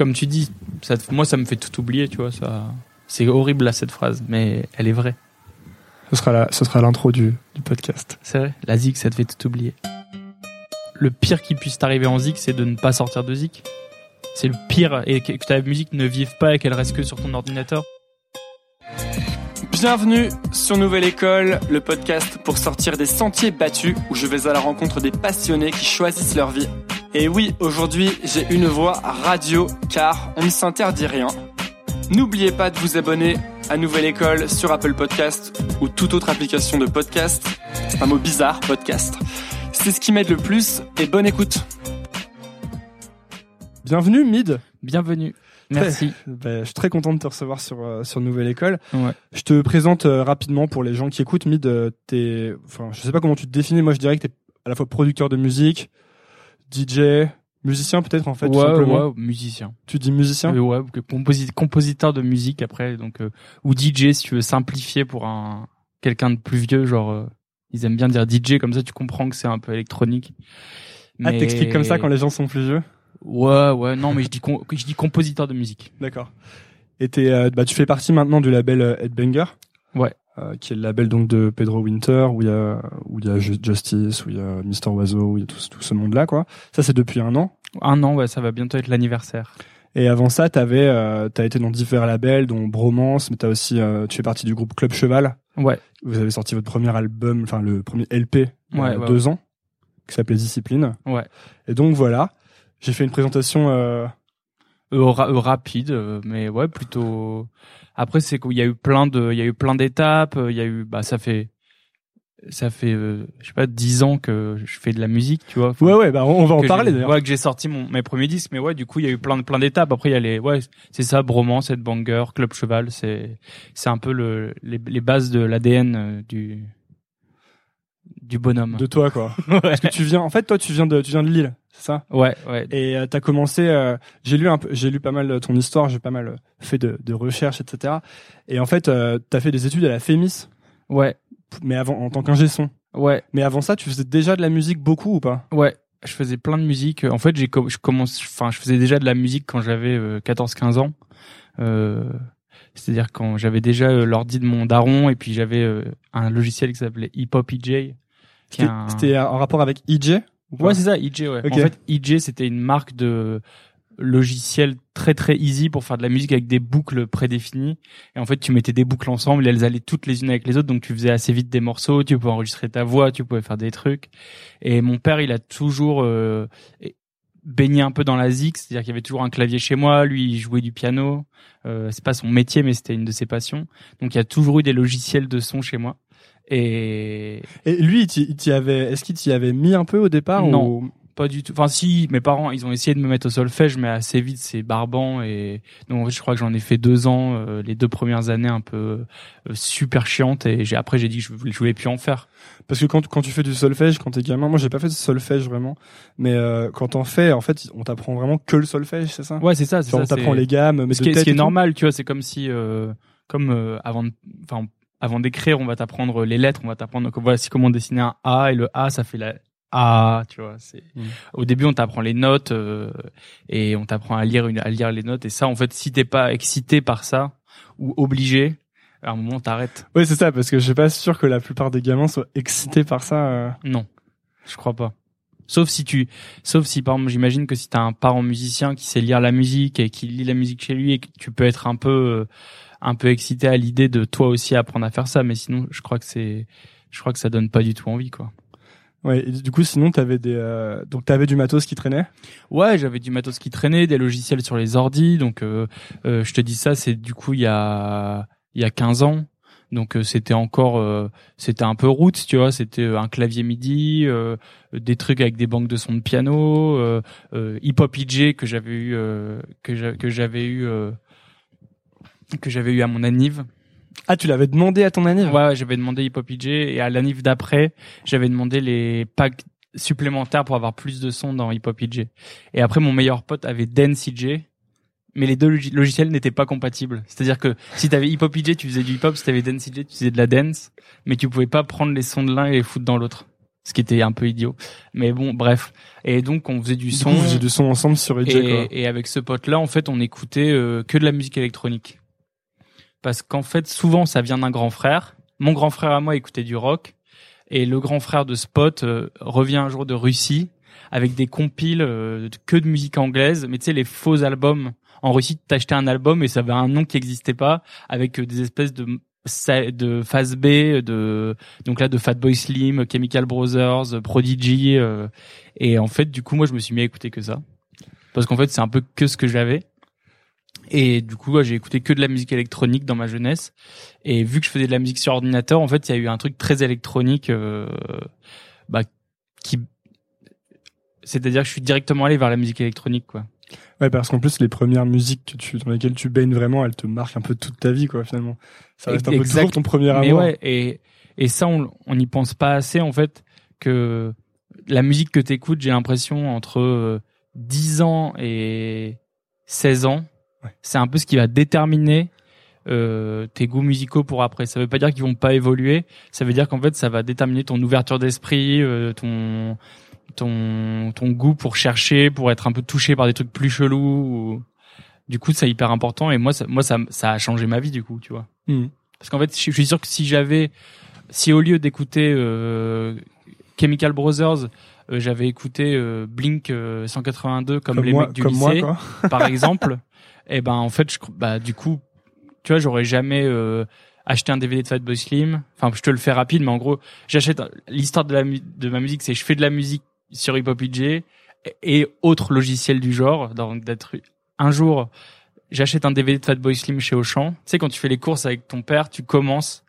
comme tu dis, ça, moi ça me fait tout oublier, tu vois. Ça, c'est horrible là cette phrase, mais elle est vraie. Ce sera la, ce sera l'intro du, du podcast. C'est vrai. La zik, ça te fait tout oublier. Le pire qui puisse t'arriver en zik, c'est de ne pas sortir de zik. C'est le pire et que ta musique ne vive pas et qu'elle reste que sur ton ordinateur. Bienvenue sur Nouvelle École, le podcast pour sortir des sentiers battus où je vais à la rencontre des passionnés qui choisissent leur vie. Et oui, aujourd'hui, j'ai une voix radio car on ne s'interdit rien. N'oubliez pas de vous abonner à Nouvelle École sur Apple Podcast ou toute autre application de podcast. C'est un mot bizarre, podcast. C'est ce qui m'aide le plus et bonne écoute. Bienvenue, Mid. Bienvenue. Merci. Ben, je suis très content de te recevoir sur euh, sur Nouvelle École. Ouais. Je te présente euh, rapidement pour les gens qui écoutent. Mid, euh, t'es, enfin, je sais pas comment tu te définis. Moi, je dirais que t'es à la fois producteur de musique, DJ, musicien peut-être en fait, tout ouais, simplement. ouais, musicien. Tu dis musicien? Oui, ouais, composi- compositeur de musique après, donc euh, ou DJ si tu veux simplifier pour un quelqu'un de plus vieux, genre euh, ils aiment bien dire DJ comme ça, tu comprends que c'est un peu électronique. Ah, t'expliques comme ça quand les gens sont plus vieux? Ouais, ouais, non, mais je dis je dis compositeur de musique. D'accord. Et euh, bah, tu fais partie maintenant du label euh, Headbanger? Ouais. Euh, qui est le label donc de Pedro Winter où il y a où il y a Ju- Justice où il y a Mister Oiseau où il y a tout, ce- tout ce monde là quoi. Ça c'est depuis un an. Un an, ouais, ça va bientôt être l'anniversaire. Et avant ça, t'avais, euh, t'as été dans divers labels, dont Bromance, mais t'as aussi, euh, tu fais partie du groupe Club Cheval. Ouais, Vous avez sorti votre premier album, enfin le premier LP, il y a Ouais, ouais, deux ans, qui s'appelait Discipline. ouais. Et donc voilà, j'ai fait une présentation. Euh, Euh, ra- euh, rapide, euh, mais ouais, plutôt. Après, c'est qu'il y a eu plein de, il y a eu plein d'étapes. euh, Il y a eu, bah, ça fait, ça fait, euh, je sais pas, dix ans que je fais de la musique, tu vois. Enfin, Ouais, ouais, bah on va en parler d'ailleurs. Ouais, que j'ai sorti mon, mes premiers disques, mais ouais, du coup, il y a eu plein de, plein d'étapes. Après, il y a les, ouais, c'est ça, Bromance, Banger, Club Cheval, c'est, c'est un peu le, les, les bases de l'ADN euh, du, du bonhomme. De toi quoi. ouais. Parce que tu viens, en fait, toi tu viens de, tu viens de Lille, c'est ça? Ouais, ouais. Et euh, t'as commencé, euh, j'ai lu un peu, j'ai lu pas mal ton histoire, j'ai pas mal euh, fait de, de recherches, etc. Et en fait, euh, t'as fait des études à la FEMIS, Ouais, mais avant en tant qu'ingé son. ouais. Mais avant ça, tu faisais déjà de la musique beaucoup ou pas? Ouais, je faisais plein de musique. En fait, j'ai com- je commence enfin je faisais déjà de la musique quand j'avais 14 15 ans. Euh, c'est-à-dire quand j'avais déjà l'ordi de mon daron et puis j'avais un logiciel qui s'appelait Hip Hop EJ. C'était un- en rapport avec pas? Ouais, c'est ça, EJ ouais. En fait, EJ c'était une marque de logiciel très très easy pour faire de la musique avec des boucles prédéfinies. Et en fait tu mettais des boucles ensemble et elles allaient toutes les unes avec les autres. Donc tu faisais assez vite des morceaux tu pouvais enregistrer ta voix tu pouvais faire des trucs. Et mon père il a toujours euh, baigné un peu dans la zik. C'est-à-dire qu'il y avait toujours un clavier chez moi. Lui il jouait du piano. Euh, c'est pas son métier mais c'était une de ses passions. Donc il y a toujours eu des logiciels de son chez moi et Et lui, il t'y- avait, est-ce qu'il t'y avait mis un peu au départ Non. ou- Pas du tout. Enfin, si, mes parents, ils ont essayé de me mettre au solfège, mais assez vite, c'est barbant. Et donc, en fait, je crois que j'en ai fait deux ans, euh, les deux premières années un peu euh, super chiantes. Et j'ai après, j'ai dit que je voulais, je voulais plus en faire. Parce que quand, quand tu fais du solfège, quand t'es gamin, moi j'ai pas fait de solfège vraiment, mais euh, quand t'en fais, en fait, on t'apprend vraiment que le solfège, c'est ça? Ouais, c'est ça. C'est ça on t'apprend les gammes, mais ce qui est, ce qui normal, tu vois. C'est comme si, euh, comme euh, avant, de- enfin, avant d'écrire, on va t'apprendre les lettres, on va t'apprendre voici comment dessiner un A et le A, ça fait la A, tu vois. C'est Mm. au début, on t'apprend les notes euh, et on t'apprend à lire une, à lire les notes. Et ça, en fait, si t'es pas excité par ça ou obligé, à un moment, t'arrêtes. Ouais, c'est ça, parce que je suis pas sûr que la plupart des gamins soient excités par ça. euh. Non, je crois pas. Sauf si tu, sauf si par exemple, j'imagine que si t'as un parent musicien qui sait lire la musique et qui lit la musique chez lui et que tu peux être un peu, euh, un peu excité à l'idée de toi aussi apprendre à faire ça. Mais sinon, je crois que c'est, je crois que ça donne pas du tout envie, quoi. Ouais, et du coup, sinon, t'avais des, euh, donc t'avais du matos qui traînait? Ouais, j'avais du matos qui traînait, des logiciels sur les ordis. Donc, euh, euh, je te dis ça, c'est du coup il y a, il y a 15 ans. Donc euh, c'était encore, euh, c'était un peu route, tu vois. C'était un clavier MIDI, euh, des trucs avec des banques de son de piano, Hip Hop EJ que j'avais eu, euh, que j'a- que j'avais eu, euh, que j'avais eu à mon anniv. Ah, tu l'avais demandé à ton année Ouais, ouais, j'avais demandé Hip Hop EJ et à l'anniv d'après, j'avais demandé les packs supplémentaires pour avoir plus de son dans Hip Hop EJ. Et après, mon meilleur pote avait Dance EJ, mais les deux log- logiciels n'étaient pas compatibles. C'est-à-dire que si t'avais Hip Hop EJ, tu faisais du hip hop, si t'avais Dance EJ, tu faisais de la dance, mais tu pouvais pas prendre les sons de l'un et les foutre dans l'autre. ce qui était un peu idiot. Mais bon, bref. Et donc on faisait du son. on faisait du son ensemble sur EJ, et avec ce pote-là, en fait, on écoutait euh, que de la musique électronique. Parce qu'en fait, souvent, ça vient d'un grand frère. Mon grand frère à moi écoutait du rock. Et le grand frère de Spot euh, revient un jour de Russie avec des compiles euh, que de musique anglaise. Mais tu sais, les faux albums. En Russie, t'achetais un album et ça avait un nom qui n'existait pas avec euh, des espèces de de phase B de donc là de Fatboy Slim, Chemical Brothers, Prodigy et en fait du coup moi je me suis mis à écouter que ça parce qu'en fait c'est un peu que ce que j'avais et du coup j'ai écouté que de la musique électronique dans ma jeunesse et vu que je faisais de la musique sur ordinateur en fait il y a eu un truc très électronique euh, bah qui c'est-à-dire que je suis directement allé vers la musique électronique quoi Ouais, parce qu'en plus, les premières musiques que tu, dans lesquelles tu baignes vraiment, elles te marquent un peu toute ta vie, quoi, finalement. Ça reste un peu toujours ton premier Mais amour. ouais, et, et ça, on on n'y pense pas assez, en fait, que la musique que t'écoutes, j'ai l'impression, entre euh, 10 ans et 16 ans, Ouais. c'est un peu ce qui va déterminer euh, tes goûts musicaux pour après. Ça veut pas dire qu'ils vont pas évoluer, ça veut dire qu'en fait, ça va déterminer ton ouverture d'esprit, euh, ton ton ton goût pour chercher, pour être un peu touché par des trucs plus chelous. ou- Du coup, c'est hyper important et moi, ça, moi, ça, ça a changé ma vie du coup, tu vois. Mhm. Parce qu'en fait, je suis sûr que si j'avais, si au lieu d'écouter euh, Chemical Brothers, euh, j'avais écouté euh, Blink euh, 182 comme, Comme les moi, mecs du moi, lycée, quoi. par exemple, et ben en fait, je, bah du coup, tu vois, j'aurais jamais euh, acheté un DVD de Fatboy Slim. Enfin, je te le fais rapide, mais en gros, j'achète l'histoire de la de ma musique, c'est je fais de la musique sur Hip Hop DJ et, et autres logiciels du genre. Donc d'être un jour, j'achète un DVD de Fatboy Slim chez Auchan. Tu sais, quand tu fais les courses avec ton père, tu commences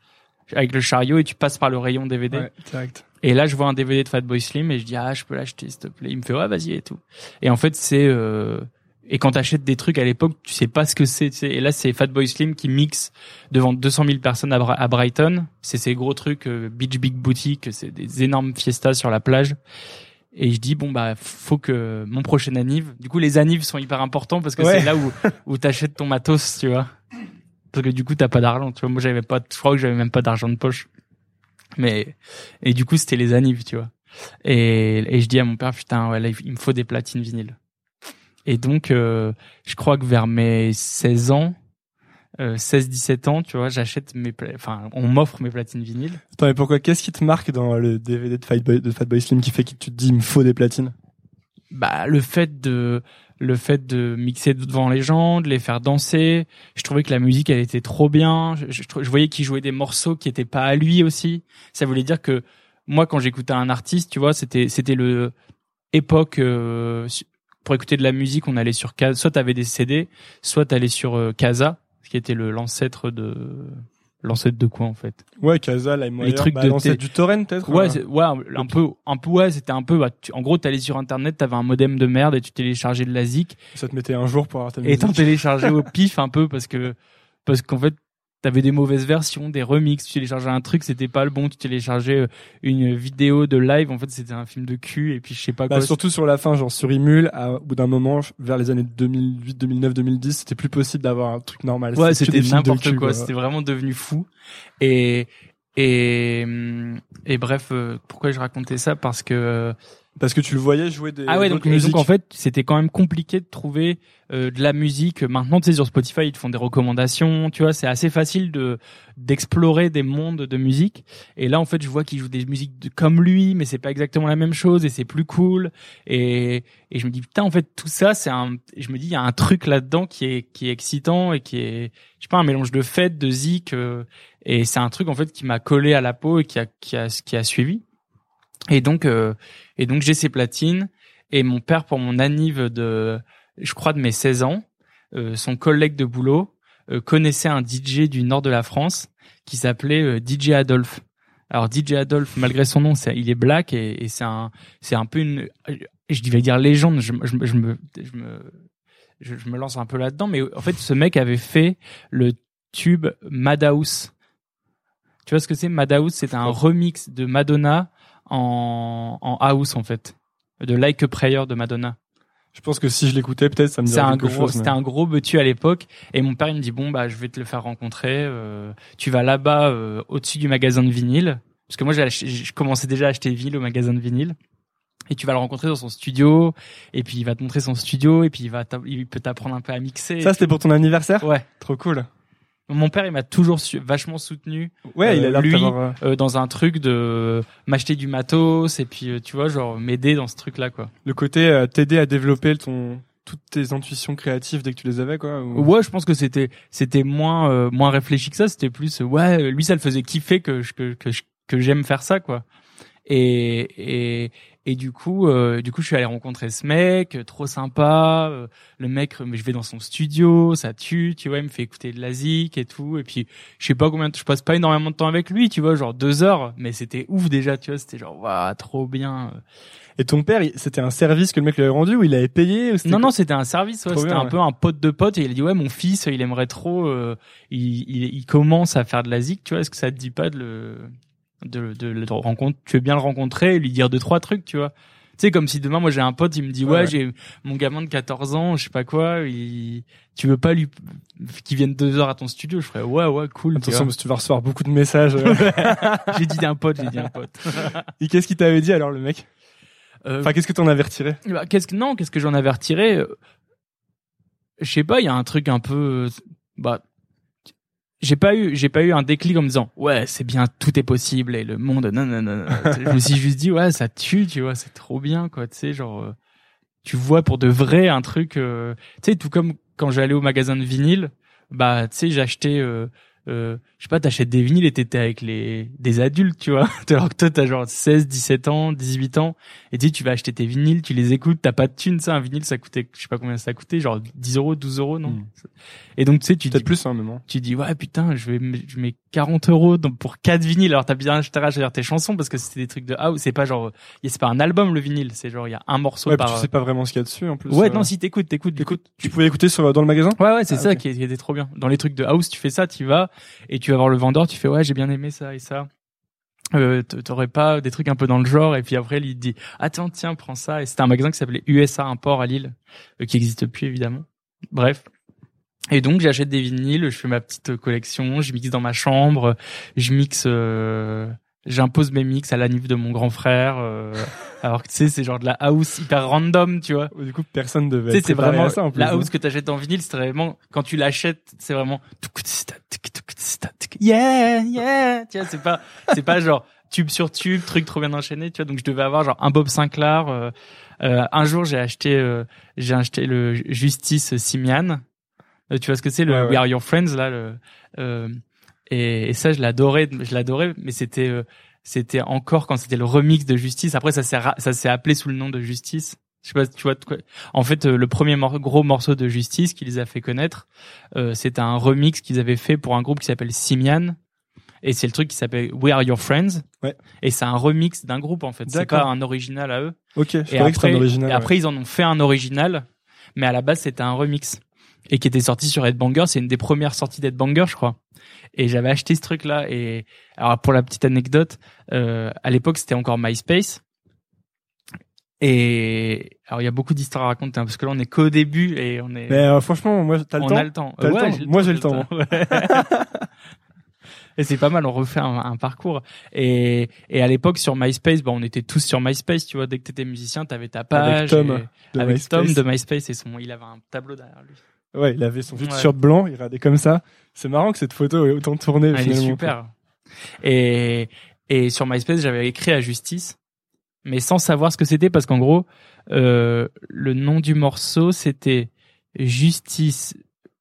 avec le chariot et tu passes par le rayon DVD. Ouais, direct. Et là, je vois un DVD de Fatboy Slim et je dis ah, je peux l'acheter s'il te plaît. Il me fait ouais, vas-y et tout. Et en fait, c'est euh... et quand t'achètes des trucs à l'époque, tu sais pas ce que c'est. tu sais. Et là, c'est Fatboy Slim qui mixe devant 200 000 personnes à, Bra- à Brighton. C'est ces gros trucs euh, Beach Big Boutique, c'est des énormes fiestas sur la plage. Et je dis bon bah faut que mon prochain anniv. Du coup, les annives sont hyper importants parce que Ouais. c'est là où où t'achètes ton matos, tu vois. Parce que du coup, t'as pas d'argent. Tu vois, moi, j'avais pas. Je crois que j'avais même pas d'argent de poche. Mais et du coup, c'était les annives, tu vois. Et, et je dis à mon père, putain, ouais, là, il me faut des platines vinyles. Et donc, euh, je crois que vers mes 16 ans, euh, 16-17 ans, tu vois, j'achète mes, pla- enfin, on m'offre mes platines vinyles. Attends, mais pourquoi Qu'est-ce qui te marque dans le DVD de Fatboy, de Fatboy Slim qui fait que tu te dis, il me faut des platines? Bah, le fait de, le fait de mixer devant les gens, de les faire danser. Je trouvais que la musique, elle était trop bien. Je, je, je voyais qu'il jouait des morceaux qui étaient pas à lui aussi. Ça voulait dire que moi, quand j'écoutais un artiste, tu vois, c'était, c'était le époque, euh, pour écouter de la musique, on allait sur Casa, soit t'avais des CD, soit t'allais sur euh, Casa, ce qui était le, l'ancêtre de, l'ancêtre de quoi, en fait? Ouais, Casa, LimeWire, Les trucs bah, de l'ancêtre du torrent peut-être Ouais, c'est- ouais, un peu, un peu, ouais, c'était un peu, bah, tu- en gros, t'allais sur internet, t'avais un modem de merde et tu téléchargeais de la zik Ça te mettait un jour pour avoir ta et musique. t'en téléchargeais au pif un peu parce que, parce qu'en fait, t'avais des mauvaises versions, des remixes, tu téléchargeais un truc, c'était pas le bon, tu téléchargeais euh, une vidéo de live, en fait, c'était un film de cul et puis je sais pas Bah, quoi. surtout sur la fin, genre sur Imul, à, au bout d'un moment, vers les années 2008, 2009, 2010, c'était plus possible d'avoir un truc normal. Ouais, c'était n'importe quoi. C'était vraiment devenu fou. Et et hum, et bref, euh, pourquoi je racontais ça? Parce que euh, Parce que tu le voyais jouer des ah ouais, donc, donc en fait, c'était quand même compliqué de trouver euh, de la musique. Maintenant, tu sais, sur Spotify, ils te font des recommandations. Tu vois, c'est assez facile de d'explorer des mondes de musique. Et là, en fait, je vois qu'ils jouent des musiques de- comme lui, mais c'est pas exactement la même chose et c'est plus cool. Et et je me dis putain, en fait, tout ça, c'est un. Je me dis, il y a un truc là-dedans qui est qui est excitant et qui est, je sais pas, un mélange de fête, de zik. euh, et c'est un truc en fait qui m'a collé à la peau et qui a qui a qui a suivi. Et donc euh, et donc j'ai ces platines et mon père pour mon anniv de je crois de mes 16 ans, euh, son collègue de boulot euh, connaissait un DJ du nord de la France qui s'appelait euh, DJ Adolphe. Alors DJ Adolphe, malgré son nom, il est black et, c'est un, c'est un peu une, je vais dire légende. Je, je, je me, je me, je me lance un peu là-dedans, mais en fait, ce mec avait fait le tube Madhouse. Tu vois ce que c'est? Madhouse C'est un remix de Madonna en, en house en fait, de Like a Prayer de Madonna. Je pense que si je l'écoutais, peut-être ça me dirait un quelque gros, chose. mais- c'était un gros betu à l'époque. Et mon père il me dit bon bah je vais te le faire rencontrer. euh, tu vas là-bas euh, au-dessus du magasin de vinyle. parce que moi je commençais déjà à acheter vinyle au magasin de vinyle. Et tu vas le rencontrer dans son studio, et puis il va te montrer son studio, et puis il va, il peut t'apprendre un peu à mixer. Ça, c'était pour ton anniversaire? Ouais. Trop cool. Mon père, il m'a toujours su- vachement soutenu Ouais, il a l'air lui, euh, euh, dans un truc de m'acheter du matos, et puis euh, tu vois, genre m'aider dans ce truc-là, quoi. le côté euh, t'aider à développer ton toutes tes intuitions créatives dès que tu les avais quoi. ou- Ouais, je pense que c'était c'était moins euh, moins réfléchi que ça. C'était plus euh, ouais, lui ça le faisait kiffer que je- que que j'aime faire ça quoi. Et et et du coup euh, du coup je suis allé rencontrer ce mec, euh, trop sympa. euh, le mec, euh, mais je vais dans son studio, ça tue, tu vois, il me fait écouter de la zik et tout. Et puis je sais pas combien, je passe pas énormément de temps avec lui, tu vois, genre deux heures, mais c'était ouf déjà, tu vois, c'était genre waouh, trop bien. Et ton père, c'était un service que le mec lui avait rendu ou il avait payé ou Non, non, c'était un service. Ouais, c'était bien, un ouais. peu un pote de pote. Et il a dit ouais, mon fils, il aimerait trop. euh, il, il, il commence à faire de la zik. Tu vois, est-ce que ça te dit pas de le de, de le rencontre Tu veux bien le rencontrer, lui dire deux trois trucs, tu vois. Tu sais, comme si demain, moi, j'ai un pote, il me dit ouais, j'ai mon gamin de 14 ans, je sais pas quoi. Il, tu veux pas lui qu'il vienne deux heures à ton studio Je ferais ouais, ouais, cool. Attention parce que tu vas recevoir beaucoup de messages. euh. j'ai dit un pote, j'ai dit un pote. Et qu'est-ce qu'il t'avait dit alors le mec? Euh, Enfin, qu'est-ce que t'en avais retiré? Bah, qu'est-ce que non, qu'est-ce que j'en avais retiré? Euh, Je sais pas, il y a un truc un peu bah j'ai pas eu j'ai pas eu un déclic en me disant ouais, c'est bien, tout est possible et le monde non non non. non. je me suis juste dit ouais, ça tue, tu vois, c'est trop bien quoi, tu sais genre euh, tu vois pour de vrai un truc euh, tu sais tout comme quand j'allais au magasin de vinyle, bah tu sais j'achetais euh, euh, je sais pas, t'achètes des vinyles et t'étais avec les des adultes, tu vois. Alors que toi, t'as genre 16, 17 ans, 18 ans, et tu sais, tu vas acheter tes vinyles, tu les écoutes, t'as pas de thunes, ça, un vinyle, ça coûtait, je sais pas combien ça coûtait, genre 10 euros, 12 euros, non Mm. Et donc, tu sais, tu dis, plus même. hein. tu dis, ouais, putain, je vais, je mets 40 euros pour quatre vinyles. Alors, t'as bien acheté tes chansons parce que c'était des trucs de house. C'est pas genre, c'est pas un album, le vinyle. C'est genre, il y a un morceau Ouais, puis par. tu sais pas vraiment ce qu'il y a dessus en plus. ouais, euh. non, si t'écoutes, t'écoutes, Écoute, tu pouvais écouter sur dans le magasin? Ouais, ouais, c'est Ah, ça qui, qui était trop bien. Dans les trucs de house, tu fais ça, tu vas et tu vas voir le vendeur, tu fais ouais, j'ai bien aimé ça et ça. Euh, T'aurais pas des trucs un peu dans le genre et puis après il dit attends tiens prends ça et c'était un magasin qui s'appelait USA Import à Lille euh, qui existe plus évidemment. Bref. Et donc j'achète des vinyles, je fais ma petite collection, je mixe dans ma chambre, je mixe, euh, j'impose mes mix à la nif de mon grand frère. euh, alors que tu sais c'est genre de la house hyper random tu vois. Du coup, personne devait. Sais, être c'est vraiment à ça en plus. la house que t'achètes en vinyle, c'est vraiment quand tu l'achètes, c'est vraiment yeah yeah. Tu vois, c'est pas c'est pas genre tube sur tube, truc trop bien enchaîné. Tu vois, donc je devais avoir genre un Bob Sinclair. euh, euh, un jour, j'ai acheté euh, j'ai acheté le Justice Simian. Euh, tu vois ce que c'est le Ouais, ouais. We Are Your Friends là le euh, et, et ça je l'adorais je l'adorais mais c'était euh, c'était encore quand c'était le remix de Justice après ça s'est ça s'est appelé sous le nom de Justice je sais pas tu vois en fait euh, le premier mor- gros morceau de Justice qui les a fait connaître euh, c'était un remix qu'ils avaient fait pour un groupe qui s'appelle Simian et c'est le truc qui s'appelle We Are Your Friends Ouais. et c'est un remix d'un groupe en fait c'est pas un original à eux Ok, je et croyais que après, un original. et ouais. après, ils en ont fait un original, mais à la base, c'était un remix. Et qui était sorti sur Headbanger. C'est une des premières sorties d'Headbanger, je crois. Et j'avais acheté ce truc-là. Et alors, pour la petite anecdote, euh, à l'époque, c'était encore MySpace. Et alors, il y a beaucoup d'histoires à raconter, hein, parce que là, on est qu'au début et on est. Mais euh, franchement, moi, t'as le on temps a le temps. T'as le Ouais, temps j'ai Moi, j'ai le temps. ouais. et c'est pas mal, on refait un, un parcours. Et, et à l'époque, sur MySpace, bah, on était tous sur MySpace, tu vois. Dès que t'étais musicien, t'avais ta page. Tom et- de avec MySpace. Tom de MySpace et son, il avait un tableau derrière lui. Ouais, il avait son Ouais. t-shirt blanc, il regardait comme ça. C'est marrant que cette photo ait autant tourné. Est finalement, super. Et, et sur MySpace, j'avais écrit à Justice, mais sans savoir ce que c'était parce qu'en gros, euh, le nom du morceau c'était Justice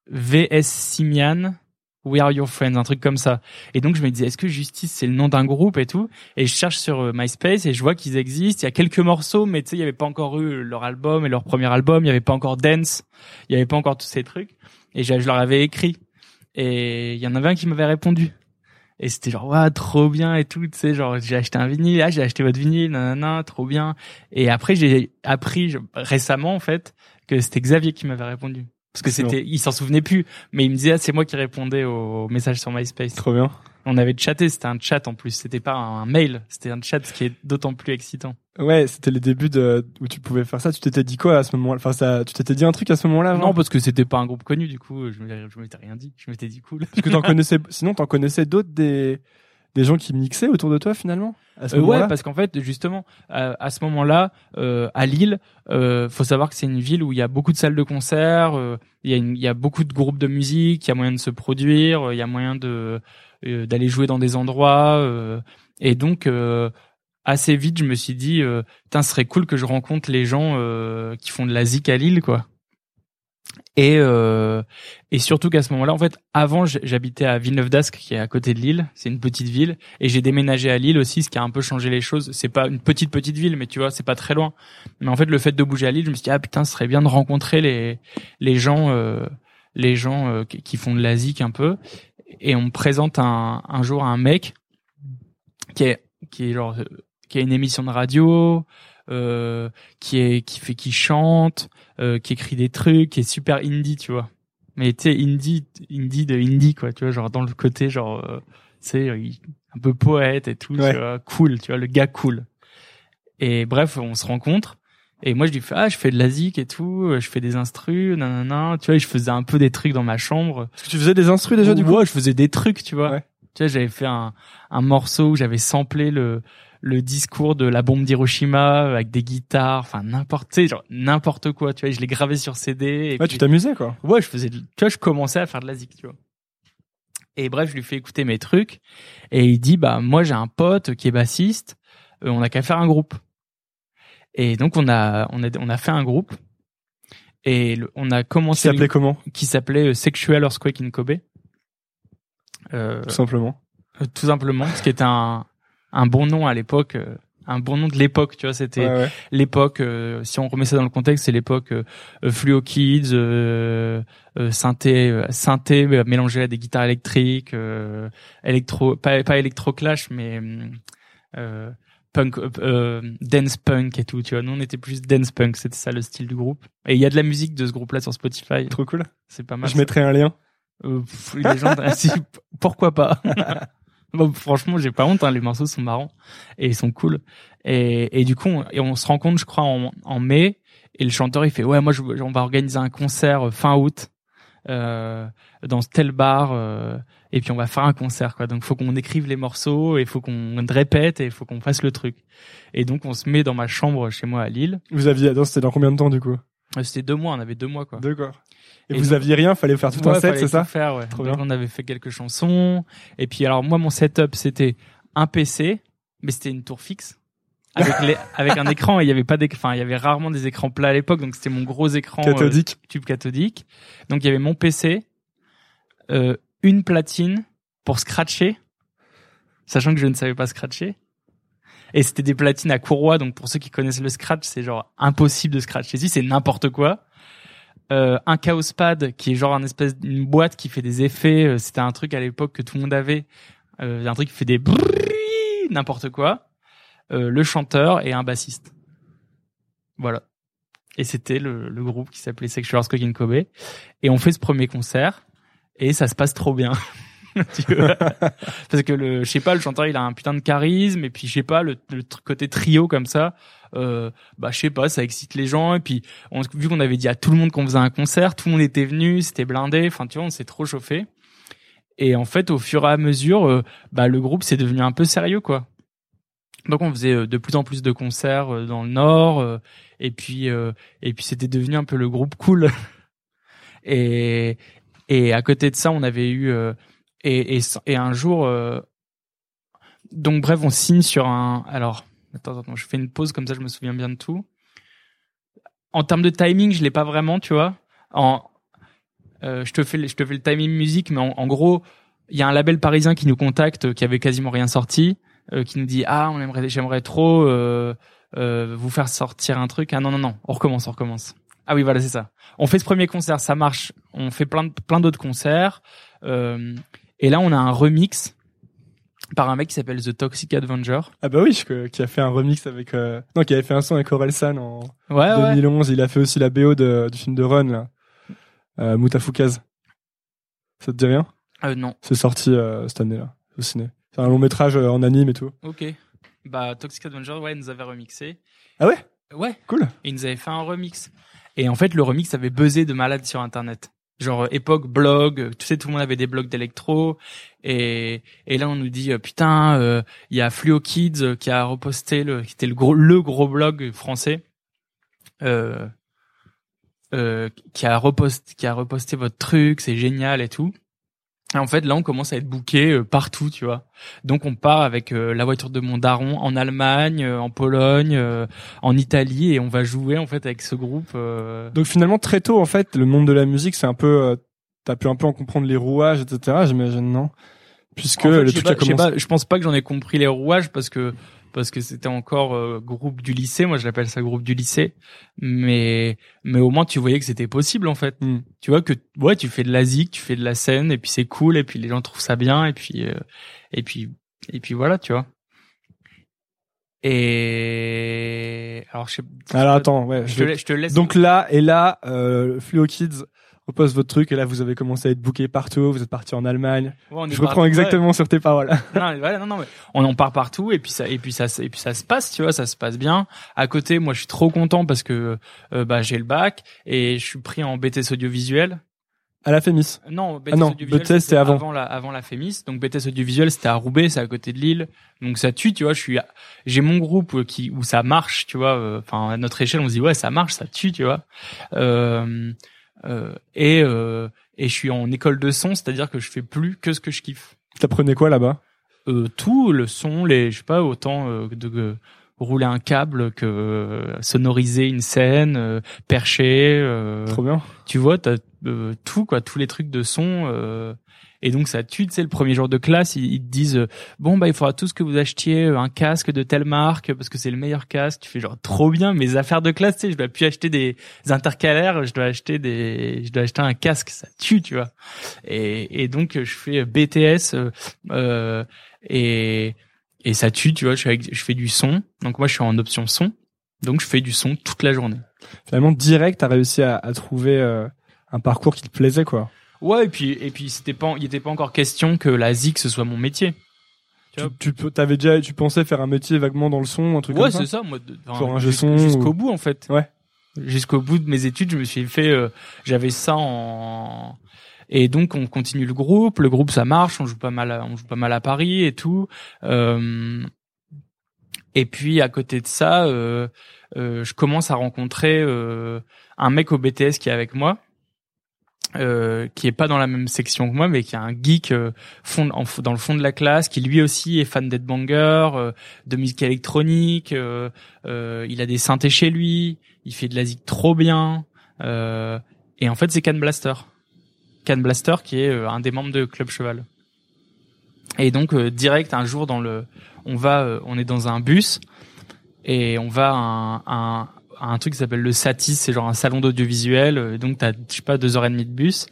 VS Simian. We are your friends, un truc comme ça. Et donc je me disais, est-ce que Justice c'est le nom d'un groupe et tout? Et je cherche sur euh, MySpace et je vois qu'ils existent. Il y a quelques morceaux, mais tu sais, il y avait pas encore eu leur album et leur premier album. Il y avait pas encore Dance. Il y avait pas encore tous ces trucs. Et je, leur avais écrit. Et il y en avait un qui m'avait répondu. Et c'était genre, ouais, trop bien et tout, tu sais, genre, j'ai acheté un vinyle, ah, j'ai acheté votre vinyle, nanana, trop bien. Et après, j'ai appris récemment, en fait, que c'était Xavier qui m'avait répondu. Parce que c'était, il s'en souvenait plus, mais il me disait, ah, c'est moi qui répondais aux messages sur MySpace. Trop bien. On avait chatté, c'était un chat en plus, c'était pas un mail, c'était un chat, ce qui est d'autant plus excitant. Ouais, c'était les débuts de, où tu pouvais faire ça. Tu t'étais dit quoi à ce moment-là? Enfin, ça, tu t'étais dit un truc à ce moment-là Non, parce que c'était pas un groupe connu, du coup, je m'étais rien dit, je m'étais dit cool. Parce que t'en connaissais, sinon t'en connaissais d'autres des, des gens qui mixaient autour de toi finalement à ce Euh, ouais, parce qu'en fait, justement, à, à ce moment-là, euh, à Lille, euh, faut savoir que c'est une ville où il y a beaucoup de salles de concert, il y a une- il y a beaucoup de groupes de musique, il y a moyen de se produire, il y a moyen de d'aller jouer dans des endroits, et donc assez vite, je me suis dit, putain, ce serait cool que je rencontre les gens qui font de la zik à Lille, quoi. Et euh, et surtout qu'à ce moment-là, en fait, avant, j'habitais à Villeneuve d'Ascq, qui est à côté de Lille. C'est une petite ville, et j'ai déménagé à Lille aussi, ce qui a un peu changé les choses. C'est pas une petite petite ville, mais tu vois, c'est pas très loin. Mais en fait, le fait de bouger à Lille, je me suis dit ah putain, ce serait bien de rencontrer les les gens euh, les gens euh, qui, font de la zik un peu. Et on me présente un un jour un mec qui est qui est genre euh, qui a une émission de radio, qui est qui fait qui chante, euh, qui écrit des trucs, qui est super indie, tu vois. Mais tu sais indie indie de indie quoi, tu vois, genre dans le côté genre euh, sais il- un peu poète et tout, Ouais. tu vois, cool, tu vois, le gars cool. Et bref, on se rencontre et moi je lui fais ah, je fais de la zik et tout, je fais des instrus, nanana, tu vois, je faisais un peu des trucs dans ma chambre. Parce que tu faisais des instrus déjà du coup? Ouais, je faisais des trucs, tu vois. Ouais. Tu vois, j'avais fait un, un morceau où j'avais samplé le, le discours de la bombe d'Hiroshima avec des guitares, enfin n'importe, genre n'importe quoi, tu vois. Je l'ai gravé sur CD. Et Ouais, tu t'amusais quoi. Ouais, je faisais, tu vois, je commençais à faire de la zik, tu vois. Et bref, je lui fais écouter mes trucs et il dit bah moi j'ai un pote qui est bassiste, euh, on a qu'à faire un groupe. Et donc on a on a on a fait un groupe et le- on a Qui commencé le- s'appelait comment? Qui s'appelait euh, Sexual Earthquake in Kobe. Euh, Tout simplement. euh, tout simplement, ce qui était un un bon nom à l'époque, euh, un bon nom de l'époque, tu vois, c'était Ouais, ouais. l'époque, euh, si on remet ça dans le contexte, c'est l'époque euh, Fluo Kids, euh, synthé, synthé mélangé à des guitares électriques, électro, pas, pas électro clash, mais punk, dance punk et tout. Tu vois, nous on était plus dance punk, c'était ça le style du groupe. Et il y a de la musique de ce groupe-là sur Spotify, Trop cool. c'est pas mal. Je mettrai un lien. Pff, les gens, si, pourquoi pas? Bon, Franchement, j'ai pas honte. Hein, les morceaux sont marrants et ils sont cool. Et, et du coup, on, et on se rend compte, je crois, en, en mai. Et le chanteur, il fait ouais, moi, je, on va organiser un concert euh, fin août euh, dans tel bar. euh, et puis on va faire un concert, quoi. Donc, faut qu'on écrive les morceaux et faut qu'on répète et faut qu'on fasse le truc. Et donc, on se met dans ma chambre chez moi à Lille. Vous aviez, c'était dans combien de temps du coup? Euh, C'était deux mois, on avait deux mois, quoi. D'accord. Et, Et vous donc- aviez rien, fallait faire tout un set, c'est ça tout faire, ouais. Trop Donc, bien. on avait fait quelques chansons. Et puis, alors, moi, mon setup, c'était un PC, mais c'était une tour fixe. Avec, les, avec un écran, il y avait pas enfin, il y avait rarement des écrans plats à l'époque, donc c'était mon gros écran euh, Cathodique. tube cathodique. Donc, il y avait mon PC, euh, une platine pour scratcher, sachant que je ne savais pas scratcher. Et c'était des platines à courroie, donc pour ceux qui connaissent le scratch, c'est genre impossible de scratcher. Si, c'est n'importe quoi. Euh, un Chaos Pad, qui est genre un espèce d'une boîte qui fait des effets. euh, C'était un truc à l'époque que tout le monde avait. Euh, un truc qui fait des n'importe quoi. Euh, le chanteur et un bassiste. Voilà. Et c'était le, le groupe qui s'appelait Sexual in Kobe. Et on fait ce premier concert et ça se passe trop bien. Parce que le, je sais pas, le chanteur il a un putain de charisme et puis je sais pas le, le côté trio comme ça, euh, bah je sais pas, ça excite les gens et puis on, vu qu'on avait dit à tout le monde qu'on faisait un concert, tout le monde était venu, c'était blindé, enfin tu vois, on s'est trop chauffé. Et en fait, au fur et à mesure, euh, bah le groupe s'est devenu un peu sérieux quoi. Donc on faisait euh, de plus en plus de concerts euh, dans le Nord et puis et puis c'était devenu un peu le groupe cool. et et à côté de ça, on avait eu et, et et un jour donc bref, on signe sur un alors attends attends, je fais une pause comme ça je me souviens bien de tout. En termes de timing, je l'ai pas vraiment, tu vois. En euh, je te fais je te fais le timing musique mais en, en gros, il y a un label parisien qui nous contacte euh, qui avait quasiment rien sorti euh, qui nous dit ah on aimerait j'aimerais trop euh, euh, vous faire sortir un truc ah non non non on recommence on recommence ah oui voilà c'est ça on fait ce premier concert ça marche on fait plein plein d'autres concerts euh, et là on a un remix par un mec qui s'appelle The Toxic Avenger Ah bah oui, je- qui a fait un remix avec... Euh... Non, qui avait fait un son avec Orelsan en ouais ouais 2011. Il a fait aussi la BO de, du film de Run, là. Euh. Ça te dit rien? Euh, non C'est sorti euh, cette année-là, au ciné. C'est un long métrage euh, en anime et tout. ok bah Toxic Avenger ouais il nous avait remixé Ah ouais? Ouais Cool. et il nous avait fait un remix et en fait le remix avait buzzé de malade sur internet genre époque blog, tu sais tout le monde avait des blogs d'électro et et là on nous dit euh, putain euh, il y a Fluo Kids euh, qui a reposté le qui était le gros le gros blog français euh, euh, qui a reposté qui a reposté votre truc, c'est génial et tout. Et en fait, là, on commence à être booké euh, partout, tu vois. Donc, on part avec euh, la voiture de mon daron en Allemagne, euh, en Pologne, euh, en Italie, et on va jouer en fait avec ce groupe. euh, Donc finalement très tôt en fait, le monde de la musique c'est un peu, euh, t'as pu un peu en comprendre les rouages, etc. J'imagine non, puisque En fait, le truc pas- a commencé. pas, je pense pas que j'en ai compris les rouages parce que parce que c'était encore euh, groupe du lycée. Moi, je l'appelle ça groupe du lycée. Mais mais au moins, tu voyais que c'était possible en fait. Hmm. Tu vois que ouais, tu fais de la zik, tu fais de la scène, et puis c'est cool, et puis les gens trouvent ça bien, et puis euh, et puis et puis voilà, tu vois. Et alors, je sais. Alors attends, ouais. je je te, je te laisse. Donc là et là, euh, Fluo Kids repose votre truc et là vous avez commencé à être booké partout. Vous êtes parti en Allemagne. Ouais, Je reprends exactement sur tes paroles. non, voilà, non, non, mais on en part partout et puis ça, et puis ça, et puis ça se passe, tu vois, ça se passe bien. À côté, moi, je suis trop content parce que euh, bah j'ai le bac et je suis pris en BTS audiovisuel. À la Fémis. Non, BTS Ah non, audiovisuel, c'était avant. la, avant la Fémis. Donc BTS audiovisuel, c'était à Roubaix, c'est à côté de Lille. Donc ça tue, tu vois. Je suis, j'ai mon groupe qui où ça marche, tu vois. euh, Enfin, à notre échelle, on se dit ouais, ça marche, ça tue, tu vois. Euh, et euh, et je suis en école de son, c'est-à-dire que je fais plus que ce que je kiffe T'apprenais quoi là-bas? Euh, tout le son les je sais pas autant euh, de euh, rouler un câble que euh, sonoriser une scène euh, percher euh, Trop bien. tu vois t'as euh, tout quoi tous les trucs de son euh, et donc ça tue tu sais le premier jour de classe ils, te disent euh, bon bah il faudra tous que vous achetiez euh, un casque de telle marque parce que c'est le meilleur casque. Tu fais genre trop bien mes affaires de classe tu sais je dois plus acheter des intercalaires je dois acheter des je dois acheter un casque. Ça tue tu vois. Et, donc je fais BTS euh, euh, et et ça tue tu vois. Je fais, du son. Donc moi je suis en option son. Donc je fais du son toute la journée. Finalement direct, t'as réussi à, trouver euh, un parcours qui te plaisait quoi. Ouais, et puis et puis c'était pas il était pas encore question que la zik ce soit mon métier. Tu Tu, tu t'avais déjà, tu pensais faire un métier vaguement dans le son, un truc Ouais, comme ça. c'est ça moi de- Genre un jusqu'au ou- bout en fait. Ouais. Jusqu'au bout de mes études, je me suis fait euh, j'avais ça en et donc on continue le groupe, le groupe ça marche, on joue pas mal à, on joue pas mal à Paris et tout. Euh, et puis à côté de ça, euh, euh, je commence à rencontrer euh, un mec au BTS qui est avec moi, euh, qui est pas dans la même section que moi, mais qui est un geek euh, fond, en- dans le fond de la classe, qui lui aussi est fan d'Headbanger, euh, de musique électronique. euh, euh, il a des synthés chez lui, il fait de la zik trop bien. euh, et en fait, c'est Can Blaster. Can Blaster qui est un des membres de Club Cheval. Et donc direct un jour dans le, on va, on est dans un bus et on va à un, à un truc qui s'appelle le Satis, c'est genre un salon d'audiovisuel. euh, donc t'as, je sais pas, deux heures et demie de bus.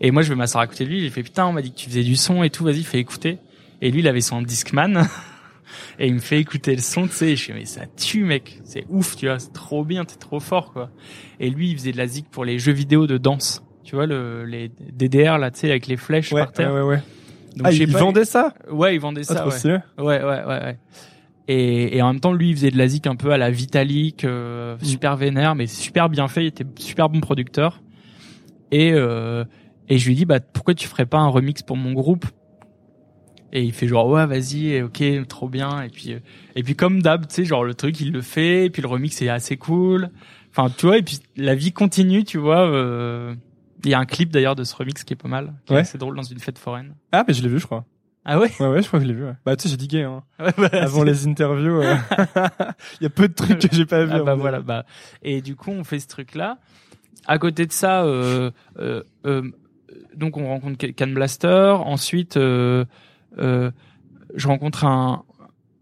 Et moi je vais m'asseoir à côté de lui. J'ai fait putain, on m'a dit que tu faisais du son et tout. Vas-y, fais écouter. Et lui, il avait son Discman. et il me fait écouter le son, tu sais. Je fais mais ça tue, mec. C'est ouf, tu vois. C'est trop bien, t'es trop fort, quoi. Et lui, il faisait de la zik pour les jeux vidéo de danse. Tu vois le, les DDR là, tu sais, avec les flèches Ouais, par ouais, terre. ouais, ouais. Donc, Ah, il pas, vendait ça? Ouais, il vendait Ah, ça. ouais. Ouais, ouais, ouais, ouais. Et, et en même temps, lui, il faisait de la zik un peu à la Vitalik, euh, Mm. super vénère, mais super bien fait. Il était super bon producteur. Et euh, et je lui dis, bah pourquoi tu ferais pas un remix pour mon groupe? Et il fait genre ouais, vas-y, ok, trop bien. Et puis euh, et puis comme d'hab, tu sais, genre le truc, il le fait. Et puis le remix est assez cool. Enfin, tu vois. Et puis la vie continue, tu vois. euh, Il y a un clip d'ailleurs de ce remix qui est pas mal, qui est Ouais. assez drôle dans une fête foraine. Ah, mais je l'ai vu, je crois. Ah ouais. Ouais, ouais, je crois que je l'ai vu. ouais. Bah, tu sais, j'ai digué, hein. Ouais, bah, Avant les interviews, euh, il y a peu de trucs que j'ai pas vu. Ah bah voilà bah et du coup on fait ce truc là à côté de ça euh, euh, euh, donc on rencontre Can Blaster ensuite euh, euh, je rencontre un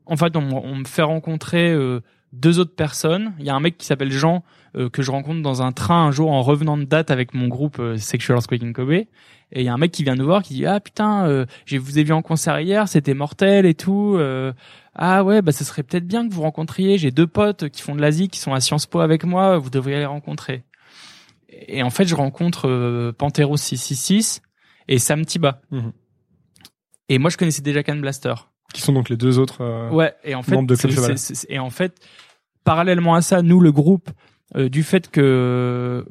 en fait on, on me fait rencontrer euh, deux autres personnes il y a un mec qui s'appelle Jean euh, que je rencontre dans un train un jour en revenant de date avec mon groupe euh, Sexual in Kobe et il y a un mec qui vient nous voir qui dit ah putain euh, j'ai vous ai vu en concert hier c'était mortel et tout euh, ah ouais, bah ce serait peut-être bien que vous rencontriez. J'ai deux potes qui font de l'Asie, qui sont à Sciences Po avec moi. Vous devriez les rencontrer. Et en fait, je rencontre euh, Pantero 666 et Sam Tiba. Mhm. Et moi, je connaissais déjà Can Blaster. Qui sont donc les deux autres. euh, Ouais. Et en fait, Membre de Club Cheval. et en fait, parallèlement à ça, nous, le groupe, euh, du fait que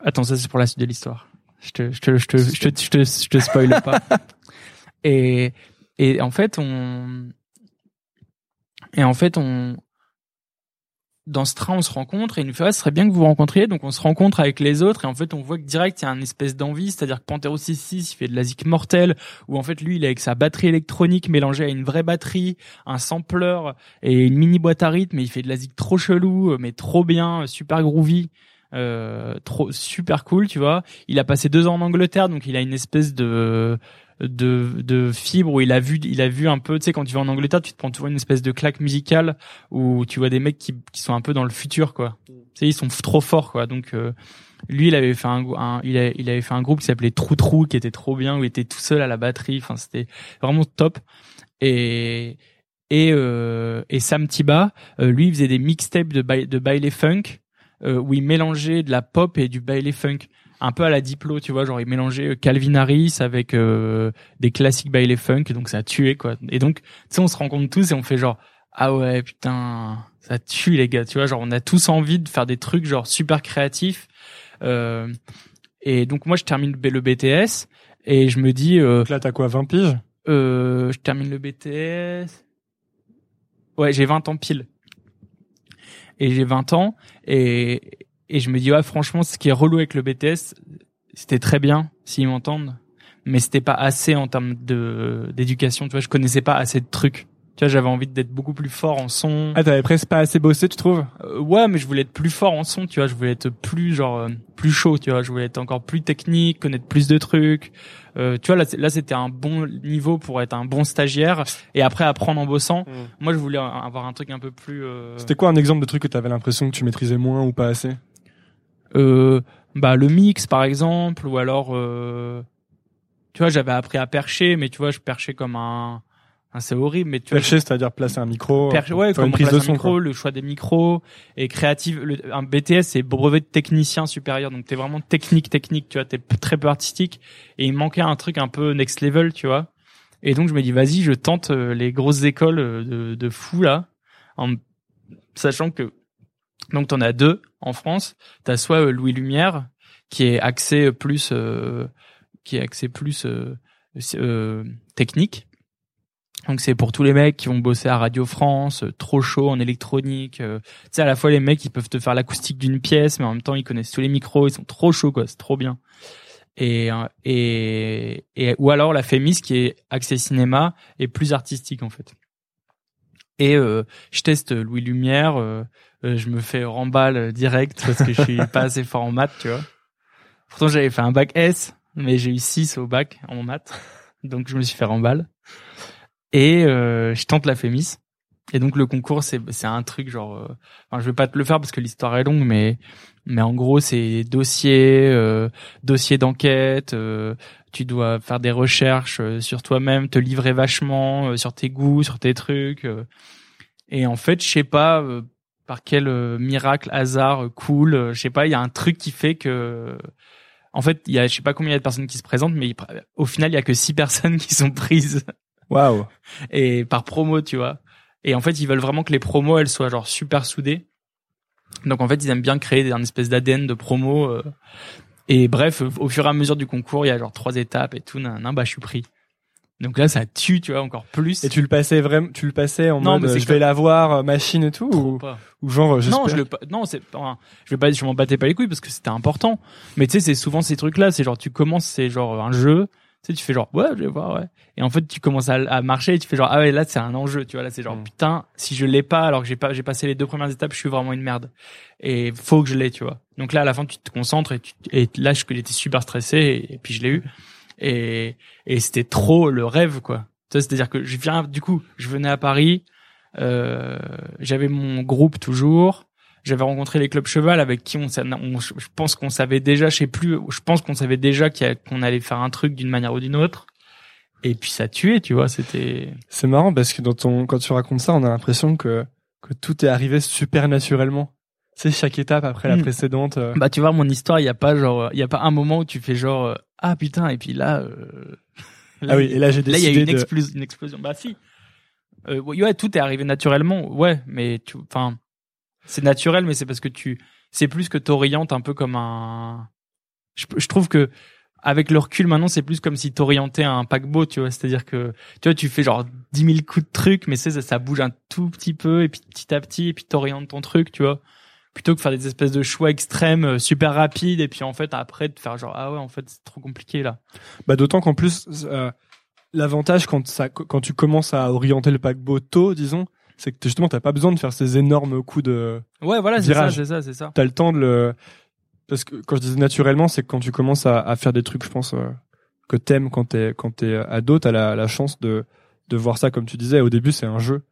Attends, ça c'est pour la suite de l'histoire. Je te, je te, je te, je te, je te, je te spoil pas. Et, et en fait, on, et en fait, on, dans ce train, on se rencontre et il nous fait ah, ce serait bien que vous vous rencontriez. Donc on se rencontre avec les autres et en fait on voit que direct il y a une espèce d'envie, c'est-à-dire que Pantero 66 il fait de la zik mortelle où en fait lui il est avec sa batterie électronique mélangée à une vraie batterie, un sampler et une mini boîte à rythme. Et il fait de la zik trop chelou mais trop bien, super groovy. Euh, trop super cool, tu vois. Il a passé deux ans en Angleterre, donc il a une espèce de de, de fibre où il a vu il a vu un peu tu sais quand tu vas en Angleterre tu te prends toujours une espèce de claque musicale où tu vois des mecs qui, qui sont un peu dans le futur quoi. Tu sais ils sont trop forts quoi. Donc euh, lui il avait fait un, il, a, il avait fait un groupe qui s'appelait Trou Trou qui était trop bien où il était tout seul à la batterie. Enfin c'était vraiment top. Et et euh, et Sam Tiba euh, lui il faisait des mixtapes de de baile funk où il mélangeait de la pop et du baile funk un peu à la Diplo, tu vois, genre il mélangeait euh, Calvin Harris avec euh, des classiques baile funk, donc ça a tué quoi. Et donc, tu sais, on se rencontre tous et on fait genre ah ouais putain, ça tue les gars, tu vois, genre on a tous envie de faire des trucs genre super créatifs. Euh, et donc moi je termine le BTS et je me dis. Euh, donc là t'as quoi, 20 piges? Euh, Je termine le BTS. Ouais, j'ai 20 ans pile. Et j'ai 20 ans et et je me dis ouais franchement ce qui est relou avec le BTS c'était très bien s'ils m'entendent mais c'était pas assez en termes de d'éducation tu vois je connaissais pas assez de trucs tu vois j'avais envie d'être beaucoup plus fort en son. Ah t'avais presque pas assez bossé tu trouves? Euh, ouais mais je voulais être plus fort en son tu vois. Je voulais être plus genre euh, plus chaud tu vois. Je voulais être encore plus technique connaître plus de trucs. Euh, tu vois là, là c'était un bon niveau pour être un bon stagiaire. Et après apprendre en bossant mm. moi je voulais avoir un truc un peu plus euh... c'était quoi un exemple de truc que t'avais l'impression que tu maîtrisais moins ou pas assez? Euh, bah le mix par exemple ou alors euh, tu vois j'avais appris à percher mais tu vois je perchais comme un, c'est horrible mais tu percher c'est-à-dire placer un micro percher, ouais comme prise de son micro, le choix des micros et créative le, un BTS c'est brevet de technicien supérieur donc t'es vraiment technique technique tu vois t'es très peu artistique et il manquait un truc un peu next level tu vois et donc je me dis vas-y je tente euh, les grosses écoles euh, de, de fou là en sachant que donc t'en as deux en France. T'as soit euh, Louis Lumière qui est axé plus euh, qui est axé plus euh, technique. Donc c'est pour tous les mecs qui vont bosser à Radio France, trop chaud en électronique. tu sais à la fois les mecs ils peuvent te faire l'acoustique d'une pièce, mais en même temps ils connaissent tous les micros, ils sont trop chauds quoi, c'est trop bien. Et, et, et ou alors la Fémis qui est axé cinéma et plus artistique en fait. Et je teste Louis Lumière, euh, je me fais remballe direct parce que je suis pas assez fort en maths, tu vois. Pourtant, j'avais fait un bac S, mais j'ai eu 6 au bac en maths. Donc, je me suis fait remballe. Et euh, je tente la FEMIS. Et donc, le concours, c'est c'est un truc genre... Euh, enfin, je vais pas te le faire parce que l'histoire est longue, mais mais en gros, c'est dossier, euh, dossier d'enquête. Euh, tu dois faire des recherches sur toi-même, te livrer vachement sur tes goûts, sur tes trucs. et en fait, je sais pas par quel euh, miracle, hasard, euh, cool, euh, je sais pas, il y a un truc qui fait que en fait, il y a je sais pas combien il y a de personnes qui se présentent mais au final, il y a que six personnes qui sont prises. Waouh. Et par promo, tu vois. Et en fait, ils veulent vraiment que les promos elles soient genre super soudées. Donc en fait, ils aiment bien créer un espèce d'ADN de promo et bref, au fur et à mesure du concours, il y a genre trois étapes et tout, nan, nan bah je suis pris. Donc là, ça tue, tu vois, encore plus. Et tu le passais vraiment, tu le passais en non, mode, mais je vais la voir, euh, machine et tout, ou, ou genre, non, je le, non, c'est, enfin, je vais pas, je m'en battais pas les couilles parce que c'était important. Mais tu sais, c'est souvent ces trucs-là, c'est genre, tu commences, c'est genre un jeu, sais, tu fais genre, ouais, je vais voir, ouais. Et en fait, tu commences à, à marcher et tu fais genre, ah ouais, là, c'est un enjeu, tu vois, là, c'est genre, mm. putain, si je l'ai pas, alors que j'ai pas, j'ai passé les deux premières étapes, je suis vraiment une merde. Et faut que je l'ai, tu vois. Donc là, à la fin, tu te concentres et tu, et là, je, j'étais super stressé et, et puis je l'ai eu. Et, et c'était trop le rêve, quoi c'est-à-dire que je viens, du coup, je venais à Paris, euh, j'avais mon groupe toujours, j'avais rencontré les clubs cheval avec qui on, je pense qu'on savait déjà, je sais plus, je pense qu'on savait déjà qu'on allait faire un truc d'une manière ou d'une autre. Et puis ça tuait, tu vois, c'était. C'est marrant parce que dans ton, quand tu racontes ça, on a l'impression que que tout est arrivé super naturellement. C'est chaque étape après la hmm. précédente. Euh. Bah tu vois, mon histoire, il y a pas genre, il y a pas un moment où tu fais genre, euh, ah putain, et puis là. Euh ah oui, et là j'ai décidé. Là, il y a eu une, explosion, une explosion. Bah si. Ouais, tout est arrivé naturellement. Ouais, mais tu, enfin, c'est naturel, mais c'est parce que tu, c'est plus que t'orientes un peu comme un, je, je trouve que avec le recul maintenant c'est plus comme si t'orientais un paquebot tu vois. C'est-à-dire que tu vois tu fais genre 10 000 coups de truc mais ça, ça bouge un tout petit peu et puis petit à petit et puis t'orientes ton truc tu vois. Plutôt que faire des espèces de choix extrêmes euh, super rapides et puis en fait après de faire genre ah ouais en fait c'est trop compliqué là. Bah d'autant qu'en plus euh, l'avantage quand ça quand tu commences à orienter le paquebot tôt, disons, c'est que justement t'as pas besoin de faire ces énormes coups de ouais voilà c'est ça c'est ça c'est ça. T'as le temps de le parce que quand je disais naturellement c'est que quand tu commences à, à faire des trucs je pense euh, que t'aimes quand t'es quand t'es ado t'as la, la chance de de voir ça comme tu disais. Au début c'est un jeu.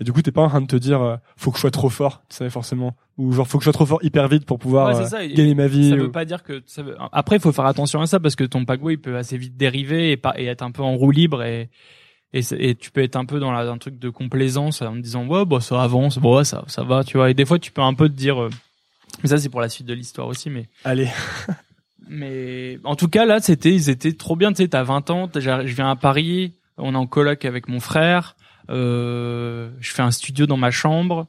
Et du coup t'es pas en train de te dire euh, faut que je sois trop fort tu savais forcément. Ou genre faut que je sois trop fort hyper vite pour pouvoir Ouais, euh, gagner ma vie ça ou- veut pas dire que ça veut... après il faut faire attention à ça parce que ton paquebot il peut assez vite dériver et, pas, et être un peu en roue libre et et, tu peux être un peu dans la, un truc de complaisance en te disant ouais bah ça avance ouais, ça ça va tu vois. Et des fois tu peux un peu te dire euh, mais ça c'est pour la suite de l'histoire aussi mais allez. mais en tout cas là c'était ils étaient trop bien. Tu sais t'as 20 ans je viens à Paris on est en coloc avec mon frère euh, je fais un studio dans ma chambre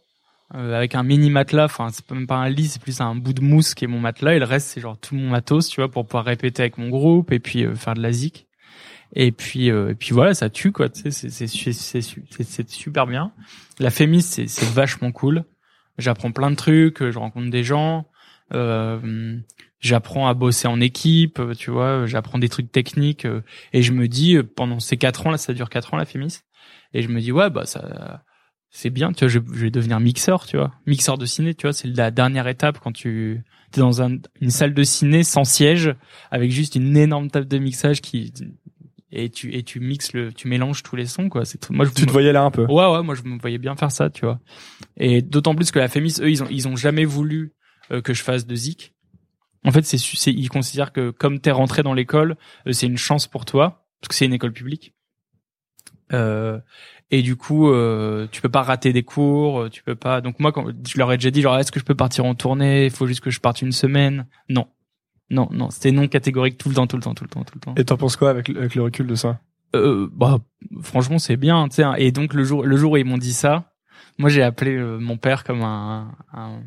euh, avec un mini matelas. Enfin c'est même pas un lit c'est plus un bout de mousse qui est mon matelas. Et le reste c'est genre tout mon matos tu vois pour pouvoir répéter avec mon groupe et puis euh, faire de la zik et puis euh, et puis voilà ça tue quoi. Tu sais c'est c'est super bien. La fémis c'est c'est vachement cool. J'apprends plein de trucs je rencontre des gens euh, j'apprends à bosser en équipe, tu vois, j'apprends des trucs techniques euh, et je me dis euh, pendant ces quatre ans là, ça dure quatre ans la Fémis, et je me dis ouais bah ça c'est bien, tu vois, je, je vais devenir mixeur, tu vois, mixeur de ciné, tu vois, c'est la dernière étape quand tu es dans un, une salle de ciné sans siège avec juste une énorme table de mixage qui et tu et tu mixes le, tu mélanges tous les sons quoi. C'est moi je tu te voyais là un peu Ouais, ouais, moi je me voyais bien faire ça, tu vois. Et d'autant plus que la Fémis, eux, ils ont, ils ont jamais voulu euh, que je fasse de zik. En fait, c'est, c'est, ils considèrent que comme t'es rentré dans l'école, euh, c'est une chance pour toi, parce que c'est une école publique. Euh, et du coup, euh, tu peux pas rater des cours, euh, tu peux pas. Donc moi, quand je leur ai déjà dit, genre, est-ce que je peux partir en tournée? Il faut juste que je parte une semaine. Non, non, non, c'était non catégorique tout le temps, tout le temps, tout le temps, tout le temps. et t'en penses quoi avec, le- avec le recul de ça Euh, bah franchement c'est bien tu sais hein. et donc le jour le jour où ils m'ont dit ça moi j'ai appelé euh, mon père comme un un,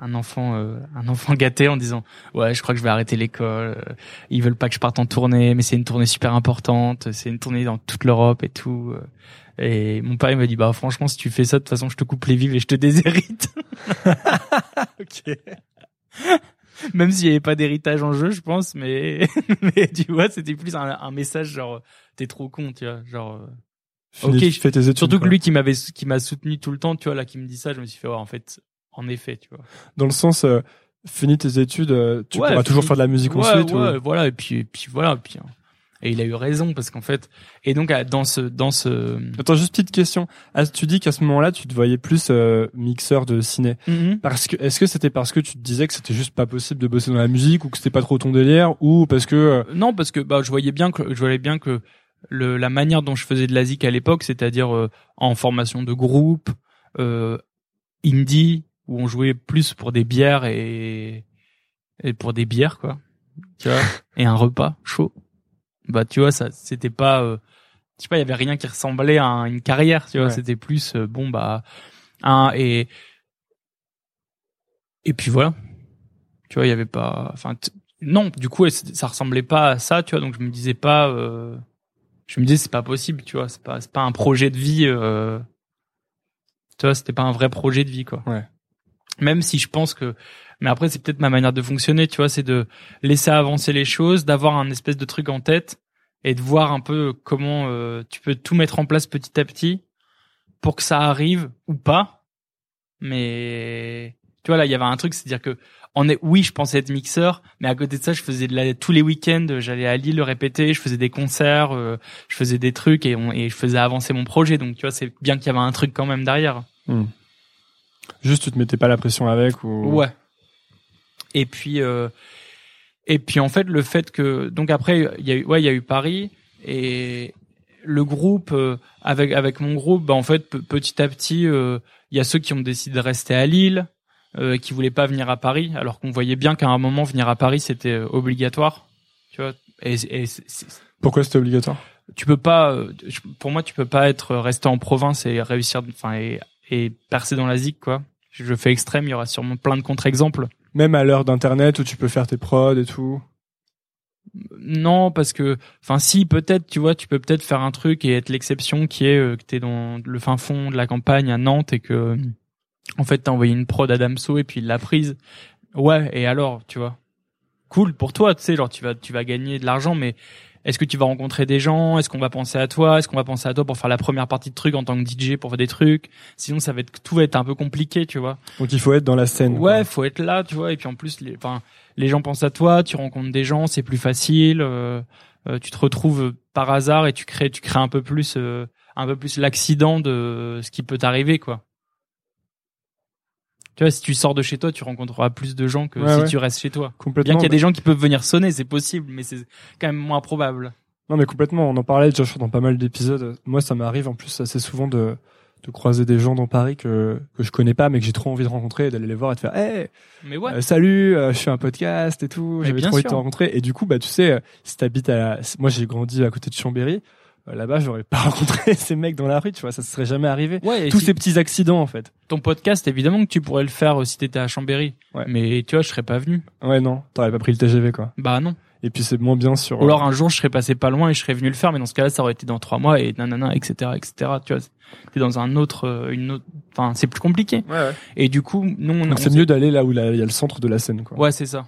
un enfant euh, un enfant gâté en disant ouais je crois que je vais arrêter l'école euh, ils veulent pas que je parte en tournée mais c'est une tournée super importante c'est une tournée dans toute l'Europe et tout et mon père il m'a dit bah franchement si tu fais ça de toute façon je te coupe les vives et je te déshérite ok même s'il y avait pas d'héritage en jeu je pense mais mais tu vois c'était plus un, un message genre t'es trop con tu vois genre euh, Finis- Ok, je- fais tes études Surtout que lui qui m'avait qui m'a soutenu tout le temps, tu vois là qui me dit ça, je me suis fait ouais, en fait en effet, tu vois. dans le sens euh, finis tes études euh, tu Ouais, pourras toujours faire de la musique ouais, ensuite ou- ouais, voilà et puis et puis voilà et puis hein. Et il a eu raison parce qu'en fait et donc à- dans ce dans ce Attends, juste petite question. Ah, tu dis qu'à ce moment-là, tu te voyais plus euh, mixeur de ciné. Mhm. Parce que, est-ce que c'était parce que tu te disais que c'était juste pas possible de bosser dans la musique ou que c'était pas trop ton délire ou parce que euh, non parce que bah je voyais bien que je voyais bien que le la manière dont je faisais de la zik à l'époque, c'est-à-dire euh, en formation de groupe, euh, indie où on jouait plus pour des bières et et pour des bières quoi. Tu vois? Et un repas chaud. Bah tu vois ça c'était pas euh, je sais pas il y avait rien qui ressemblait à une carrière, tu vois, Ouais. c'était plus euh, bon bah un et et puis voilà. Tu vois, il y avait pas enfin non, du coup ça ressemblait pas à ça, tu vois, donc je me disais pas euh, je me disais c'est pas possible, tu vois, c'est pas c'est pas un projet de vie euh, tu vois, c'était pas un vrai projet de vie quoi. Ouais. Même si je pense que mais après c'est peut-être ma manière de fonctionner, tu vois, c'est de laisser avancer les choses, d'avoir un espèce de truc en tête et de voir un peu comment euh, tu peux tout mettre en place petit à petit pour que ça arrive ou pas. Mais tu vois là, il y avait un truc, c'est-à-dire que on est, oui, je pensais être mixeur, mais à côté de ça, je faisais de la, tous les week-ends, j'allais à Lille le répéter, je faisais des concerts, euh, je faisais des trucs et, on, et je faisais avancer mon projet. Donc tu vois, c'est bien qu'il y avait un truc quand même derrière. juste tu te mettais pas la pression avec ou? Ouais. Et puis euh, et puis en fait le fait que donc après il y a eu ouais il y a eu Paris et le groupe euh, avec avec mon groupe bah en fait pe- petit à petit euh, il y a ceux qui ont décidé de rester à Lille euh, qui voulaient pas venir à Paris alors qu'on voyait bien qu'à un moment venir à Paris c'était obligatoire tu vois. Et, et Pourquoi c'était obligatoire? Tu peux pas pour moi tu peux pas être resté en province et réussir enfin et, et percer dans la zik quoi. Je fais extrême il y aura sûrement plein de contre-exemples Même à l'heure d'internet où tu peux faire tes prods et tout. Non, parce que, enfin, si peut-être, tu vois, tu peux peut-être faire un truc et être l'exception qui est euh, que t'es dans le fin fond de la campagne à Nantes et que, en fait, t'as envoyé une prod à Damso et puis il l'a prise. Ouais, et alors, tu vois, cool pour toi, tu sais, genre tu vas, tu vas gagner de l'argent, mais est-ce que tu vas rencontrer des gens? Est-ce qu'on va penser à toi? Est-ce qu'on va penser à toi pour faire la première partie de truc en tant que DJ pour faire des trucs? Sinon, ça va être tout va être un peu compliqué, tu vois. Donc il faut être dans la scène. Ouais, quoi. faut être là, tu vois. Et puis en plus, les, enfin, les gens pensent à toi, tu rencontres des gens, c'est plus facile. euh, euh, tu te retrouves par hasard et tu crées, tu crées un peu plus, euh, un peu plus l'accident de ce qui peut t'arriver, quoi. Tu vois, si tu sors de chez toi, tu rencontreras plus de gens que Ouais, si ouais. tu restes chez toi. Complètement. Bien qu'il y a des gens qui peuvent venir sonner, c'est possible, mais c'est quand même moins probable. Non, mais complètement. On en parlait déjà dans pas mal d'épisodes. Moi, ça m'arrive en plus assez souvent de, de croiser des gens dans Paris que, que je connais pas, mais que j'ai trop envie de rencontrer et d'aller les voir et de faire, hey, Mais ouais. euh, salut, euh, je fais un podcast et tout. J'avais trop envie de te rencontrer. Et du coup, bah, tu sais, si t'habites à, moi, j'ai grandi à côté de Chambéry. Euh, Là-bas, j'aurais pas rencontré ces mecs dans la rue, tu vois, ça se serait jamais arrivé. ouais, et Tous si- ces petits accidents, en fait. ton podcast, évidemment que tu pourrais le faire euh, si t'étais à Chambéry. Ouais. Mais tu vois, je serais pas venu. Ouais, non, t'aurais pas pris le TGV, quoi. Bah non. Et puis c'est moins bien sur. Ou alors un jour, je serais passé pas loin et je serais venu le faire, mais dans ce cas-là, ça aurait été dans trois mois et nanana, etc., etc. Tu vois, t'es dans un autre, euh, une autre. Enfin, c'est plus compliqué. Ouais, ouais. Et du coup, nous, on, c'est mieux d'aller là où il y a le centre de la scène, quoi. Ouais, c'est ça.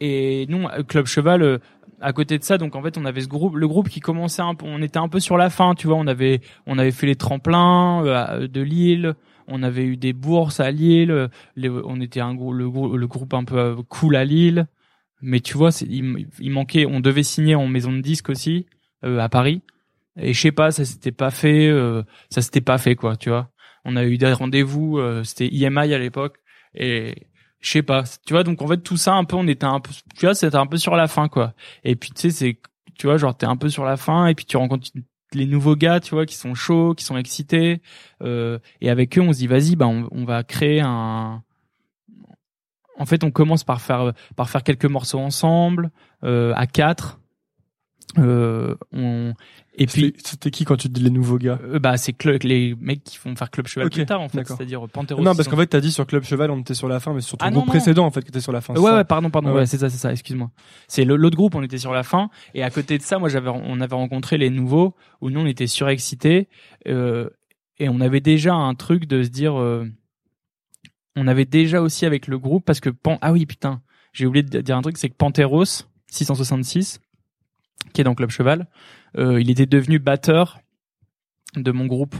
Et nous, euh, Club Cheval, euh, à côté de ça, donc en fait, on avait ce groupe, le groupe qui commençait un peu, on était un peu sur la fin, tu vois, on avait, on avait fait les tremplins euh, de Lille, on avait eu des bourses à Lille, on était un le, le groupe un peu euh, cool à Lille, mais tu vois, il, il manquait, on devait signer en maison de disque aussi euh, à Paris, et je sais pas, ça s'était pas fait, euh, ça s'était pas fait quoi, tu vois. On a eu des rendez-vous, euh, c'était IMI à l'époque, et je sais pas. Tu vois donc en fait tout ça un peu on était un peu tu vois c'était un peu sur la fin quoi. Et puis tu sais c'est tu vois genre t'es un peu sur la fin et puis tu rencontres les nouveaux gars tu vois qui sont chauds qui sont excités euh, et avec eux on se dit vas-y bah on, on va créer un en fait on commence par faire par faire quelques morceaux ensemble euh, à quatre euh, on et puis C'était- qui quand tu dis les nouveaux gars euh, bah c'est les mecs qui font faire club cheval Ok, plus tard en fait c'est-à-dire Panteros Non, parce qu'en fait, t'as dit sur Club Cheval, on était sur la fin, mais sur ton Ah, groupe non, non. précédent, en fait, que t'es sur la fin. Ouais, ouais, pardon, pardon, Ah ouais, ouais. c'est ça, c'est ça, excuse-moi. C'est l'autre groupe, on était sur la fin, et à côté de ça, moi, j'avais, on avait rencontré les nouveaux, où nous, on était surexcités, euh, et on avait déjà un truc de se dire, euh, on avait déjà aussi avec le groupe, parce que, Pan- ah oui, putain, j'ai oublié de dire un truc, c'est que Panteros, 666, qui est dans Club Cheval, euh, il était devenu batteur de mon groupe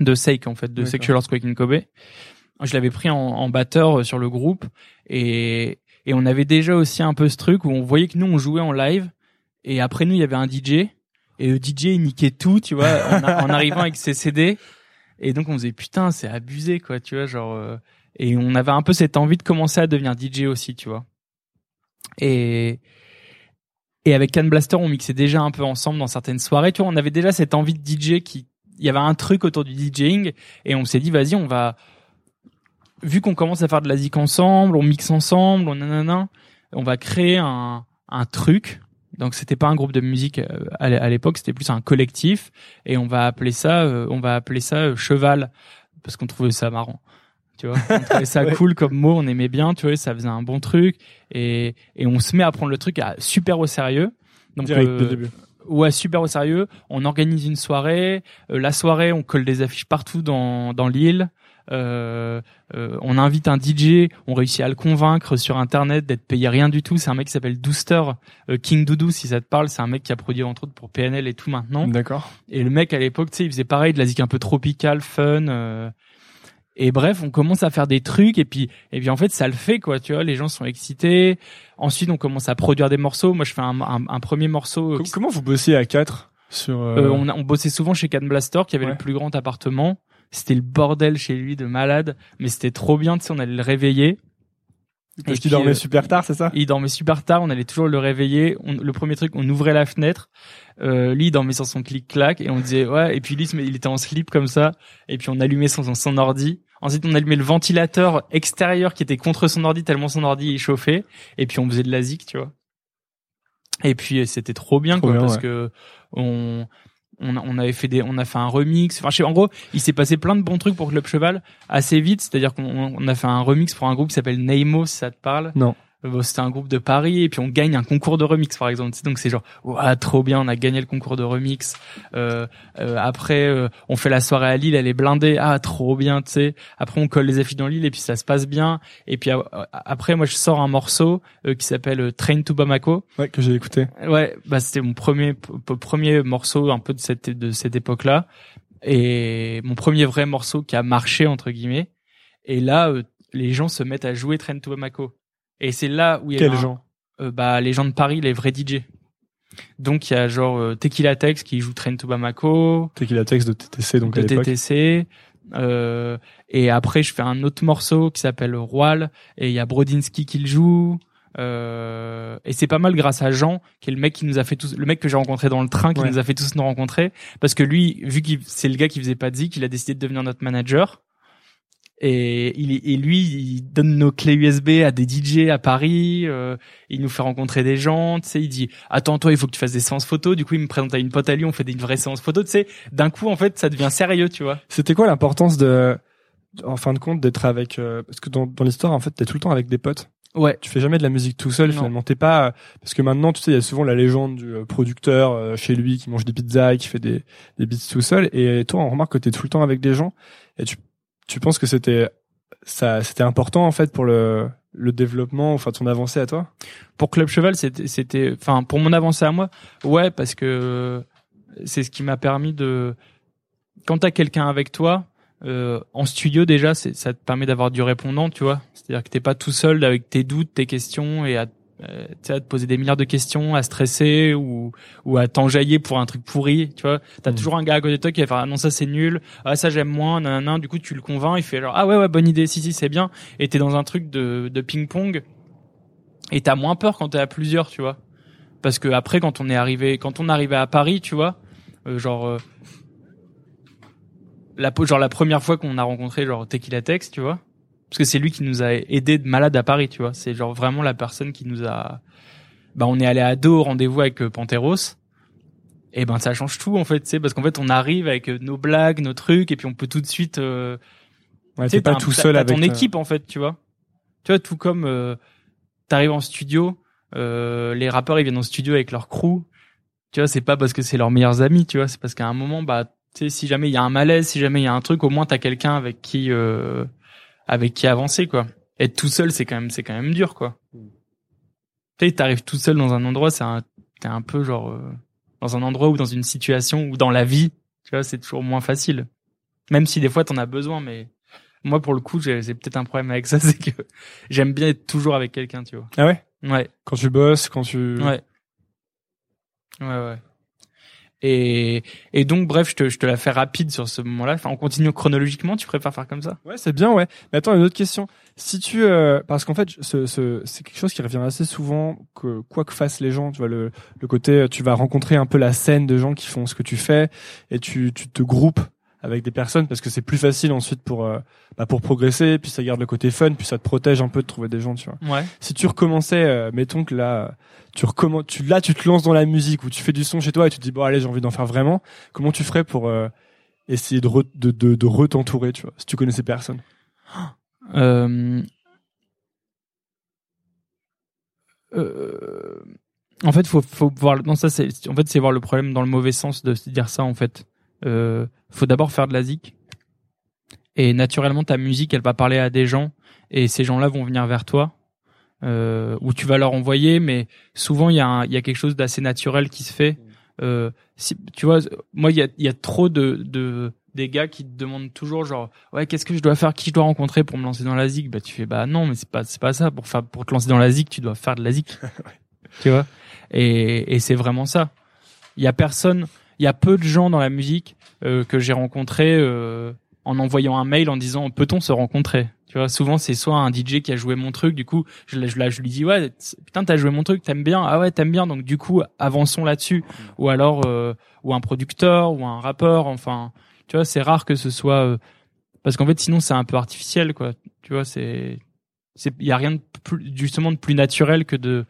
de Sake en fait de. Sexual Earthquake in Kobe. Je l'avais pris en, en batteur euh, sur le groupe et et on avait déjà aussi un peu ce truc où on voyait que nous on jouait en live et après nous il y avait un DJ et le DJ il niquait tout tu vois en, en arrivant avec ses CD et donc on faisait putain c'est abusé quoi tu vois genre euh, et on avait un peu cette envie de commencer à devenir DJ aussi tu vois et et avec Can Blaster on mixait déjà un peu ensemble dans certaines soirées. Tu vois on avait déjà cette envie de DJ qui il y avait un truc autour du DJing et on s'est dit vas-y on va vu qu'on commence à faire de la zik ensemble on mixe ensemble on nanana on va créer un un truc. Donc c'était pas un groupe de musique euh, à l'é- à l'époque c'était plus un collectif. Et on va appeler ça euh, on va appeler ça euh, cheval parce qu'on trouvait ça marrant tu vois on trouvait ça Ouais. cool comme mot on aimait bien tu vois ça faisait un bon truc et et on se met à prendre le truc à, super au sérieux donc Direct, euh, début. Ouais, super au sérieux. On organise une soirée. Euh, la soirée, on colle des affiches partout dans, dans l'île. Euh, euh, on invite un DJ. On réussit à le convaincre sur Internet d'être payé rien du tout. C'est un mec qui s'appelle Dooster, euh, King Doudou, si ça te parle. C'est un mec qui a produit entre autres pour PNL et tout maintenant. D'accord. Et le mec à l'époque, tu sais, il faisait pareil, de la zik un peu tropicale, fun. Et bref, on commence à faire des trucs et puis et puis en fait ça le fait quoi, tu vois, les gens sont excités. Ensuite, on commence à produire des morceaux. Moi, je fais un, un, un premier morceau. euh, Comment vous bossiez à quatre sur euh, euh, on, a- on bossait souvent chez Can Blaster qui avait Ouais. le plus grand appartement. C'était le bordel chez lui de malade, mais c'était trop bien. Tu sais, on allait le réveiller. parce qu'il dormait euh, super tard, c'est ça? Il dormait super tard. On allait toujours le réveiller. On- le premier truc, on ouvrait la fenêtre. Euh, lui, il dormait sur son clic-clac et on disait ouais. Et puis lui, il était en slip comme ça. Et puis on allumait son, son ordi. Ensuite, on allumait le ventilateur extérieur qui était contre son ordi tellement son ordi il chauffait. Et puis on faisait de la zik, tu vois. Et puis c'était trop bien Trop quoi bien, parce ouais. que on on, avait fait des on a fait un remix enfin je sais, en gros il s'est passé plein de bons trucs pour Club Cheval assez vite c'est à dire qu'on on a fait un remix pour un groupe qui s'appelle Neimo si ça te parle? Non. Bon, c'était un groupe de Paris et puis on gagne un concours de remix par exemple. Donc c'est genre ouah, trop bien on a gagné le concours de remix. Euh, euh, après euh, on fait la soirée à Lille elle est blindée. Ah trop bien tu sais. Après on colle les affiches dans Lille et puis ça se passe bien. Et puis après moi je sors un morceau qui s'appelle Train to Bamako. Ouais que j'ai écouté. Ouais bah c'était mon premier premier morceau un peu de cette de cette époque là et mon premier vrai morceau qui a marché entre guillemets. Et là les gens se mettent à jouer Train to Bamako et c'est là où il y a Quels gens euh, Bah les gens de Paris, les vrais DJ. Donc il y a genre euh, Tequila Tex qui joue Train to Bamako. Tequila Tex de TTC donc de TTC. Euh, et après je fais un autre morceau qui s'appelle Roal et il y a Brodinski qui le joue. Euh, et c'est pas mal grâce à Jean, qui est le mec qui nous a fait tous, le mec que j'ai rencontré dans le train, qui nous a fait tous nous rencontrer, parce que lui, vu qu'il c'est le gars qui faisait pas de zik, il a décidé de devenir notre manager et, il, et lui il donne nos clés USB à des DJ à Paris euh, il nous fait rencontrer des gens tu sais il dit attends toi il faut que tu fasses des séances photos du coup il me présente à une pote à lui on fait des vraies séances photos tu sais d'un coup en fait ça devient sérieux tu vois c'était quoi l'importance de en fin de compte d'être avec euh, parce que dans, dans l'histoire en fait t'es tout le temps avec des potes Ouais. Tu fais jamais de la musique tout seul, finalement. T'es pas, parce que maintenant, tu sais, il y a souvent la légende du euh, producteur chez lui qui mange des pizzas et qui fait des, des beats tout seul. Et toi, on remarque que t'es tout le temps avec des gens et tu tu penses que c'était ça c'était important en fait pour le le développement enfin ton avancée à toi? Pour Club Cheval c'était c'était enfin pour mon avancée à moi ouais parce que c'est ce qui m'a permis de quand t'as quelqu'un avec toi euh, en studio déjà ça te permet d'avoir du répondant tu vois. C'est-à-dire que t'es pas tout seul avec tes doutes tes questions et à euh, tu à te poser des milliards de questions, à stresser ou ou à t'enjailler pour un truc pourri, tu vois. T'as mm. toujours un gars à côté de toi qui va faire ah non ça c'est nul, ah ça j'aime moins, nanana. Du coup tu le convaincs, il fait genre ah ouais ouais bonne idée, si si c'est bien. Et t'es dans un truc de de ping pong et t'as moins peur quand t'es à plusieurs, tu vois. Parce que après quand on est arrivé quand on arrivait à Paris, tu vois, euh, genre euh, la genre la première fois qu'on a rencontré genre Tequila Tex, tu vois parce que c'est lui qui nous a aidé de malade à Paris, tu vois. C'est genre vraiment la personne qui nous a. Bah, on est allé à dos rendez-vous avec euh, Panteros. Et ben ça change tout en fait, tu sais, parce qu'en fait on arrive avec euh, nos blagues, nos trucs, et puis on peut tout de suite. Euh... Ouais, t'es pas tout seul avec ton équipe en fait, tu vois. Tu vois, tout comme euh, t'arrives en studio, euh, les rappeurs ils viennent en studio avec leur crew. Tu vois, c'est pas parce que c'est leurs meilleurs amis, tu vois, c'est parce qu'à un moment, bah, tu sais, si jamais il y a un malaise, si jamais il y a un truc, au moins t'as quelqu'un avec qui euh, avec qui avancer quoi. Être tout seul, c'est quand même c'est quand même dur quoi. Tu sais, t'arrives tout seul dans un endroit, c'est un t'es un peu genre euh, dans un endroit ou dans une situation ou dans la vie, tu vois, c'est toujours moins facile. Même si des fois t'en as besoin, mais moi pour le coup, j'ai peut-être un problème avec ça, c'est que j'aime bien être toujours avec quelqu'un, tu vois. Ah ouais? Ouais. Quand tu bosses, quand tu. Ouais. Ouais ouais. Et, et donc, bref, je te, je te la fais rapide sur ce moment-là. Enfin, on continue chronologiquement. Tu préfères faire comme ça? Ouais, c'est bien, ouais. Mais attends, une autre question. Si tu, euh, parce qu'en fait, ce, ce, c'est quelque chose qui revient assez souvent, que quoi que fassent les gens, tu vois, le, le côté, tu vas rencontrer un peu la scène de gens qui font ce que tu fais, et tu, tu te groupes avec des personnes parce que c'est plus facile ensuite pour euh, bah pour progresser puis ça garde le côté fun puis ça te protège un peu de trouver des gens tu vois. Ouais. si tu recommençais euh, mettons que là tu recommences tu là tu te lances dans la musique ou tu fais du son chez toi et tu te dis bon allez j'ai envie d'en faire vraiment comment tu ferais pour euh, essayer de, de de de retentourer tu vois si tu connaissais personne? Euh... Euh... en fait faut faut voir non ça c'est en fait c'est voir le problème dans le mauvais sens de se dire ça en fait. Euh, faut d'abord faire de la zik. Et naturellement, ta musique, elle va parler à des gens, et ces gens-là vont venir vers toi, euh, ou tu vas leur envoyer. Mais souvent, il y a, il y a quelque chose d'assez naturel qui se fait. Euh, si, tu vois, moi, il y a, y a trop de, de des gars qui te demandent toujours genre ouais qu'est-ce que je dois faire? Qui je dois rencontrer pour me lancer dans la zik bah tu fais bah non mais c'est pas c'est pas ça. Pour faire pour te lancer dans la zik tu dois faire de la zik tu vois? Et et c'est vraiment ça. Il y a personne il y a peu de gens dans la musique euh, que j'ai rencontrés euh, en envoyant un mail en disant peut-on se rencontrer? Tu vois souvent c'est soit un DJ qui a joué mon truc du coup je, lui dis ouais putain t'as joué mon truc t'aimes bien? Ah ouais t'aimes bien. Donc du coup avançons là-dessus. Ou alors euh, ou un producteur ou un rappeur enfin tu vois c'est rare que ce soit euh, parce qu'en fait sinon c'est un peu artificiel quoi. Tu vois c'est c'est il y a rien de plus justement de plus naturel que de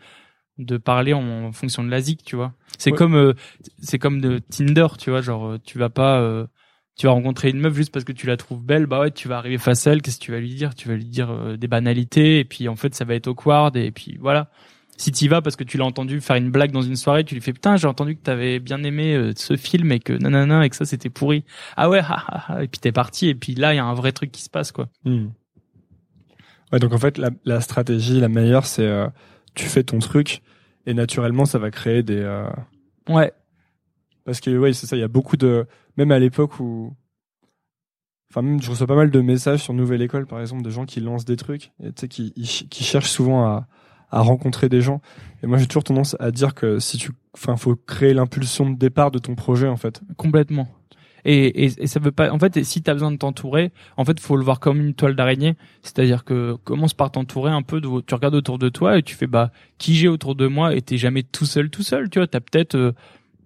de parler en, fonction de la zik, tu vois. C'est comme euh, c'est comme de Tinder, tu vois, genre euh, tu vas pas euh, tu vas rencontrer une meuf juste parce que tu la trouves belle, bah ouais, tu vas arriver face à elle, qu'est-ce que tu vas lui dire? Tu vas lui dire euh, des banalités et puis en fait ça va être awkward et puis voilà. Si tu vas parce que tu l'as entendu faire une blague dans une soirée, tu lui fais putain, j'ai entendu que t'avais bien aimé euh, ce film et que nanana et que ça c'était pourri. Ah ouais, ha, ha, ha, et puis t'es parti et puis là il y a un vrai truc qui se passe quoi. Hmm. Ouais, donc en fait la, la stratégie la meilleure c'est euh, tu fais ton truc et naturellement ça va créer des euh, Ouais. Parce que ouais, c'est ça, il y a beaucoup de même à l'époque où enfin même je reçois pas mal de messages sur Nouvelle École par exemple de gens qui lancent des trucs et tu sais qui qui cherchent souvent à à rencontrer des gens et moi j'ai toujours tendance à dire que si tu enfin faut créer l'impulsion de départ de ton projet en fait. Complètement. Et, et, et ça veut pas. En fait, si t'as besoin de t'entourer, en fait, faut le voir comme une toile d'araignée. C'est-à-dire que commence par t'entourer un peu. De, tu regardes autour de toi et tu fais bah qui j'ai autour de moi. Et t'es jamais tout seul, tout seul. Tu vois, t'as peut-être euh,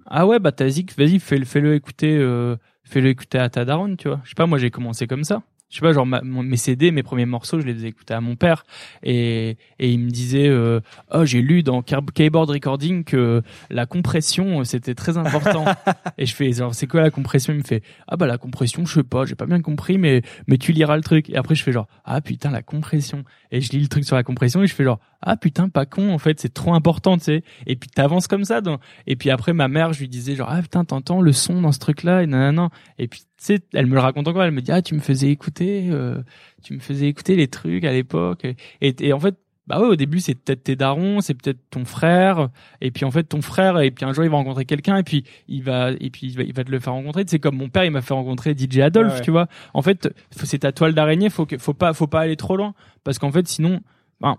ah ouais bah t'as Zik, vas-y fais-le fais-le écouter, euh, fais-le écouter à ta daronne. Tu vois. Je sais pas, moi j'ai commencé comme ça. Je sais pas, genre ma- mon- mes CD, mes premiers morceaux, je les faisais écouter à mon père et et il me disait euh, oh j'ai lu dans Keyboard Recording que la compression euh, c'était très important. Et je fais, genre, c'est quoi la compression? Il me fait, ah bah la compression, je sais pas, j'ai pas bien compris, mais mais tu liras le truc. Et après je fais genre, ah putain la compression. Et je lis le truc sur la compression et je fais genre, ah putain pas con en fait, c'est trop important, tu sais. Et puis t'avances comme ça. dans- Et puis après ma mère, je lui disais genre, ah putain t'entends le son dans ce truc-là et nanana. Et puis sais, elle me le raconte encore. Elle me dit, ah tu me faisais écouter, euh, tu me faisais écouter les trucs à l'époque. Et, en fait. Bah ouais, au début c'est peut-être tes darons, c'est peut-être ton frère, et puis en fait ton frère, et puis un jour il va rencontrer quelqu'un, et puis il va, et puis il va, il va te le faire rencontrer. C'est comme mon père, il m'a fait rencontrer DJ Adolphe, ouais. tu vois. En fait, c'est ta toile d'araignée, faut que, faut pas, faut pas aller trop loin, parce qu'en fait sinon, ben,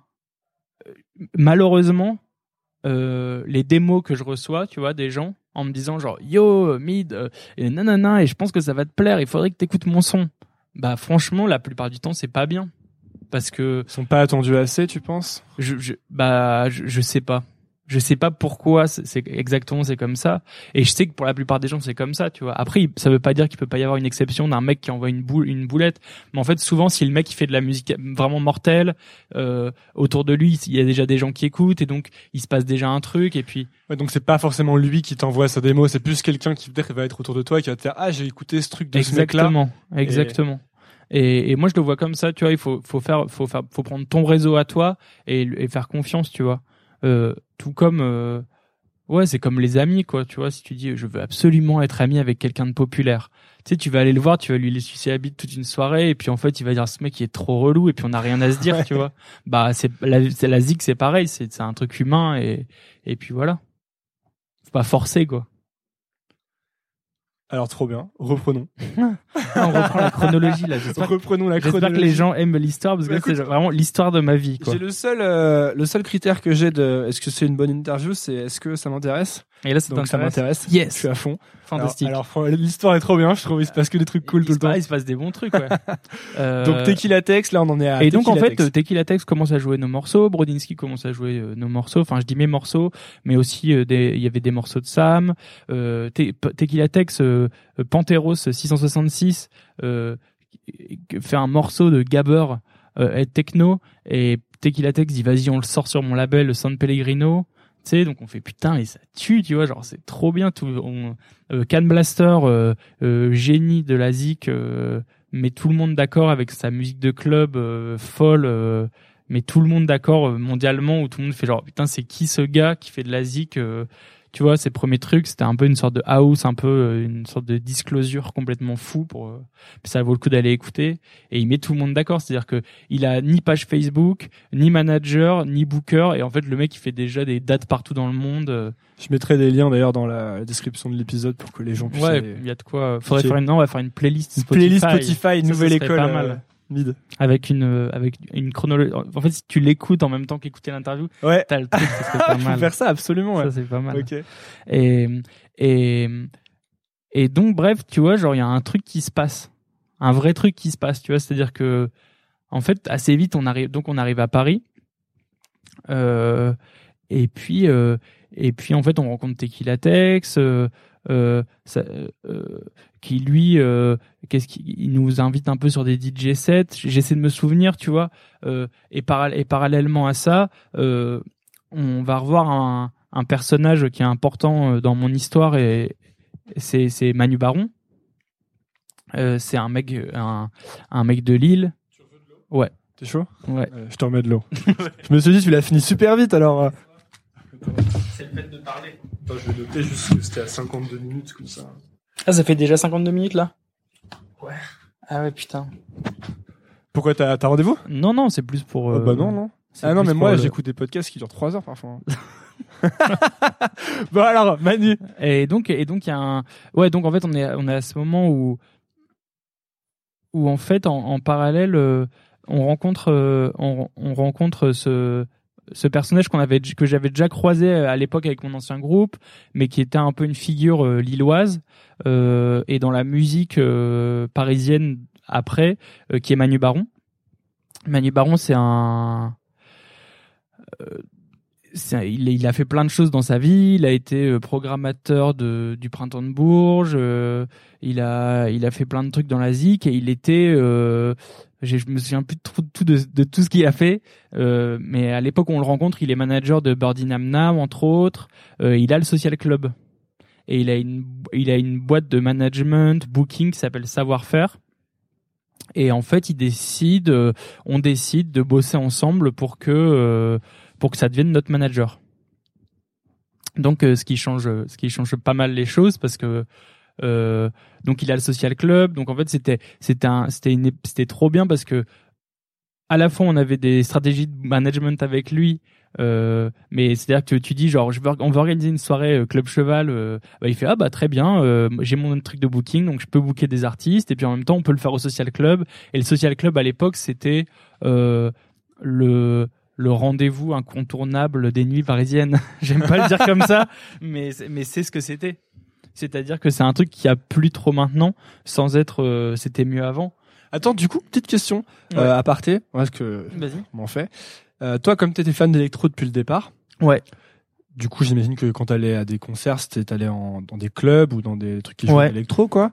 malheureusement, euh, les démos que je reçois, tu vois, des gens en me disant genre yo mid euh, et nanana et je pense que ça va te plaire, il faudrait que t'écoutes mon son. Bah franchement, la plupart du temps c'est pas bien. Parce que Ils sont pas attendus assez, tu penses? je, je bah je, je sais pas je sais pas pourquoi c'est exactement c'est comme ça. Et je sais que pour la plupart des gens c'est comme ça tu vois. Après ça veut pas dire qu'il peut pas y avoir une exception d'un mec qui envoie une boule une boulette. Mais en fait souvent si le mec il fait de la musique vraiment mortelle euh, autour de lui il y a déjà des gens qui écoutent et donc il se passe déjà un truc et puis Ouais, donc c'est pas forcément lui qui t'envoie sa démo, c'est plus quelqu'un qui peut-être va être autour de toi et qui va te dire ah j'ai écouté ce truc de ce mec-là. exactement exactement. Et, et moi je le vois comme ça tu vois il faut faut faire faut faire faut prendre ton réseau à toi et, et faire confiance tu vois. Euh, tout comme euh, ouais c'est comme les amis quoi. Tu vois si tu dis je veux absolument être ami avec quelqu'un de populaire. Tu sais tu vas aller le voir tu vas lui laisser sucer la bite toute une soirée et puis en fait il va dire ce mec il est trop relou et puis on n'a rien à se dire Ouais. tu vois. Bah c'est la la zik c'est pareil c'est c'est un truc humain et et puis voilà. Faut pas forcer quoi Alors trop bien, reprenons. on reprend la chronologie là Reprenons la J'espère que chronologie. les gens aiment l'histoire parce que Bah, c'est vraiment l'histoire de ma vie. J'ai le seul, euh, le seul critère que j'ai de est-ce que c'est une bonne interview, c'est est-ce que ça m'intéresse? Et là, ça Donc ça m'intéresse. Yes. Je suis à fond. Fantastique. Alors, alors, l'histoire est trop bien. Je trouve il se passe que des trucs cool tout le temps. il se passe des bons trucs. Ouais. Euh, Donc Tequila Tex, là on en est à. et donc en fait, Tequila Tex commence à jouer nos morceaux, Brodinski commence à jouer euh, nos morceaux. Enfin, je dis mes morceaux, mais aussi euh, des- il y avait des morceaux de Sam. Euh, Te- Tequila Tex, euh, euh, Panteros 666 euh, fait un morceau de Gabber euh, et techno et Tequila Tex dit vas-y on le sort sur mon label San Pellegrino. Tu donc on fait putain et ça tue, tu vois, genre c'est trop bien. Tout, on, euh, Can Blaster, euh, euh, génie de la zik, euh, met tout le monde d'accord avec sa musique de club folle, met tout le monde d'accord mondialement où tout le monde fait genre putain c'est qui ce gars qui fait de la zik tu vois ses premiers trucs c'était un peu une sorte de house un peu euh, une sorte de disclosure complètement fou pour euh, ça vaut le coup d'aller écouter et il met tout le monde d'accord c'est à dire que il a ni page Facebook ni manager ni booker et en fait le mec il fait déjà des dates partout dans le monde euh, Je mettrai des liens d'ailleurs dans la, description de l'épisode pour que les gens puissent. ouais il y a de quoi faudrait faire une non on va faire une playlist Spotify. playlist Spotify, nouvelle école. pas mal. Mid. avec une euh, avec une chronologie en fait si tu l'écoutes en même temps qu'écouter l'interview Ouais. t'as le truc ça serait pas Je peux mal faire ça absolument. Ouais. ça c'est pas mal et et et donc bref tu vois genre il y a un truc qui se passe un vrai truc qui se passe tu vois c'est à dire que en fait assez vite on arrive donc on arrive à Paris euh, et puis euh, et puis en fait on rencontre Tequila Tex ça, euh, qui lui euh, qu'est-ce qu'il il nous invite un peu sur des DJ sets j'essaie de me souvenir tu vois euh, et, et parallèlement à ça euh, on va revoir un, un personnage qui est important euh, dans mon histoire et c'est c'est Manu Baron Euh, c'est un mec, un, un mec de Lille. Ouais. T'es chaud? Ouais. Euh, Je te remets de l'eau. je me suis dit, tu l'as fini super vite alors. euh. C'est le fait de parler. Attends, je vais noter juste que c'était à 52 minutes comme ça. Ah, ça fait déjà 52 minutes là? Ouais. Ah ouais, putain. Pourquoi t'as t'as rendez-vous? Non, non, c'est plus pour. Oh, euh, Bah non, non. c'est Ah non, mais moi le- j'écoute des podcasts qui durent 3 heures parfois. bon alors, Manu. Et donc, et donc il y a un, ouais, donc en fait on est, on est à ce moment où, où en fait en, en parallèle, euh, on rencontre, euh, on, on rencontre ce, ce personnage qu'on avait, que j'avais déjà croisé à l'époque avec mon ancien groupe, mais qui était un peu une figure euh, lilloise euh, et dans la musique euh, parisienne après, euh, qui est Manu Baron. Manu Baron, euh, c'est un- il, il a fait plein de choses dans sa vie. Il a été euh, programmateur de, du printemps de Bourges. euh, il a, il a fait plein de trucs dans la ZIC et il était. Euh, je me souviens plus de tout, de, tout ce qu'il a fait, euh, mais à l'époque où on le rencontre, il est manager de Birdie Nam Nam entre autres. Euh, il a le social club et il a une, il a une boîte de management booking qui s'appelle Savoir Faire. Et en fait, il décide, euh, on décide de bosser ensemble pour que pour que ça devienne notre manager. Donc, euh, ce qui change, ce qui change pas mal les choses parce que euh, donc il a le social club. Donc en fait, c'était c'était c'était c'était trop bien parce que à la fois on avait des stratégies de management avec lui. Euh, mais c'est-à-dire que tu dis genre on veut organiser une soirée euh, club cheval euh, bah, il fait ah bah très bien euh, j'ai mon truc de booking donc je peux booker des artistes et puis en même temps on peut le faire au social club et le social club à l'époque c'était euh, le le rendez-vous incontournable des nuits parisiennes. J'aime pas le dire comme ça, mais c'est- mais c'est ce que c'était. C'est-à-dire que c'est un truc qui a plus trop maintenant, sans être euh, c'était mieux avant. Attends, du coup, petite question. Ouais. Euh, à parté, parce que Vas-y. on m'en fait. Euh, toi, comme t'étais fan d'électro depuis le départ, Ouais. du coup, j'imagine que quand t'allais à des concerts, c'était en, dans des clubs ou dans des trucs qui jouaient Ouais. à l'électro, quoi.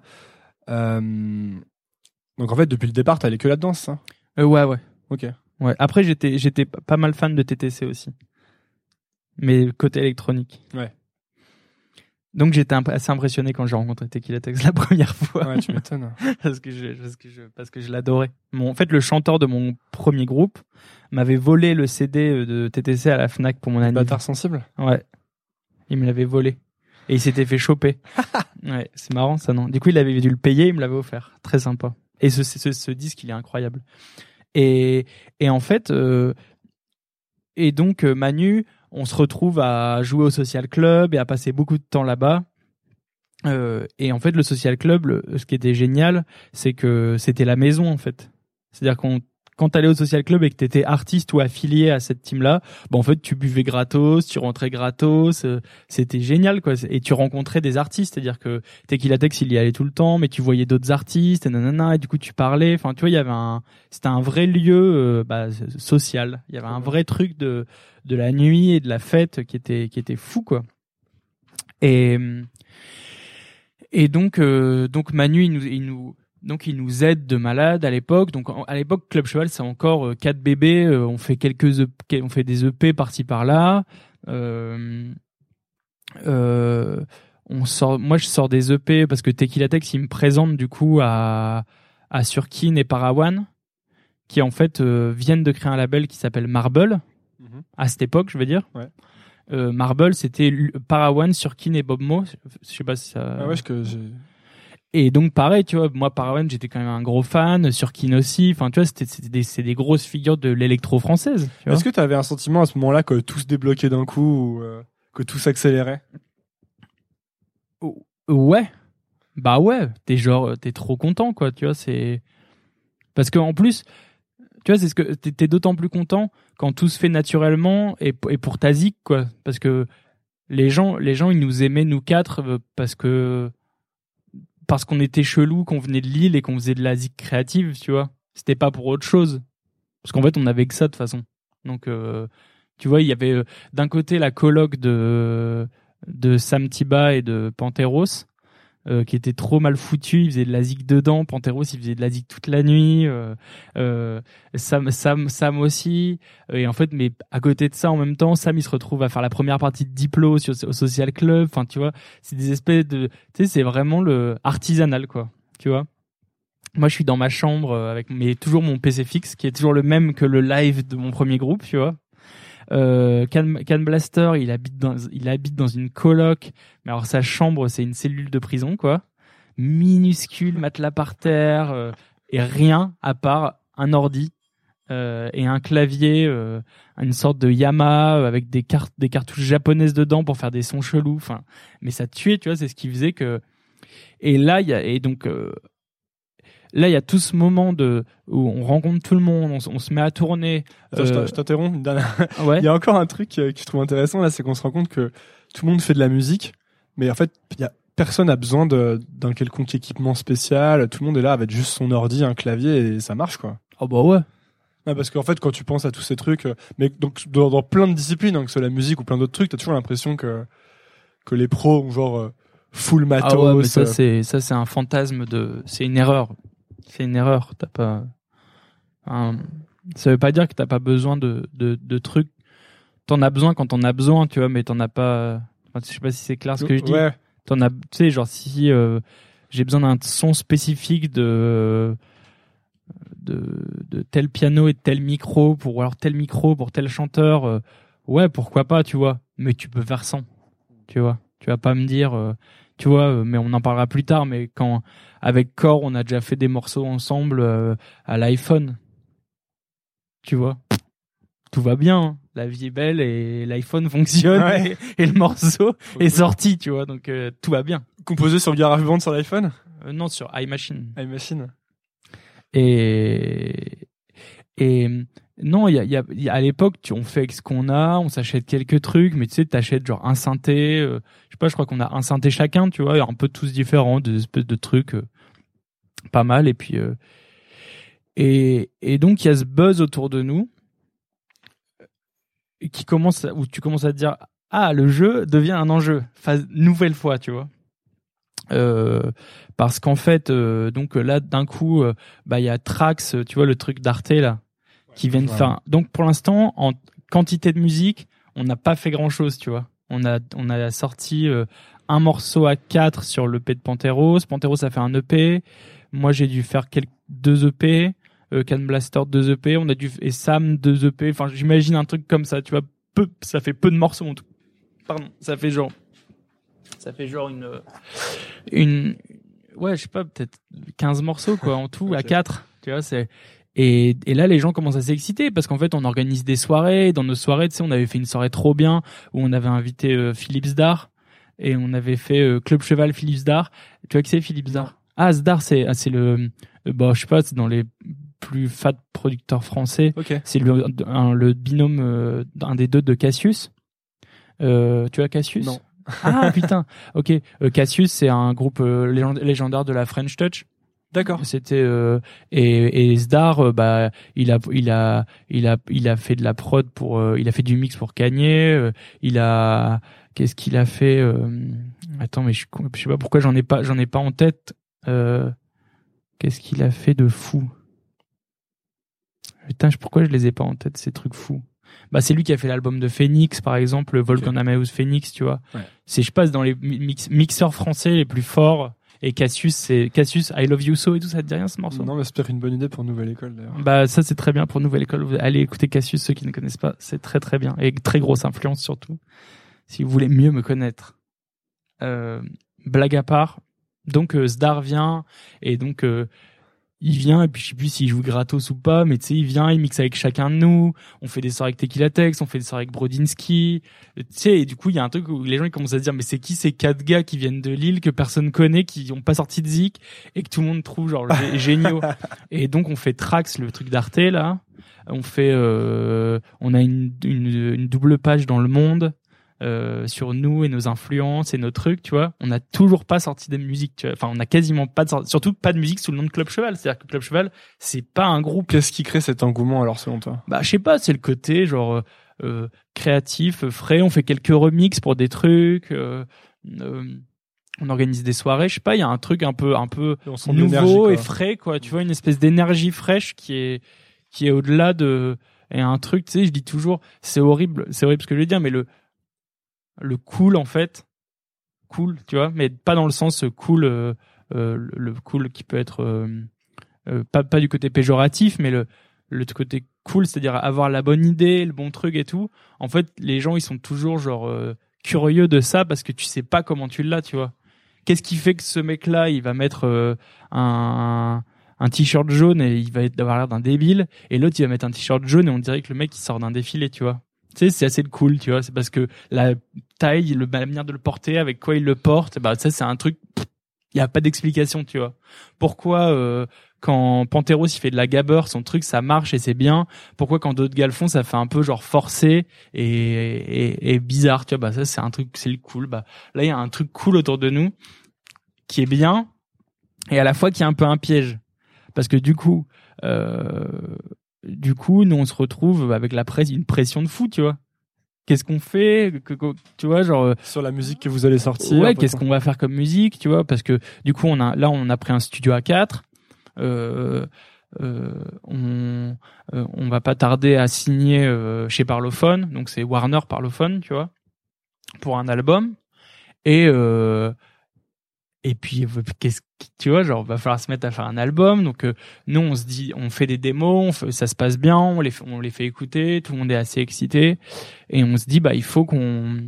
Donc en fait, depuis le départ, t'allais que là-dedans, ça Euh, ouais ouais. Ok. Ouais. Après j'étais j'étais pas mal fan de TTC aussi, mais côté électronique. Ouais. Donc j'étais assez impressionné quand j'ai rencontré Tex la première fois. Ouais, tu m'étonnes. parce que je parce que je parce que je l'adorais. Mon en fait le chanteur de mon premier groupe m'avait volé le CD de TTC à la Fnac pour mon anniversaire. Bâtard sensible. Ouais. Il me l'avait volé et il s'était fait choper. ouais, c'est marrant ça non? Du coup, il avait dû le payer, il me l'avait offert. Très sympa. Et ce, ce, ce disque, il est incroyable. Et et en fait euh, et donc euh, Manu, on se retrouve à jouer au social club et à passer beaucoup de temps là-bas. Euh, et en fait, le social club, ce qui était génial, c'est que c'était la maison en fait. C'est-à-dire qu'on quand t'allais au social club et que t'étais artiste ou affilié à cette team-là, bah en fait tu buvais gratos, tu rentrais gratos, euh, c'était génial quoi. Et tu rencontrais des artistes, c'est-à-dire que Tequila Tex il y allait tout le temps, mais tu voyais d'autres artistes, et nanana, et du coup tu parlais. Enfin tu vois, il y avait un, c'était un vrai lieu euh, bah, social. Il y avait un vrai truc de de la nuit et de la fête qui était qui était fou quoi. Et et donc euh, donc Manu il nous il nous donc il nous aide de malade à l'époque. Donc à l'époque Club Cheval c'est encore euh, quatre bébés. euh, on fait quelques EP on fait des EP par-ci par-là. Euh, euh, on sort moi je sors des EP parce que Tequila Tex il me présente du coup à à Surkin et Parawan qui en fait euh, viennent de créer un label qui s'appelle Marble Mhm. à cette époque je veux dire. Ouais. Marble c'était Parawan, Surkin et Bob Mo. Je sais pas si ça. Ah ouais, je que j'ai. Et donc pareil, tu vois, moi Parawan, j'étais quand même un gros fan, sur Kin aussi. Enfin, tu vois, c'était des, grosses figures de l'électro française. Tu Est-ce que t'avais un sentiment à ce moment-là que tout se débloquait d'un coup ou euh, que tout s'accélérait? Ouais. Bah ouais, t'es genre, t'es trop content, quoi. Tu vois, c'est parce que en plus, tu vois, c'est ce que t'es d'autant plus content quand tout se fait naturellement et, et pour ta zik, quoi. Parce que les gens, les gens, ils nous aimaient nous quatre euh, parce que parce qu'on était chelou, qu'on venait de Lille et qu'on faisait de la créative, tu vois. C'était pas pour autre chose. Parce qu'en fait, on avait que ça de toute façon. Donc, euh, tu vois, il y avait euh, d'un côté la colloque de de Sam Tiba et de Panteros euh, qui était trop mal foutu. Il faisait de la zik dedans. Panteros, il faisait de la zik toute la nuit. Euh, euh, Sam, Sam, Sam aussi. Et en fait, mais à côté de ça, en même temps, Sam, il se retrouve à faire la première partie de Diplo sur, au Social Club. Enfin, tu vois, c'est des espèces de, tu sais, c'est vraiment le artisanal, quoi. Tu vois? moi je suis dans ma chambre avec mais toujours mon PC fixe qui est toujours le même que le live de mon premier groupe tu vois euh, Can, Blaster il habite dans il habite dans une coloc. Mais alors sa chambre c'est une cellule de prison quoi. Minuscule matelas par terre euh, et rien à part un ordi euh, et un clavier euh, une sorte de Yamaha avec des cartes des cartouches japonaises dedans pour faire des sons chelous. Enfin mais ça tuait tu vois c'est ce qui faisait que et là il y a et donc euh, là il y a tout ce moment de où on rencontre tout le monde, on, se met à tourner. Attends, je Euh, je t'interromps. une dernière- ouais. Il y a encore un truc euh, que je trouve intéressant là, c'est qu'on se rend compte que tout le monde fait de la musique, mais en fait, il y a personne a besoin d'un quelconque équipement spécial. Tout le monde est là avec juste son ordi, un clavier et ça marche quoi. Oh bah ouais. Ouais, parce qu'en fait, quand tu penses à tous ces trucs, euh, mais donc dans, dans plein de disciplines, hein, que ce soit la musique ou plein d'autres trucs, t'as toujours l'impression que que les pros ont genre full matos. Ah ouais, mais ça euh, c'est ça c'est un fantasme de c'est une erreur. C'est une erreur, t'as pas un- ça veut pas dire que t'as pas besoin de de, de trucs. T'en as besoin quand t'en as besoin, tu vois, mais t'en as pas enfin, je sais pas si c'est clair ce que je dis. Ouais. T'en as tu sais genre si euh, j'ai besoin d'un son spécifique de de de tel piano et de tel micro pour ou alors tel micro pour tel chanteur euh, ouais pourquoi pas tu vois mais tu peux faire sans tu vois tu vas pas me dire euh, tu vois mais on en parlera plus tard mais quand avec Core on a déjà fait des morceaux ensemble euh, à l'iPhone. Tu vois? Tout va bien hein. la vie est belle et l'iPhone fonctionne Ouais. et, et le morceau est sorti tu vois. Donc euh, tout va bien. Composé sur GarageBand sur l'iPhone, Euh, non sur iMachine. iMachine. et et non il y a, à l'époque on fait ce qu'on a on s'achète quelques trucs mais tu sais t'achètes genre un synthé euh, je sais pas je crois qu'on a un synthé chacun tu vois un peu tous différents des espèces de trucs euh, pas mal et puis euh, et donc il y a ce buzz autour de nous qui commence où tu commences à te dire ah le jeu devient un enjeu nouvelle fois tu vois. Parce qu'en fait donc là d'un coup bah il y a Trax tu vois le truc d'Arte là qui viennent faire. Donc pour l'instant en quantité de musique on n'a pas fait grand chose tu vois. On a on a sorti euh, un morceau à 4 sur l'EP de Panteros Panteros ça fait un EP moi j'ai dû faire quelques deux EP euh, Can Blaster deux EP on a dû et Sam deux EP enfin j'imagine un truc comme ça tu vois. Peu ça fait peu de morceaux en tout pardon ça fait genre ça fait genre une une ouais je sais pas peut-être 15 morceaux quoi en tout à Ok. 4 tu vois c'est et, et là les gens commencent à s'exciter parce qu'en fait on organise des soirées. Dans nos soirées tu sais on avait fait une soirée trop bien où on avait invité euh, Philippe Zdar et on avait fait euh, Club Cheval Philippe Zdar. Tu vois qui c'est Philippe Zdar? Ah Zdar c'est ah, c'est le euh, bah je sais pas c'est dans les plus fat producteurs français. Ok. c'est le, un- le binôme euh, un des deux de Cassius. Tu vois Cassius? Non. ah putain. Ok. Cassius c'est un groupe légend- légendaire de la French Touch D'accord. c'était euh, et, et Zdar euh, bah il a il a il a il a fait de la prod pour euh, il a fait du mix pour Kanye euh, il a qu'est-ce qu'il a fait euh, attends mais je, je sais pas pourquoi j'en ai pas j'en ai pas en tête euh, qu'est-ce qu'il a fait de fou? Putain pourquoi je les ai pas en tête ces trucs fous? Bah c'est lui qui a fait l'album de Phoenix par exemple le Volcan Amadeus Phoenix tu vois. Ouais. c'est je passe dans les mix, mixeurs français les plus forts et Cassius c'est Cassius I Love You So et tout ça te dit rien ce morceau Non, mais c'est peut-être une bonne idée pour Nouvelle École d'ailleurs. bah ça c'est très bien pour Nouvelle École. Allez écouter Cassius ceux qui ne connaissent pas, c'est très très bien et très grosse influence surtout. Si vous voulez mieux me connaître. Euh, blague à part, donc euh, Zdar vient et donc euh, il vient et puis je sais plus s'il joue gratos ou pas, mais tu sais il vient, il mixe avec chacun de nous. On fait des soirées avec Tequila Tex, on fait des soirées avec Brodinski. Tu sais et du coup il y a un truc où les gens ils commencent à se dire mais c'est qui ces quatre gars qui viennent de Lille que personne connaît, qui ont pas sorti de Zik et que tout le monde trouve genre gé- géniaux. Et donc on fait Trax, le truc d'Arte là. On fait, euh, on a une, une, une double page dans le monde euh, sur nous et nos influences et nos trucs, tu vois. On n'a toujours pas sorti de musique, tu vois. Enfin, on a quasiment pas de sorti- surtout pas de musique sous le nom de Club Cheval. C'est-à-dire que Club Cheval, c'est pas un groupe. Qu'est-ce qui crée cet engouement alors selon toi? Bah, je sais pas, c'est le côté genre euh, euh, créatif, euh, frais. On fait quelques remixes pour des trucs. euh, euh, on organise des soirées. Je sais pas, il y a un truc un peu, un peu nouveau et frais quoi tu vois une espèce d'énergie fraîche qui est qui est au-delà de et un truc tu sais je dis toujours c'est horrible c'est horrible ce que je veux dire mais le le cool en fait cool tu vois mais pas dans le sens cool euh, euh, le cool qui peut être euh, euh, pas pas du côté péjoratif, mais le le côté cool, c'est-à-dire avoir la bonne idée, le bon truc et tout. En fait, les gens ils sont toujours genre euh, curieux de ça parce que tu sais pas comment tu l'as, tu vois. Qu'est-ce qui fait que ce mec-là, il va mettre euh, un un t-shirt jaune et il va avoir l'air d'un débile et l'autre il va mettre un t-shirt jaune et on dirait que le mec il sort d'un défilé, tu vois. Tu sais, c'est assez cool, tu vois. C'est parce que la taille, le, la manière de le porter, avec quoi il le porte, bah ça c'est un truc. Il y a pas d'explication, tu vois. Pourquoi euh, quand Panteros il fait de la gabber, son truc ça marche et c'est bien. Pourquoi quand d'autres gars le font, ça fait un peu genre forcé et bizarre, tu vois. Bah ça c'est un truc, c'est le cool. Bah là il y a un truc cool autour de nous qui est bien et à la fois qui est un peu un piège parce que du coup. Euh, du coup, nous on se retrouve avec la presse, une pression de fou, tu vois. Qu'est-ce qu'on fait? Que, Tu vois, genre euh, sur la musique que vous allez sortir. Ouais, qu'est-ce qu'on va faire comme musique, tu vois? Parce que du coup, on a là, on a pris un studio à 4 euh, euh, on euh, on va pas tarder à signer chez Parlophone, donc c'est Warner Parlophone, tu vois, pour un album. Et et puis qu'est-ce tu vois genre va falloir se mettre à faire un album. Donc euh, nous on se dit on fait des démos ça se passe bien on les fait écouter tout le monde est assez excité. Et on se dit bah il faut qu'on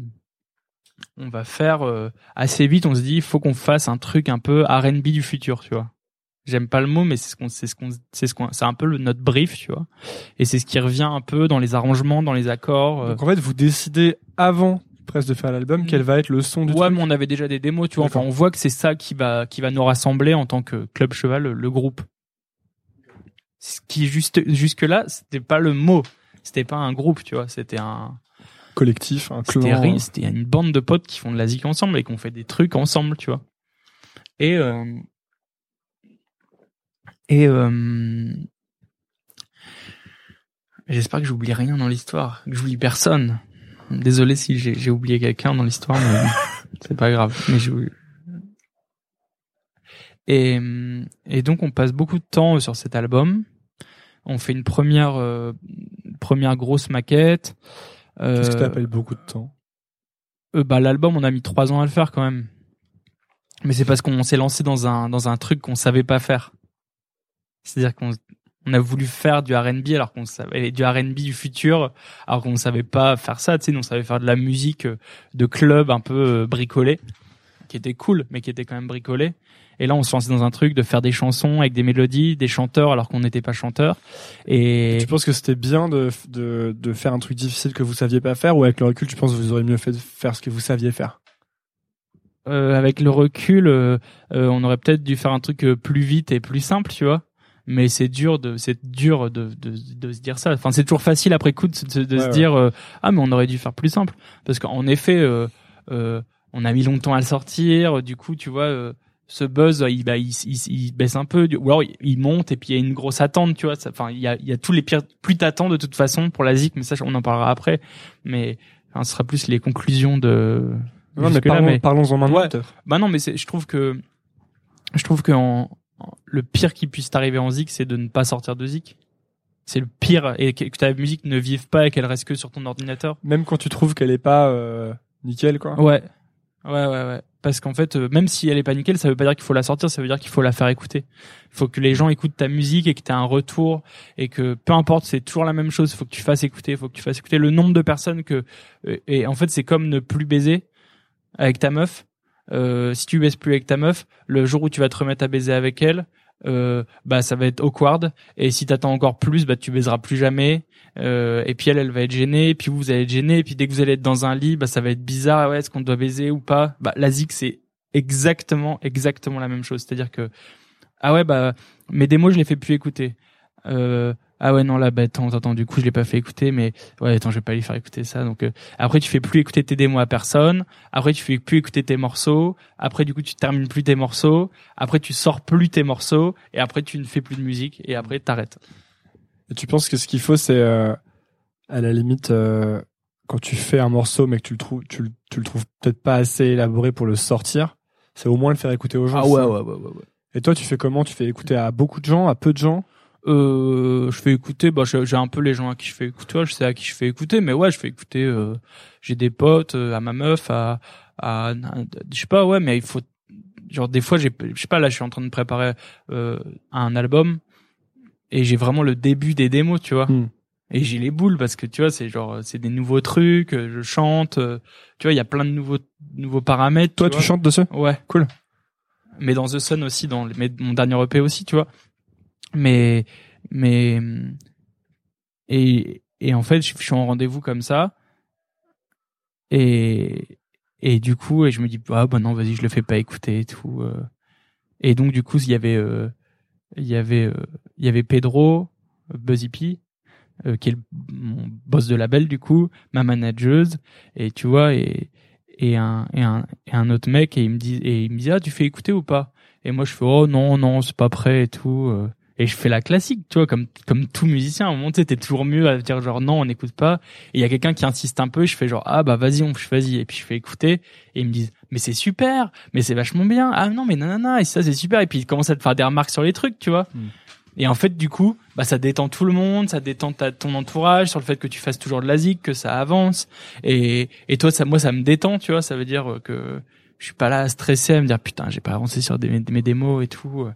on va faire euh, assez vite on se dit il faut qu'on fasse un truc un peu R&B du futur tu vois. J'aime pas le mot mais c'est ce qu'on c'est ce qu'on c'est ce qu'on c'est un peu le, notre brief tu vois. Et c'est ce qui revient un peu dans les arrangements dans les accords euh. donc en fait vous décidez avant presque de faire l'album, quel va être le son du Ouais, mais on avait déjà des démos, tu vois. Enfin, on voit que c'est ça qui va qui va nous rassembler en tant que club cheval, le, groupe. Ce qui juste jusque là, c'était pas le mot, c'était pas un groupe, tu vois, c'était un collectif, un clan. C'était une bande de potes qui font de la zik ensemble et qui ont fait des trucs ensemble, tu vois. Et euh, et euh, j'espère que j'oublie rien dans l'histoire, que j'oublie personne. Désolé si j'ai oublié quelqu'un dans l'histoire, mais c'est pas grave. Mais et, et donc on passe beaucoup de temps sur cet album. On fait une première euh, première grosse maquette. Euh, Qu'est-ce que t'appelles beaucoup de temps? Euh, Bah l'album, on a mis trois ans à le faire quand même. Mais c'est parce qu'on s'est lancé dans un dans un truc qu'on savait pas faire. C'est-à-dire qu'on on a voulu faire du R&B alors qu'on savait du R&B du futur alors qu'on savait pas faire ça tu sais on savait faire de la musique euh, de club un peu euh, bricolé qui était cool mais qui était quand même bricolé. Et là on se lançait dans un truc de faire des chansons avec des mélodies des chanteurs alors qu'on n'était pas chanteurs. Et tu penses que c'était bien de, de de faire un truc difficile que vous saviez pas faire ou avec le recul tu penses que vous auriez mieux fait de faire ce que vous saviez faire? Euh, avec le recul, euh, on aurait peut-être dû faire un truc plus vite et plus simple, tu vois mais c'est dur de c'est dur de, de, de se dire ça. Enfin c'est toujours facile après coup de, de, se dire euh, ah mais on aurait dû faire plus simple. Parce qu'en effet euh, euh, on a mis longtemps à le sortir. Du coup tu vois euh, ce buzz il, bah, il, il, baisse un peu. Ou alors il monte et puis il y a une grosse attente tu vois. Enfin il y a il y a tous les pires plus t'attends de toute façon pour la zik mais ça on en parlera après. Mais enfin, ce sera plus les conclusions de non mais parlons, parlons en maintenant bah non mais je trouve que je trouve que en, le pire qui puisse t'arriver en Zik, c'est de ne pas sortir de Zik. C'est le pire et que ta musique ne vive pas et qu'elle reste que sur ton ordinateur. Même quand tu trouves qu'elle est pas euh, nickel, quoi. Ouais, ouais, ouais, ouais. Parce qu'en fait, euh, même si elle est pas nickel, ça veut pas dire qu'il faut la sortir, ça veut dire qu'il faut la faire écouter. Il faut que les gens écoutent ta musique et que tu un retour et que peu importe, c'est toujours la même chose. Il faut que tu fasses écouter, il faut que tu fasses écouter le nombre de personnes que euh, et en fait, c'est comme ne plus baiser avec ta meuf euh, si tu baises plus avec ta meuf, le jour où tu vas te remettre à baiser avec elle, euh, bah ça va être awkward. Et si t'attends encore plus, bah tu baiseras plus jamais. Euh, et puis elle, elle va être gênée. Et puis vous, vous allez être gêné. Et puis dès que vous allez être dans un lit, bah ça va être bizarre. Ouais, est-ce qu'on doit baiser ou pas? Bah la zik c'est exactement, exactement la même chose. C'est-à-dire que ah ouais bah mes démos je les fais plus écouter. Euh, ah ouais non là bah attends, attends du coup je l'ai pas fait écouter mais ouais attends je vais pas lui faire écouter ça donc euh, après tu fais plus écouter tes démos à personne après tu fais plus écouter tes morceaux après du coup tu termines plus tes morceaux après tu sors plus tes morceaux et après tu ne fais plus de musique et après t'arrêtes. Et tu penses que ce qu'il faut c'est euh, à la limite euh, quand tu fais un morceau mais que tu le trouves tu, tu le trouves peut-être pas assez élaboré pour le sortir c'est au moins le faire écouter aux gens ah ouais ouais ouais ouais, ouais. et toi tu fais comment? Tu fais écouter à beaucoup de gens à peu de gens? Euh, je fais écouter bah j'ai un peu les gens à qui je fais écouter je sais à qui je fais écouter mais ouais je fais écouter euh, j'ai des potes euh, à ma meuf à à je sais pas ouais mais il faut genre des fois j'ai je sais pas là je suis en train de préparer euh, un album et j'ai vraiment le début des démos tu vois Hmm. et j'ai les boules parce que tu vois c'est genre c'est des nouveaux trucs euh, je chante euh, tu vois il y a plein de nouveaux nouveaux paramètres Toi, tu vois. chantes dessus ouais Cool. mais dans The Sun aussi dans mais mon dernier EP aussi tu vois mais mais et et en fait je suis en rendez-vous comme ça et et du coup et je me dis ah bah non vas-y je le fais pas écouter et tout euh. et donc du coup il y avait euh, il y avait euh, il y avait Pedro Buzzy P euh, qui est mon boss de label du coup ma manageuse et tu vois et et un et un et un autre mec et il me dit et il me dit ah tu fais écouter ou pas? Et moi je fais oh non non c'est pas prêt et tout euh. Et je fais la classique tu vois comme comme tout musicien à un moment tu sais, t'es toujours mieux à dire genre non on n'écoute pas. Et il y a quelqu'un qui insiste un peu je fais genre ah bah vas-y on vas-y. Et puis je fais écouter. Et ils me disent mais c'est super mais c'est vachement bien. Ah non mais nanana et ça c'est super. Et puis ils commencent à te faire des remarques sur les trucs tu vois. Hmm. et en fait du coup bah ça détend tout le monde ça détend ta, ton entourage sur le fait que tu fasses toujours de la zik que ça avance. Et et toi ça moi ça me détend tu vois. Ça veut dire que je suis pas là à stresser à me dire putain j'ai pas avancé sur des, mes démos et tout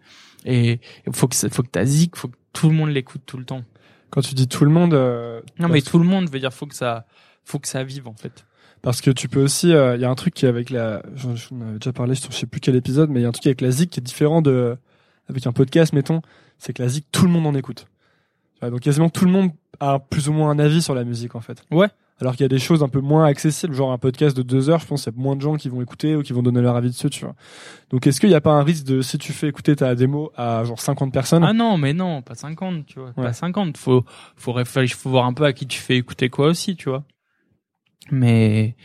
et faut que faut que ta zik faut que tout le monde l'écoute tout le temps Quand tu dis tout le monde, euh, non mais tout le monde veut dire faut que ça faut que ça vive en fait parce que tu peux aussi, euh, il y a un truc qui est avec la, j'en avais déjà parlé je sais plus quel épisode, mais il y a un truc avec la zik qui est différent de, avec un podcast, mettons, c'est que la zik, tout le monde en écoute. Donc quasiment tout le monde a plus ou moins un avis sur la musique en fait. Ouais. Alors qu'il y a des choses un peu moins accessibles, genre un podcast de deux heures, je pense qu'il y a moins de gens qui vont écouter ou qui vont donner leur avis dessus, tu vois. Donc est-ce qu'il n'y a pas un risque de, si tu fais écouter ta démo à genre 50 personnes, ah non mais non pas 50 tu vois Ouais. pas 50 faut faut réfléchir faut voir un peu à qui tu fais écouter quoi aussi tu vois mais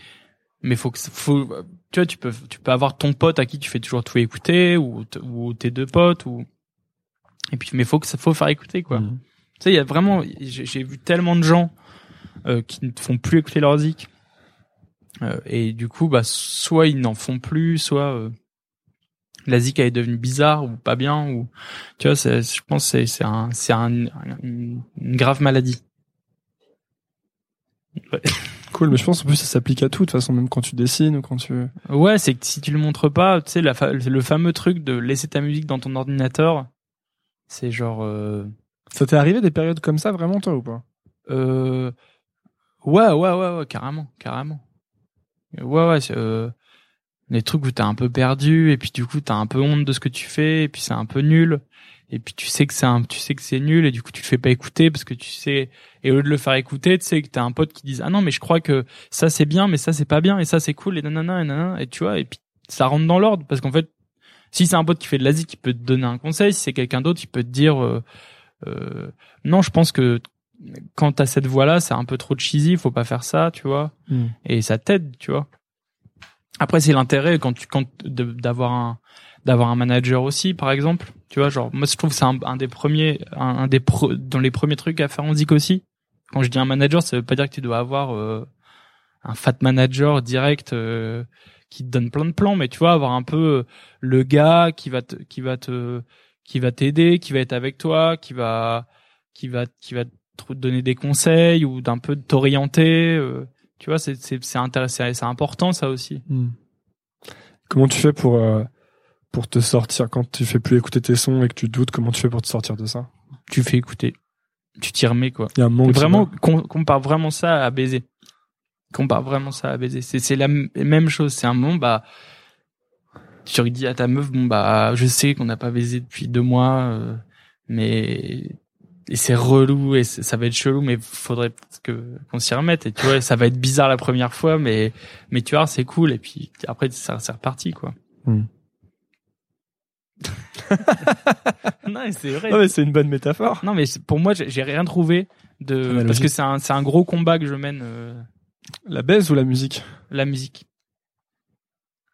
mais faut que faut tu vois tu peux tu peux avoir ton pote à qui tu fais toujours tout écouter ou ou tes deux potes ou et puis mais faut que ça faut faire écouter quoi Mhm. tu sais il y a vraiment j'ai vu tellement de gens euh, qui ne font plus écouter leur zik Euh, et du coup bah soit ils n'en font plus soit euh, la zik est devenue bizarre ou pas bien ou tu vois c'est je pense que c'est c'est un c'est un, une, une grave maladie. Cool, mais je pense en plus ça s'applique à tout, de toute façon, même quand tu dessines ou quand tu... Ouais, c'est que si tu le montres pas, tu sais, la fa- le fameux truc de laisser ta musique dans ton ordinateur, c'est genre, euh, Ça t'est arrivé des périodes comme ça vraiment toi ou pas? euh, ouais, ouais, ouais, ouais, carrément, carrément. Ouais, ouais, c'est, euh, des trucs où t'es un peu perdu et puis du coup t'as un peu honte de ce que tu fais et puis c'est un peu nul. Et puis tu sais que c'est un, tu sais que c'est nul et du coup tu le fais pas écouter parce que tu sais et au lieu de le faire écouter, tu sais que t'as un pote qui dise ah non mais je crois que ça c'est bien mais ça c'est pas bien et ça c'est cool et nanana et nanana et tu vois et puis ça rentre dans l'ordre parce qu'en fait si c'est un pote qui fait de l'Asie qui peut te donner un conseil, si c'est quelqu'un d'autre, il peut te dire euh, euh, non, je pense que quand t'as cette voix là, c'est un peu trop cheesy, faut pas faire ça, tu vois. Et ça t'aide, tu vois. Après c'est l'intérêt quand tu quand de- d'avoir un d'avoir un manager aussi par exemple, tu vois, genre moi je trouve que c'est un, un des premiers un, un des pro- dans les premiers trucs à faire en zik aussi. Quand je dis un manager, ça veut pas dire que tu dois avoir euh, un fat manager direct euh, qui te donne plein de plans, mais tu vois, avoir un peu euh, le gars qui va te, qui va te, qui va t'aider, qui va être avec toi, qui va, qui va, qui va te donner des conseils ou d'un peu t'orienter. euh, tu vois, c'est, c'est, c'est intéressant, c'est important ça aussi. Comment tu fais pour euh, pour te sortir quand tu fais plus écouter tes sons et que tu doutes Comment tu fais pour te sortir de ça? Tu fais écouter, tu t'y remets quoi. Il y a un tu vraiment, qu'on compare vraiment ça à baiser. Compare vraiment ça à baiser. C'est, c'est la même chose. C'est un moment, bah, tu dis à ta meuf, bon, bah, je sais qu'on n'a pas baisé depuis deux mois, euh, mais, et c'est relou et ça va être chelou, mais faudrait que, qu'on s'y remette. Et tu vois, ça va être bizarre la première fois, mais, mais tu vois, c'est cool. Et puis, après, ça, c'est reparti, quoi. Hmm. non, mais c'est vrai. Non mais c'est une bonne métaphore. Non, mais pour moi, j'ai rien trouvé de parce Analogie. que c'est un c'est un gros combat que je mène euh, La baise ou la musique? La musique.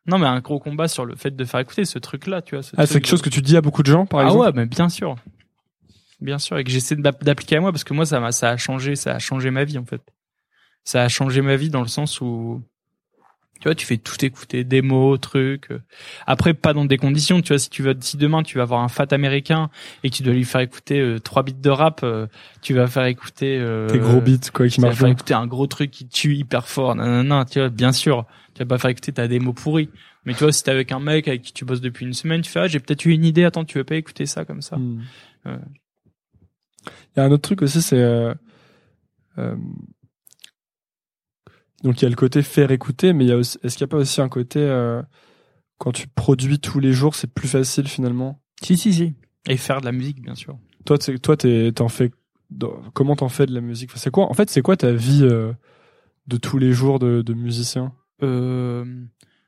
Non, mais un gros combat sur le fait de faire écouter ce truc-là, tu vois. ce Ah, c'est quelque de- chose que tu dis à beaucoup de gens, par ah exemple? ouais, mais bien sûr, bien sûr, et que j'essaie d'app- d'appliquer à moi parce que moi, ça m'a ça a changé, ça a changé ma vie en fait. Ça a changé ma vie dans le sens où tu vois, tu fais tout écouter, démos, trucs. euh. Après, pas dans des conditions. Tu vois, si tu vas, si demain tu vas avoir un fat américain et que tu dois lui faire écouter euh, trois bits de rap, euh, tu vas faire écouter euh, Tes gros beats, quoi, qui tu vas marchent faire écouter un gros truc qui tue hyper fort. Non, non, non, tu vois, bien sûr, Tu vas pas faire écouter ta démo pourrie. Mais tu vois, si t'es avec un mec avec qui tu bosses depuis une semaine, tu fais, ah, j'ai peut-être eu une idée, attends, tu veux pas écouter ça comme ça? Hmm. Il y a un autre truc aussi, c'est euh, euh, donc il y a le côté faire écouter, mais il y a aussi, est-ce qu'il n'y a pas aussi un côté euh, quand tu produis tous les jours, c'est plus facile finalement? Si, si, si. Et faire de la musique, bien sûr. Toi, t'es- toi, t'es- t'en fais comment t'en fais de la musique? Enfin, C'est quoi En fait, c'est quoi ta vie de tous les jours de, de musicien?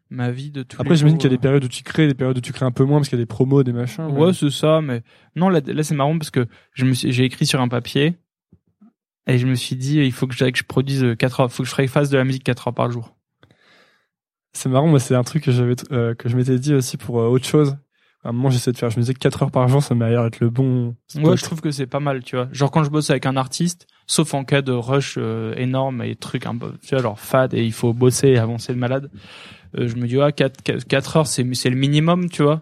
Ma vie de tous Après, j'imagine qu'il y a des euh, périodes où tu crées, des périodes où tu crées un peu moins parce qu'il y a des promos, des machins. mais- Ouais, c'est ça, mais non, là, là c'est marrant parce que je me suis, j'ai écrit sur un papier et je me suis dit, il faut que je, que je produise 4 heures, faut que je fasse de la musique 4 heures par jour. C'est marrant, moi, c'est un truc que j'avais, euh, que je m'étais dit aussi pour euh, autre chose. À un moment, j'essayais de faire, je me disais 4 heures par jour, ça m'a l'air d'être le bon. spot. Ouais, je trouve que c'est pas mal, tu vois. Genre quand je bosse avec un artiste, sauf en cas de rush euh, énorme et trucs un peu, tu vois, genre fade et il faut bosser et avancer de malade, euh, je me dis, ah, 4, 4 heures, c'est, c'est le minimum, tu vois.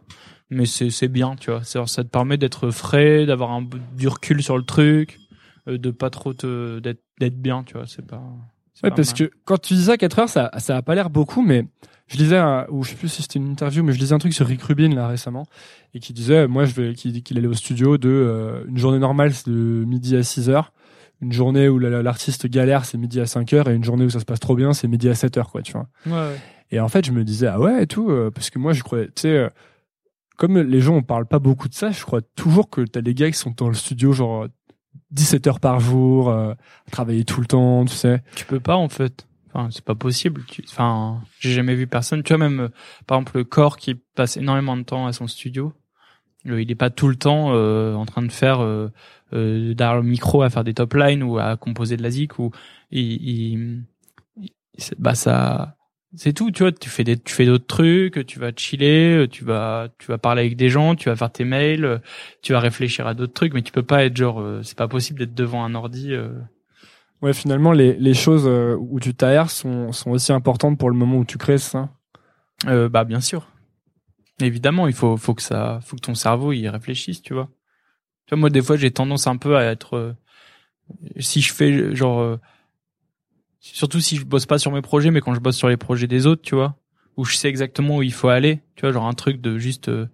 Mais c'est, c'est bien, tu vois. C'est- ça te permet d'être frais, d'avoir un du recul sur le truc, euh, de pas trop te, d'être, d'être bien, tu vois. C'est pas. Ouais, pas parce mal. que quand tu dis ça 4 heures, ça, ça a pas l'air beaucoup, mais je lisais, un- ou je sais plus si c'était une interview, mais je lisais un truc sur Rick Rubin là récemment, et qui disait, moi, je vais, qu'il allait au studio de euh, une journée normale, c'est de midi à 6 heures, une journée où la- l'artiste galère, c'est midi à 5 heures, et une journée où ça se passe trop bien, c'est midi à 7 heures, quoi, tu vois. Ouais, ouais. Et en fait, je me disais, ah ouais, et tout, euh, parce que moi, je croyais, tu sais, euh, comme les gens, on parle pas beaucoup de ça, je crois toujours que t'as des gars qui sont dans le studio, genre, 17 heures par jour, euh, travailler tout le temps, tu sais. Tu peux pas en fait. Enfin, c'est pas possible. Tu- Enfin, j'ai jamais vu personne. Tu vois même, euh, par exemple, le corps qui passe énormément de temps à son studio. euh, il est pas tout le temps euh, en train de faire euh, euh, derrière le micro à faire des top lines ou à composer de la zik ou il, il- bah ça c'est tout tu vois tu fais des tu fais d'autres trucs tu vas chiller euh, tu vas tu vas parler avec des gens tu vas faire tes mails euh, tu vas réfléchir à d'autres trucs mais tu peux pas être genre euh, c'est pas possible d'être devant un ordi euh, Ouais, finalement, les, les choses euh, où tu t'aères sont, sont aussi importantes pour le moment où tu crées ça? Euh, bah bien sûr. Évidemment, il faut faut que ça faut que ton cerveau y réfléchisse, tu vois. Tu vois moi des fois j'ai tendance un peu à être euh, si je fais genre euh, surtout si je bosse pas sur mes projets mais quand je bosse sur les projets des autres, tu vois, où je sais exactement où il faut aller, tu vois, genre un truc de juste euh,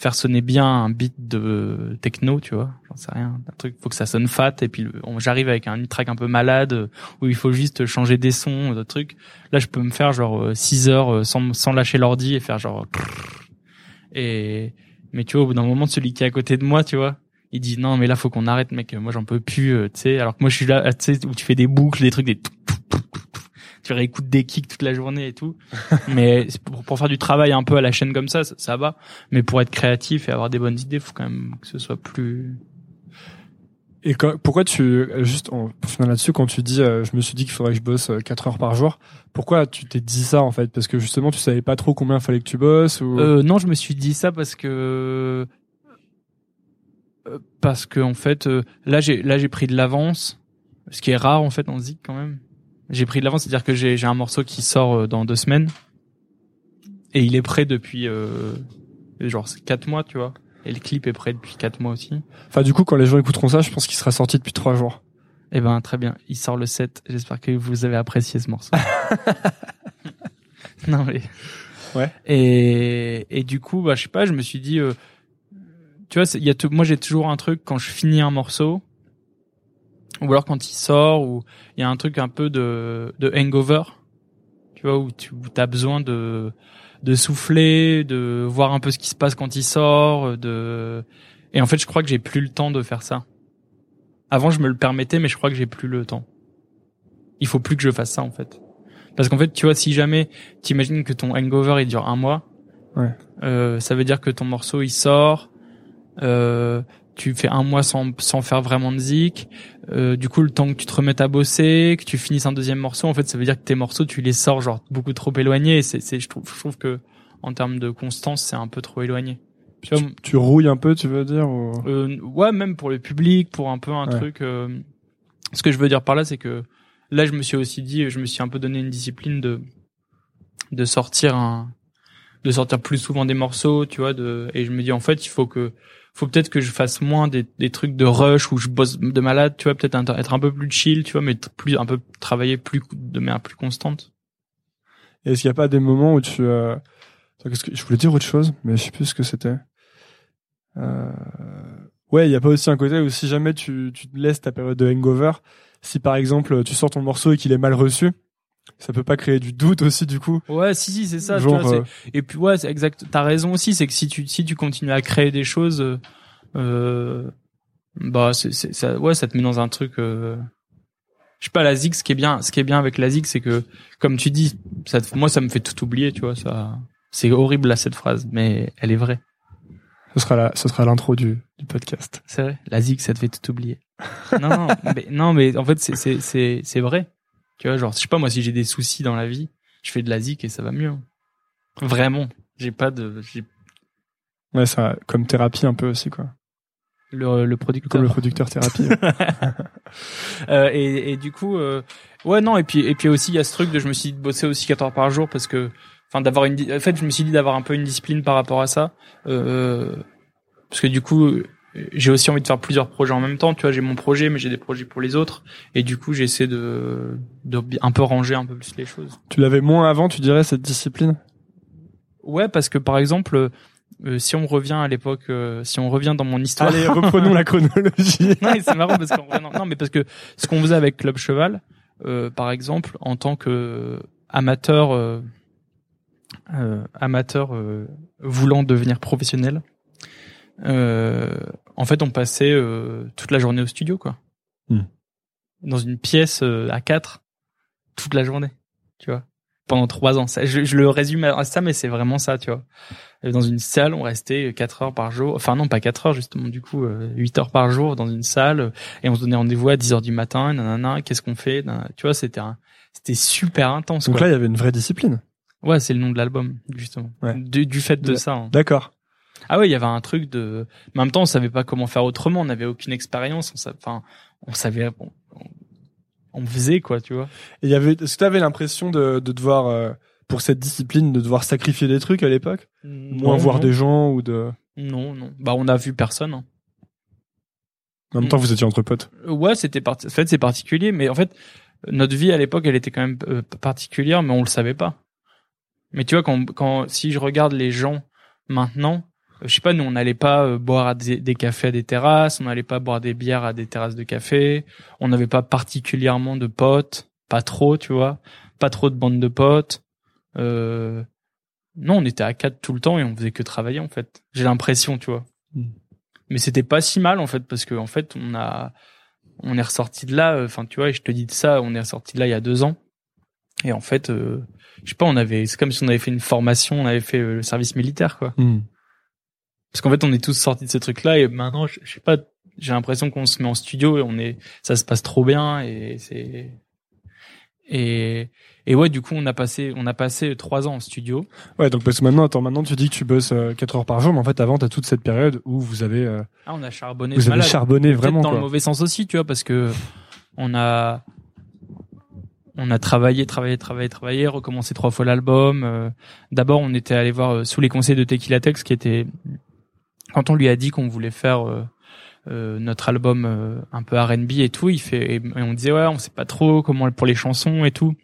faire sonner bien un beat de techno, tu vois, j'en sais rien, un truc faut que ça sonne fat et puis j'arrive avec un track un peu malade euh, où il faut juste changer des sons, de trucs. Là, je peux me faire genre 6 heures euh, sans sans lâcher l'ordi et faire genre et mais tu vois au bout d'un moment celui qui est à côté de moi, tu vois, il dit non mais là faut qu'on arrête mec, moi j'en peux plus, euh, tu sais, alors que moi je suis là, tu sais où tu fais des boucles, des trucs des tu réécoutes des kicks toute la journée et tout. mais pour, pour faire du travail un peu à la chaîne comme ça, ça, ça va. Mais pour être créatif et avoir des bonnes idées, faut quand même que ce soit plus. Et quand- pourquoi tu, euh, juste en, pour finir là-dessus, quand tu dis, euh, je me suis dit qu'il faudrait que je bosse 4 heures par jour, pourquoi tu t'es dit ça en fait? Parce que justement, tu savais pas trop combien fallait que tu bosses ou... Euh, non, je me suis dit ça parce que euh, parce que en fait euh, là j'ai là j'ai pris de l'avance, ce qui est rare en fait en zik quand même. J'ai pris de l'avance, c'est-à-dire que j'ai un morceau qui sort euh, dans deux semaines et il est prêt depuis euh, genre c'est quatre mois, tu vois. Et le clip est prêt depuis quatre mois aussi. Enfin, du coup, quand les gens écouteront ça, je pense qu'il sera sorti depuis 3 jours. Eh ben très bien, il sort le 7. J'espère que vous avez apprécié ce morceau. non mais Ouais. Et et du coup, bah je sais pas, je me suis dit euh, tu vois, il y a moi j'ai toujours un truc quand je finis un morceau ou alors quand il sort ou il y a un truc un peu de de hangover. Tu vois où tu as besoin de de souffler, de voir un peu ce qui se passe quand il sort, de et en fait, je crois que j'ai plus le temps de faire ça. Avant, je me le permettais, mais je crois que j'ai plus le temps. Il faut plus que je fasse ça, en fait. Parce qu'en fait, tu vois, si jamais t'imagines que ton hangover il dure un mois, Ouais. euh, ça veut dire que ton morceau il sort, euh, tu fais un mois sans sans faire vraiment de zik. Euh, du coup, le temps que tu te remettes à bosser, que tu finisses un deuxième morceau, en fait, ça veut dire que tes morceaux tu les sors genre beaucoup trop éloignés. C'est c'est je trouve je trouve que en termes de constance, c'est un peu trop éloigné. Tu vois, Tu, tu rouilles un peu, tu veux dire ou... euh, ouais, même pour le public, pour un peu un Ouais. truc. euh, ce que je veux dire par là, c'est que là, je me suis aussi dit, je me suis un peu donné une discipline de de sortir un, de sortir plus souvent des morceaux, tu vois. De et je me dis en fait, il faut que, faut peut-être que je fasse moins des, des trucs de rush où je bosse de malade, tu vois. Peut-être être un peu plus chill, tu vois, mais plus un peu travailler plus de manière plus constante. Est-ce qu'il n'y a pas des moments où tu... Euh... Je voulais dire autre chose, mais je sais plus ce que c'était. Euh... Ouais, il n'y a pas aussi un côté où si jamais tu, tu te laisses ta période de hangover, si par exemple tu sors ton morceau et qu'il est mal reçu, ça peut pas créer du doute aussi du coup. Ouais, si si, c'est ça. tu Genre, vois, c'est- euh, Et puis ouais, c'est exact. T'as raison aussi, c'est que si tu si tu continues à créer des choses, euh, euh, bah c'est c'est ça, ouais, ça te met dans un truc. Euh, je sais pas la zig, ce qui est bien, ce qui est bien avec la zig, c'est que comme tu dis, ça, te- moi ça me fait tout oublier, tu vois. Ça, c'est horrible là cette phrase, mais elle est vraie. ce sera la, ce sera l'intro du, du podcast. C'est vrai. La zig, ça te fait tout oublier. non, non, mais, non, mais en fait c'est c'est c'est c'est vrai. Tu vois, genre je sais pas moi si j'ai des soucis dans la vie, je fais de la zig et ça va mieux. Vraiment, j'ai pas de, j'ai Ouais, ça, comme thérapie un peu aussi quoi. le le producteur. Comme le producteur thérapie. Euh, et, et du coup, euh, ouais, non, et puis et puis aussi il y a ce truc de je me suis dit de bosser aussi 4 heures par jour parce que, enfin, d'avoir une, en fait, je me suis dit d'avoir un peu une discipline par rapport à ça, euh, parce que du coup, j'ai aussi envie de faire plusieurs projets en même temps. Tu vois, j'ai mon projet, mais j'ai des projets pour les autres, et du coup, j'essaie de de un peu ranger un peu plus les choses. tu l'avais moins avant, tu dirais cette discipline? Ouais, parce que par exemple, euh, si on revient à l'époque, euh, si on revient dans mon histoire. Allez, reprenons la chronologie. non, c'est marrant parce qu'on non, non, mais parce que ce qu'on faisait avec Club Cheval, euh, par exemple, en tant que amateur, amateur voulant devenir professionnel, en fait, on passait euh, toute la journée au studio, quoi, Hmm. dans une pièce euh, à quatre toute la journée, tu vois, pendant trois ans. Ça, je, je le résume à ça, mais c'est vraiment ça, tu vois. Euh, Dans une salle, on restait quatre heures par jour. Enfin non, pas quatre heures justement. Du coup, euh, huit heures par jour dans une salle euh, et on se donnait rendez-vous à 10 heures du matin. Nanana, qu'est-ce qu'on fait nanana. Tu vois, c'était un, c'était super intense. Donc quoi. là, il y avait une vraie discipline. ouais, c'est le nom de l'album justement. Ouais. Du, du fait de Ouais. ça. hein. D'accord. Ah ouais, il y avait un truc de. Mais en même temps, on savait pas comment faire autrement. On n'avait aucune expérience. On sa- Enfin, on savait. On, on faisait quoi, tu vois. Et il y avait, est-ce que tu avais l'impression de, de devoir, euh, pour cette discipline, de devoir sacrifier des trucs à l'époque? Moins Non, voir non. des gens ou de... Non, non. Bah, on a vu personne. hein. En même temps, vous étiez entre potes. Euh, Ouais, c'était parti. En fait, c'est particulier, mais en fait, notre vie à l'époque, elle était quand même euh, particulière, mais on le savait pas. Mais tu vois, quand, quand si je regarde les gens maintenant, je sais pas, nous on n'allait pas euh, boire à des, des cafés à des terrasses, on n'allait pas boire des bières à des terrasses de café, on n'avait pas particulièrement de potes, pas trop, tu vois, pas trop de bandes de potes. Euh, non, on était à quatre tout le temps et on faisait que travailler en fait. J'ai l'impression, tu vois. Mm. Mais c'était pas si mal en fait parce que en fait on a on est ressorti de là. euh, Enfin tu vois, et je te dis de ça, on est ressorti de là il y a deux ans. Et en fait, euh, je sais pas, on avait, c'est comme si on avait fait une formation, on avait fait le service militaire quoi. Parce qu'en fait, on est tous sortis de ce truc-là et maintenant, je, je sais pas, j'ai l'impression qu'on se met en studio et on est, ça se passe trop bien et c'est et et ouais, du coup, on a passé, on a passé trois ans en studio. Ouais, donc parce que maintenant, attends, maintenant tu dis que tu bosses 4 heures par jour, mais en fait, avant, t'as toute cette période où vous avez, euh, Ah, on a charbonné. vous avez malade. charbonné vraiment, dans le mauvais sens aussi, tu vois, parce que on a on a travaillé, travaillé, travaillé, travaillé, recommencé trois fois l'album. euh, D'abord, on était allé voir euh, sous les conseils de Tequila Tex, qui était quand on lui a dit qu'on voulait faire euh, euh, notre album euh, un peu R&B et tout, il fait et on disait ouais, on sait pas trop comment pour les chansons et tout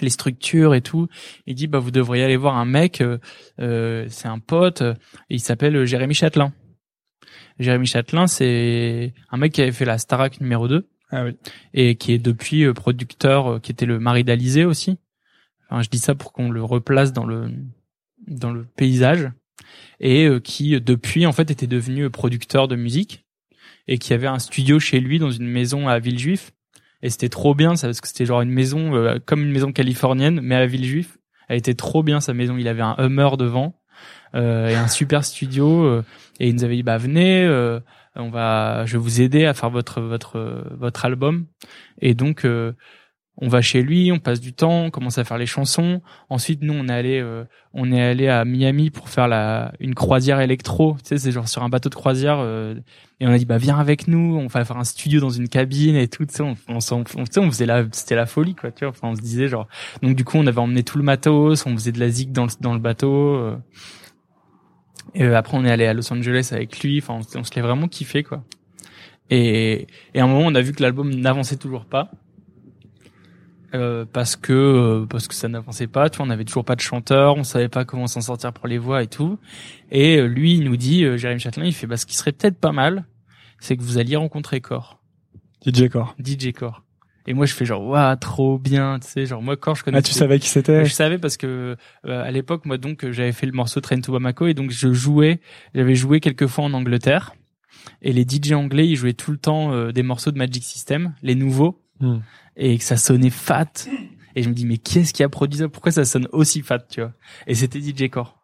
les structures et tout. Il dit bah vous devriez aller voir un mec, euh, euh, c'est un pote, il s'appelle Jérémy Châtelain. Jérémy Châtelain, c'est un mec qui avait fait la Starac numéro 2 Ah oui. et qui est depuis producteur, qui était le mari d'Alizé aussi. Enfin, je dis ça pour qu'on le replace dans le dans le paysage et euh, qui depuis en fait était devenu producteur de musique et qui avait un studio chez lui dans une maison à Villejuif et c'était trop bien parce que c'était genre une maison euh, comme une maison californienne mais à Villejuif. Elle était trop bien sa maison. Il avait un Hummer devant euh, et un super studio et il nous avait dit bah venez on va je vais vous aider à faire votre votre votre album et donc on va chez lui on passe du temps on commence à faire les chansons ensuite nous on est allé euh, on est allé à Miami pour faire la une croisière électro tu sais c'est genre sur un bateau de croisière euh, et on a dit bah viens avec nous on va faire un studio dans une cabine et tout tu sais on on, on, faisait la c'était la folie quoi tu vois enfin on se disait genre donc du coup on avait emmené tout le matos on faisait de la zig dans le dans le bateau euh, et euh, après, on est allé à Los Angeles avec lui. Enfin, on, on se l'est vraiment kiffé, quoi. Et, et à un moment, on a vu que l'album n'avançait toujours pas. Euh, parce que euh, parce que ça n'avançait pas, tu vois, on avait toujours pas de chanteur, on savait pas comment s'en sortir pour les voix et tout. Et euh, lui, il nous dit, euh, Jérémy Châtelain, il fait, bah, ce qui serait peut-être pas mal, c'est que vous alliez rencontrer Core, DJ Core. DJ Core. Et moi, je fais genre, waouh, trop bien, tu sais, genre moi Core, je connais. Ah, tu savais qui c'était? Je savais parce que euh, à l'époque, moi donc, j'avais fait le morceau Train to Bamako et donc je jouais, j'avais joué quelques fois en Angleterre. Et les DJ anglais, ils jouaient tout le temps euh, des morceaux de Magic System, les nouveaux Hmm. Et que ça sonnait fat. Et je me dis, mais qu'est-ce qui a produit ça? Pourquoi ça sonne aussi fat, tu vois? Et c'était DJ Core.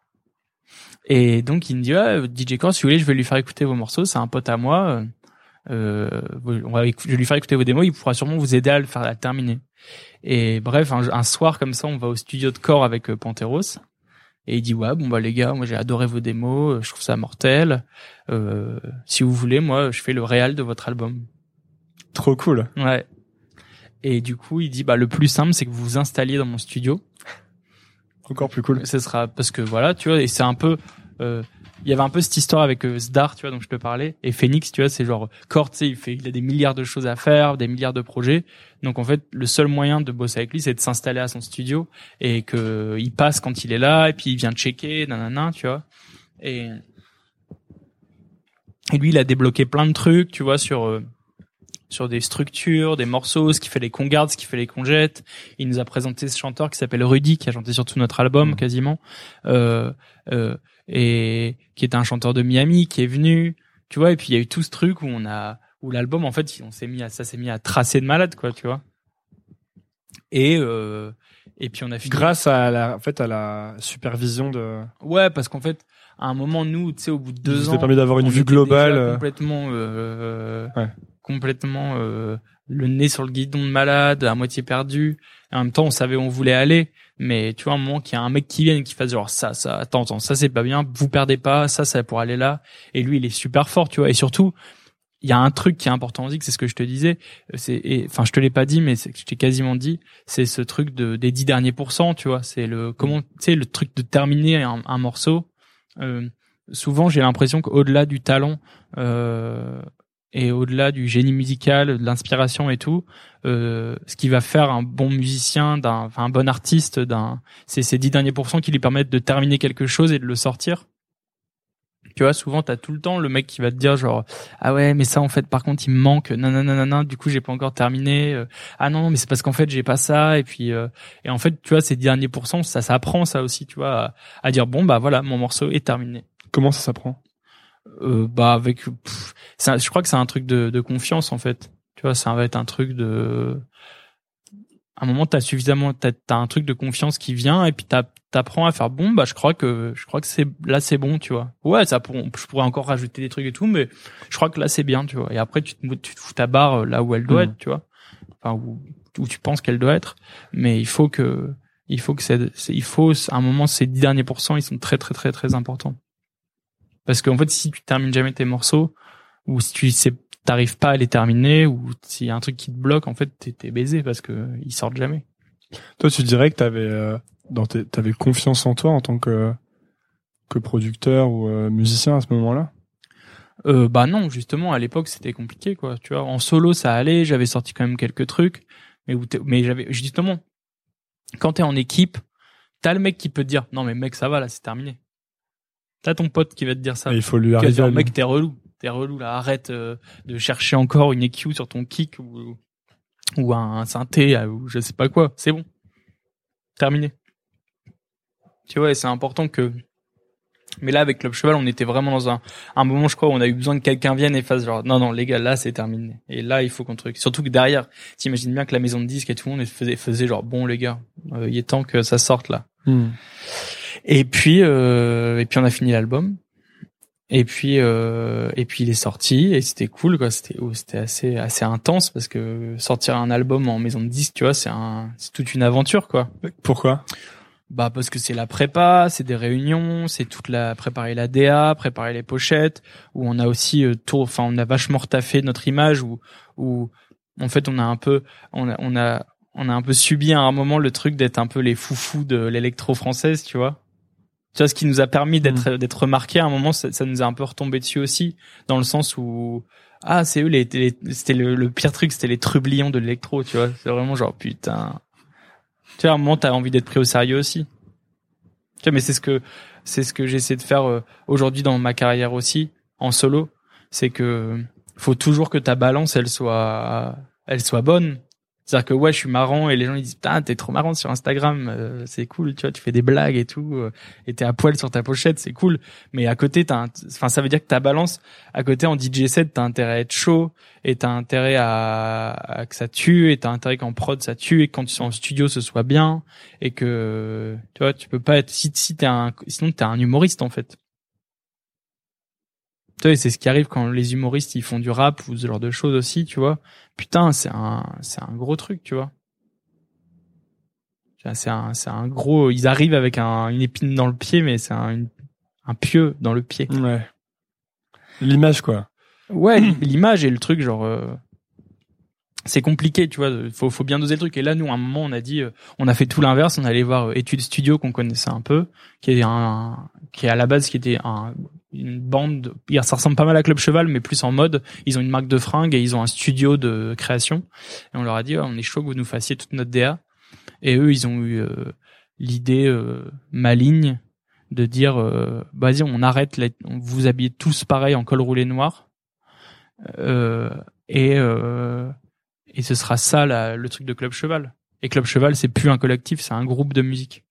Et donc, il me dit, ah, DJ Core, si vous voulez, je vais lui faire écouter vos morceaux. C'est un pote à moi. Euh, on va je vais lui faire écouter vos démos. Il pourra sûrement vous aider à le faire à le terminer. Et bref, un, un soir comme ça, on va au studio de Core avec euh, Panteros. Et il dit, ouais, bon, bah les gars, moi j'ai adoré vos démos. euh, Je trouve ça mortel. Euh, si vous voulez, moi, je fais le réal de votre album. Trop cool. Ouais. Et du coup, il dit bah le plus simple c'est que vous vous installiez dans mon studio. Encore plus cool. Ce sera parce que voilà, tu vois, et c'est un peu euh, il y avait un peu cette histoire avec euh, Sdar, tu vois, dont je te parlais, et Phoenix, tu vois, c'est genre Cord, tu sais, il fait il a des milliards de choses à faire, des milliards de projets. Donc en fait, le seul moyen de bosser avec lui, c'est de s'installer à son studio et que il passe quand il est là et puis il vient checker, nanana, tu vois. Et et lui, il a débloqué plein de trucs, tu vois, sur euh, sur des structures, des morceaux, ce qui fait les qu'on garde, ce qui fait les qu'on jette. Il nous a présenté ce chanteur qui s'appelle Rudy, qui a chanté sur tout notre album Mhm. quasiment, euh, euh, et qui est un chanteur de Miami, qui est venu, tu vois. Et puis il y a eu tout ce truc où on a, où l'album en fait, on s'est mis à, ça s'est mis à tracer de malade, quoi, tu vois. Et euh, et puis on a fini. Grâce à la, en fait, à la supervision de. Ouais, parce qu'en fait, à un moment, nous, tu sais, au bout de Ça deux ans, a permis d'avoir une vue globale. euh, complètement euh, Ouais. Complètement euh, le nez sur le guidon de malade à moitié perdu. En même temps on savait où on voulait aller. Mais tu vois un moment qu'il y a un mec qui vient et qui fasse genre ça ça attends attends ça c'est pas bien vous perdez pas ça ça pour aller là. Et lui il est super fort tu vois. Et surtout il y a un truc qui est important aussi, que c'est ce que je te disais, c'est, et- enfin, je te l'ai pas dit, mais c'est que je t'ai quasiment dit, c'est ce truc de, des dix derniers pourcents, tu vois, c'est le, comment, tu sais, le truc de terminer un, un morceau, euh, souvent j'ai l'impression qu'au-delà du talent, euh, et au-delà du génie musical, de l'inspiration et tout, euh, ce qui va faire un bon musicien, d'un, un bon artiste, d'un, c'est ces dix derniers pourcents qui lui permettent de terminer quelque chose et de le sortir. Tu vois, souvent t'as tout le temps le mec qui va te dire genre ah ouais mais ça en fait par contre il me manque nanana du coup j'ai pas encore terminé. Euh, ah non mais c'est parce qu'en fait j'ai pas ça et puis euh, et en fait tu vois ces derniers pourcents ça s'apprend ça aussi tu vois à, à dire bon bah voilà mon morceau est terminé Comment ça s'apprend? Euh, bah avec pff, un- je crois que c'est un truc de, de confiance en fait. Tu vois ça va être un truc de à un moment t'as suffisamment t'as as un truc de confiance qui vient et puis t'apprends à faire bon bah je crois que je crois que c'est là c'est bon tu vois. Ouais ça pour, je pourrais encore rajouter des trucs et tout mais je crois que là c'est bien tu vois. Et après tu te, tu te fous ta barre là où elle doit Mhm. être tu vois. Enfin où, où tu penses qu'elle doit être. Mais il faut que il faut que c'est- il faut à un moment ces dix derniers pourcents ils sont très très très très importants parce qu'en fait si tu termines jamais tes morceaux ou si tu sais t'arrives pas à les terminer ou s'il y a un truc qui te bloque en fait t'es t'es baisé parce que ils sortent jamais Toi, tu dirais que t'avais, euh, dans tes- t'avais confiance en toi en tant que que producteur ou euh, musicien à ce moment-là? Euh, bah non, justement, à l'époque, c'était compliqué, quoi. Tu vois, en solo, ça allait, j'avais sorti quand même quelques trucs, mais où mais j'avais, justement, quand t'es en équipe, t'as le mec qui peut te dire, non, mais mec, ça va, là, c'est terminé. T'as ton pote qui va te dire ça. Il faut lui arriver dire, mec, t'es relou. T'es relou, là, arrête euh, de chercher encore une EQ sur ton kick ou, ou un, synthé, euh, ou je sais pas quoi. C'est bon. Terminé. Tu vois, et c'est important que, mais là, avec Club Cheval, on était vraiment dans un, un moment, je crois, où on a eu besoin que quelqu'un vienne et fasse genre, non, non, les gars, là, c'est terminé. Et là, il faut qu'on truc. Surtout que derrière, t'imagines bien que la maison de disques et tout le monde faisait, faisait genre, bon, les gars, euh, il est temps que ça sorte, là. Hmm. Et puis, euh, et puis on a fini l'album. Et puis, euh, et puis il est sorti et c'était cool, quoi. C'était, oh, c'était assez, assez intense parce que sortir un album en maison de disques, tu vois, c'est un, c'est toute une aventure, quoi. Pourquoi? Bah parce que c'est la prépa, c'est des réunions, c'est toute la préparer la DA, préparer les pochettes, où on a aussi euh, tout, enfin on a vachement retaffé notre image, où où en fait on a un peu, on a on a on a un peu subi à un moment le truc d'être un peu les foufous de l'électro française, tu vois. Tu vois ce qui nous a permis d'être d'être remarqué à un moment, ça, ça nous a un peu retombé dessus aussi, dans le sens où ah c'est eux les, les- c'était le, le pire truc, c'était les trublions de l'électro, tu vois. C'est vraiment genre putain Tu vois, à un moment, t'as envie d'être pris au sérieux aussi. Tu vois, mais c'est ce que c'est ce que j'essaie de faire euh, aujourd'hui dans ma carrière aussi en solo. C'est que faut toujours que ta balance elle soit elle soit bonne c'est-à-dire que ouais, je suis marrant et les gens ils disent putain t'es trop marrant sur Instagram, euh, c'est cool, tu vois, tu fais des blagues et tout, euh, et t'es à poil sur ta pochette, c'est cool. Mais à côté t'as, enfin ça veut dire que ta balance à côté en DJ set t'as intérêt à être chaud et t'as intérêt à, à, que ça tue et t'as intérêt qu'en prod ça tue et que quand tu es en studio ce soit bien et que tu vois tu peux pas être si si t'es un sinon t'es un humoriste en fait. Tu c'est ce qui arrive quand les humoristes ils font du rap ou ce genre de choses aussi, tu vois putain, c'est un, c'est un gros truc, tu vois. C'est un, c'est un gros. Ils arrivent avec un, une épine dans le pied, mais c'est un, un pieu dans le pied. Ouais. L'image, quoi. Ouais, l'image et le truc, genre. Euh, c'est compliqué, tu vois. Faut, faut bien doser le truc. Et là, nous, à un moment, on a dit, euh, on a fait tout l'inverse. On allait voir euh, Études Studio qu'on connaissait un peu, qui est un, qui est à la base qui était un une bande, ça ressemble pas mal à Club Cheval, mais plus en mode. Ils ont une marque de fringues et ils ont un studio de création. Et on leur a dit, on est chaud que vous nous fassiez toute notre DA. Et eux, ils ont eu euh, l'idée euh, maligne de dire, euh, vas-y, on arrête, vous habillez tous pareil en col roulé noir. Euh, et et ce sera ça le truc de Club Cheval. Et Club Cheval, c'est plus un collectif, c'est un groupe de musique.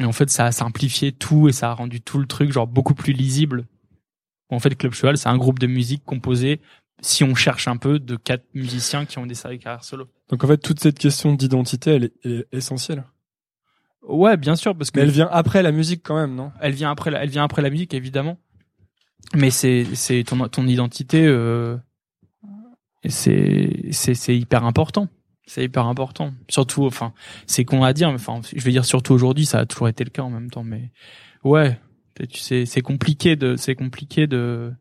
Et en fait, ça a simplifié tout et ça a rendu tout le truc genre beaucoup plus lisible. En fait, Club Cheval, c'est un groupe de musique composé, si on cherche un peu, de quatre musiciens qui ont des carrières solo. Donc en fait, toute cette question d'identité, elle est, essentielle. Ouais, bien sûr, parce que Mais elle vient après la musique quand même, non? Elle vient après, la, elle vient après la musique, évidemment. Mais c'est c'est ton ton identité, euh, c'est c'est c'est hyper important. C'est hyper important. Surtout, enfin, c'est con à dire, mais enfin, je vais dire surtout aujourd'hui, ça a toujours été le cas en même temps, mais ouais, tu sais, c'est compliqué de, c'est compliqué de.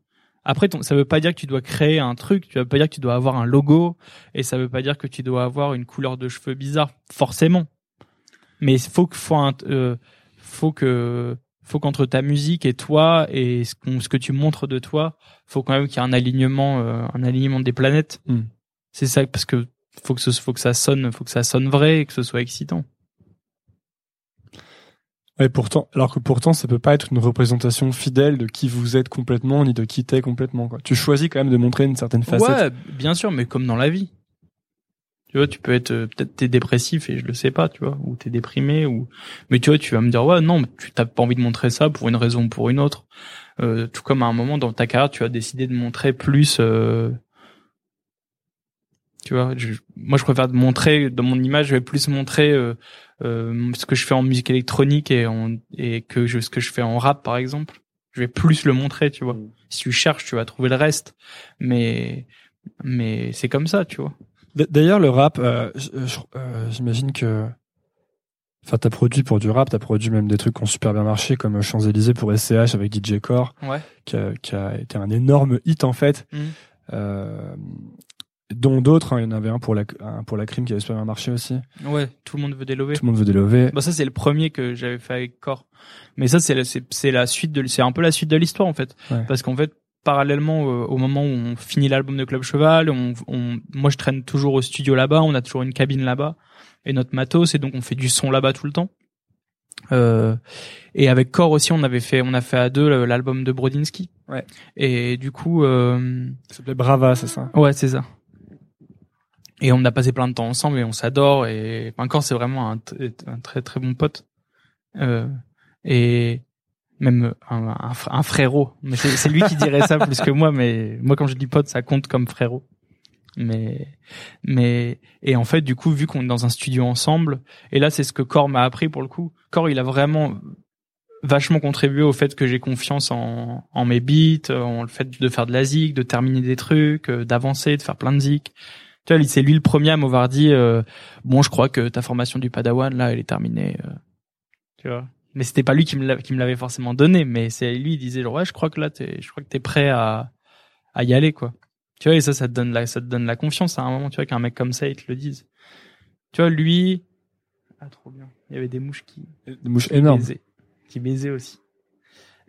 Après, ton, ça veut pas dire que tu dois créer un truc, tu veut pas dire que tu dois avoir un logo, et ça veut pas dire que tu dois avoir une couleur de cheveux bizarre, forcément. Mais il faut que, faut, euh, faut que, faut qu'entre ta musique et toi et ce, ce, que tu montres de toi, faut quand même qu'il y ait un alignement, euh, un alignement des planètes. Hmm. C'est ça, parce que faut que ce, faut que ça sonne, faut que ça sonne vrai et que ce soit excitant. Et pourtant, alors que pourtant, ça peut pas être une représentation fidèle de qui vous êtes complètement, ni de qui t'es complètement, quoi. Tu choisis quand même de montrer une certaine facette. Ouais, bien sûr, mais comme dans la vie. Tu vois, tu peux être, euh, peut-être t'es dépressif et je le sais pas, tu vois, ou t'es déprimé, ou, mais tu vois, tu vas me dire, ouais, non, tu t'as pas envie de montrer ça pour une raison ou pour une autre. Euh, tout comme à un moment dans ta carrière, tu as décidé de montrer plus, euh, tu vois, moi je préfère montrer dans mon image, je vais plus montrer euh, euh, ce que je fais en musique électronique et, en, et que je, ce que je fais en rap par exemple. Je vais plus le montrer, tu vois. Mm. Si tu cherches, tu vas trouver le reste. Mais mais c'est comme ça, tu vois. D'ailleurs, le rap, euh, euh, j'imagine que Enfin, t'as produit pour du rap, t'as produit même des trucs qui ont super bien marché, comme Champs Élysées pour SCH avec DJ Core, ouais. qui, a, qui, a, été un énorme hit en fait. Mm. Euh, dont d'autres. Hein. Il y en avait un pour la un pour la crime qui avait super bien marché aussi. Ouais, tout le monde veut délover. Tout le monde veut délover. Bah ça c'est le premier que j'avais fait avec Core. Mais ça c'est c'est la suite de c'est un peu la suite de l'histoire en fait. Parce qu'en fait parallèlement euh, au moment où on finit l'album de Club Cheval, on, on, moi je traîne toujours au studio là-bas, on a toujours une cabine là-bas et notre matos et donc on fait du son là-bas tout le temps. Euh, et avec Core aussi, on avait fait, on a fait à deux l'album de Brodinski. Ouais. Et du coup, euh... ça s'appelait Brava, c'est ça? Ouais, c'est ça et on a passé plein de temps ensemble et on s'adore. Et encore c'est vraiment un, un, très très bon pote. Euh, et même un, un, frérot. Mais c'est lui qui dirait ça plus que moi mais moi quand je dis pote ça compte comme frérot. Mais mais et en fait du coup vu qu'on est dans un studio ensemble et là c'est ce que Cor m'a appris pour le coup. Cor il a vraiment vachement contribué au fait que j'ai confiance en, en mes beats en le fait de faire de la zik de terminer des trucs euh, d'avancer de faire plein de zik tu vois, c'est lui le premier à m'avoir dit euh, bon, je crois que ta formation du Padawan là, elle est terminée. Euh. tu vois. Mais c'était pas lui qui me l'avait forcément donné, mais c'est lui il disait genre ouais, je crois que là t'es, je crois que t'es prêt à à y aller quoi. Tu vois, et ça, ça te donne la, ça te donne la confiance à un moment, tu vois, qu'un mec comme ça, il te le dise. Tu vois, lui, ah, trop bien. Il y avait des mouches qui, des mouches énormes, baisaient, qui baisaient aussi.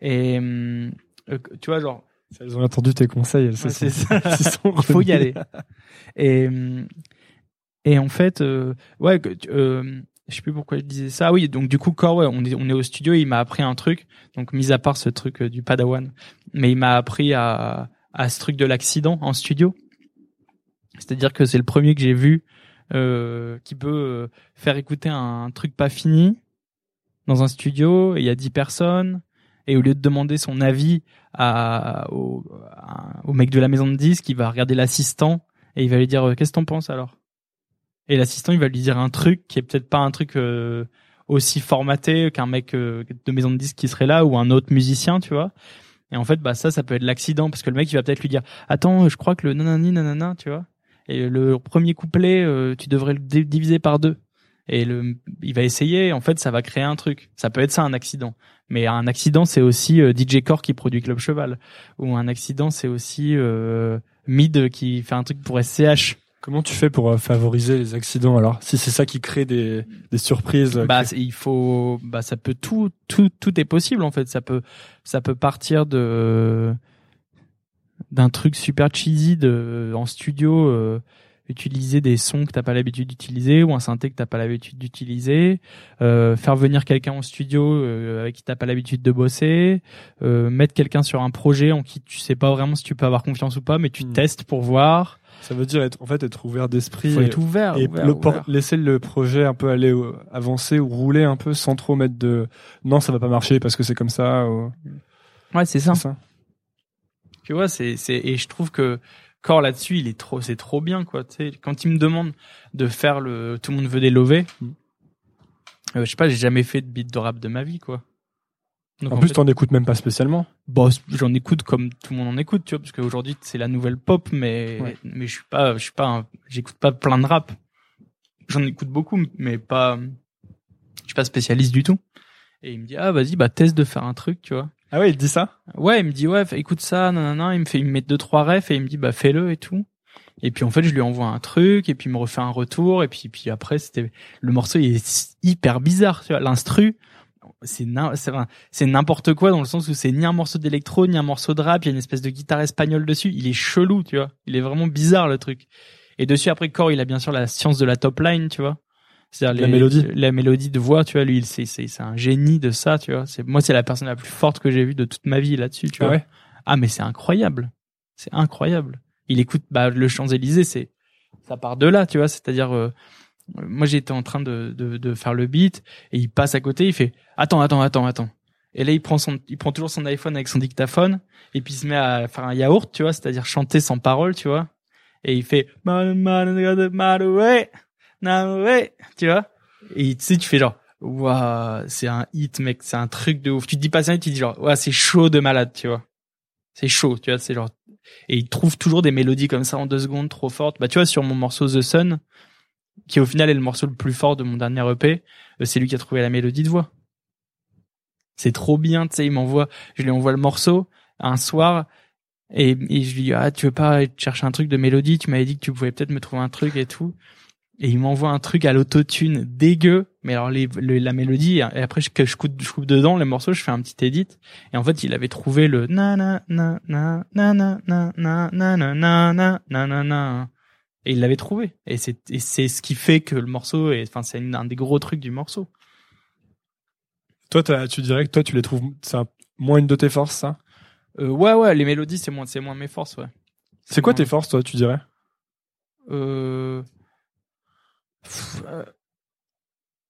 Et, euh, tu vois, genre, elles ont entendu tes conseils, elles se sont, Il faut y aller. Et Et en fait, euh, ouais, euh, je sais plus pourquoi je disais ça. Ah Oui, donc du coup, Core, ouais, on est, on est au studio. Il m'a appris un truc. Donc, mis à part ce truc euh, du Padawan, mais il m'a appris à, à ce truc de l'accident en studio. C'est-à-dire que c'est le premier que j'ai vu euh, qui peut euh, faire écouter un truc pas fini dans un studio. Il y a 10 personnes. Et au lieu de demander son avis à, au, à- au mec de la maison de disques, il va regarder l'assistant et il va lui dire euh, qu'est-ce que t'en penses alors? Et l'assistant il va lui dire un truc qui est peut-être pas un truc euh, aussi formaté qu'un mec euh, de maison de disques qui serait là ou un autre musicien, tu vois? Et en fait bah ça ça peut être l'accident parce que le mec il va peut-être lui dire attends je crois que le nanani nanana tu vois? Et le premier couplet euh, tu devrais le diviser par deux. Et le il va essayer en fait ça va créer un truc. Ça peut être ça un accident mais un accident c'est aussi euh, DJ Core qui produit Club Cheval ou un accident c'est aussi euh, Mid qui fait un truc pour SCH Comment tu fais pour euh, favoriser les accidents alors Si c'est ça qui crée des, des surprises. bah il faut bah ça peut tout tout tout est possible en fait ça peut ça peut partir de d'un truc super cheesy de en studio euh, utiliser des sons que t'as pas l'habitude d'utiliser ou un synthé que t'as pas l'habitude d'utiliser euh, faire venir quelqu'un au studio euh, avec qui t'as pas l'habitude de bosser euh, mettre quelqu'un sur un projet en qui tu sais pas vraiment si tu peux avoir confiance ou pas mais tu Hmm. testes pour voir ça veut dire être en fait être ouvert d'esprit. faut et- être ouvert, et ouvert, le por- ouvert. laisser le projet un peu aller au- avancer ou rouler un peu sans trop mettre de non ça va pas marcher parce que c'est comme ça ou... ouais c'est ça c'est ça Tu vois, c'est c'est et je trouve que Core là-dessus, il est trop c'est trop bien quoi, tu sais, quand il me demande de faire le tout le monde veut des lovés. Euh, je sais pas, j'ai jamais fait de beat de rap de ma vie quoi. Donc, en, plus fait, t'en écoutes même pas spécialement bon, j'en écoute comme tout le monde en écoute, tu vois, parce qu'aujourd'hui c'est la nouvelle pop mais Ouais. mais je suis pas je suis pas un- j'écoute pas plein de rap. J'en écoute beaucoup mais pas je suis pas spécialiste du tout. Et il me dit ah vas-y bah teste de faire un truc, tu vois. Ah ouais il dit ça? Ouais, il me dit ouais, écoute ça, non, non, non. Il me fait, il me met deux trois refs et il me dit bah fais-le et tout. Et puis en fait, je lui envoie un truc et puis il me refait un retour et puis puis après c'était le morceau il est hyper bizarre, tu vois. L'instru, c'est c'est n'importe quoi dans le sens où c'est ni un morceau d'électro ni un morceau de rap. Il y a une espèce de guitare espagnole dessus. Il est chelou, tu vois. Il est vraiment bizarre le truc. Et dessus après Core, il a bien sûr la science de la top line, tu vois. C'est-à-dire La les- mélodie. la mélodie de voix, tu vois. Lui, c'est c'est c'est un génie de ça, tu vois. C'est moi, c'est la personne la plus forte que j'ai vue de toute ma vie là-dessus, tu Ah vois. ouais? Ah mais c'est incroyable, c'est incroyable. Il écoute bah, le Champs Élysées, c'est ça part de là, tu vois. C'est-à-dire, euh, moi j'étais en train de, de de faire le beat et il passe à côté, il fait attends attends attends attends. Et là il prend son il prend toujours son iPhone avec son dictaphone et puis il se met à faire un yaourt, tu vois, c'est-à-dire chanter sans parole, tu vois. Et il fait ouais na ouais, tu vois. Et tu sais tu fais genre waouh, c'est un hit mec, c'est un truc de ouf. Tu te dis pas ça, tu te dis genre ouais, c'est chaud de malade, tu vois. C'est chaud, tu vois, c'est genre et il trouve toujours des mélodies comme ça en deux secondes trop fortes. Bah tu vois sur mon morceau The Sun, qui au final est le morceau le plus fort de mon dernier EP, euh, c'est lui qui a trouvé la mélodie de voix. C'est trop bien, tu sais, il m'envoie, je lui envoie le morceau un soir et, et je lui dis ah tu veux pas chercher un truc de mélodie, tu m'avais dit que tu pouvais peut-être me trouver un truc et tout. Et il m'envoie un truc à l'autotune dégueu, mais alors les, le- la mélodie et après je, je coupe, je coupe dedans les morceaux, je fais un petit edit et en fait il avait trouvé le na na na na na na na na na na na na na et il l'avait trouvé et c'est et c'est ce qui fait que le morceau est enfin c'est un des gros trucs du morceau. toi tu dirais que toi tu les trouves c'est moins une de tes forces ça Euh, ouais ouais les mélodies c'est moins c'est moins mes forces ouais. c'est quoi tes forces toi tu dirais euh, euh,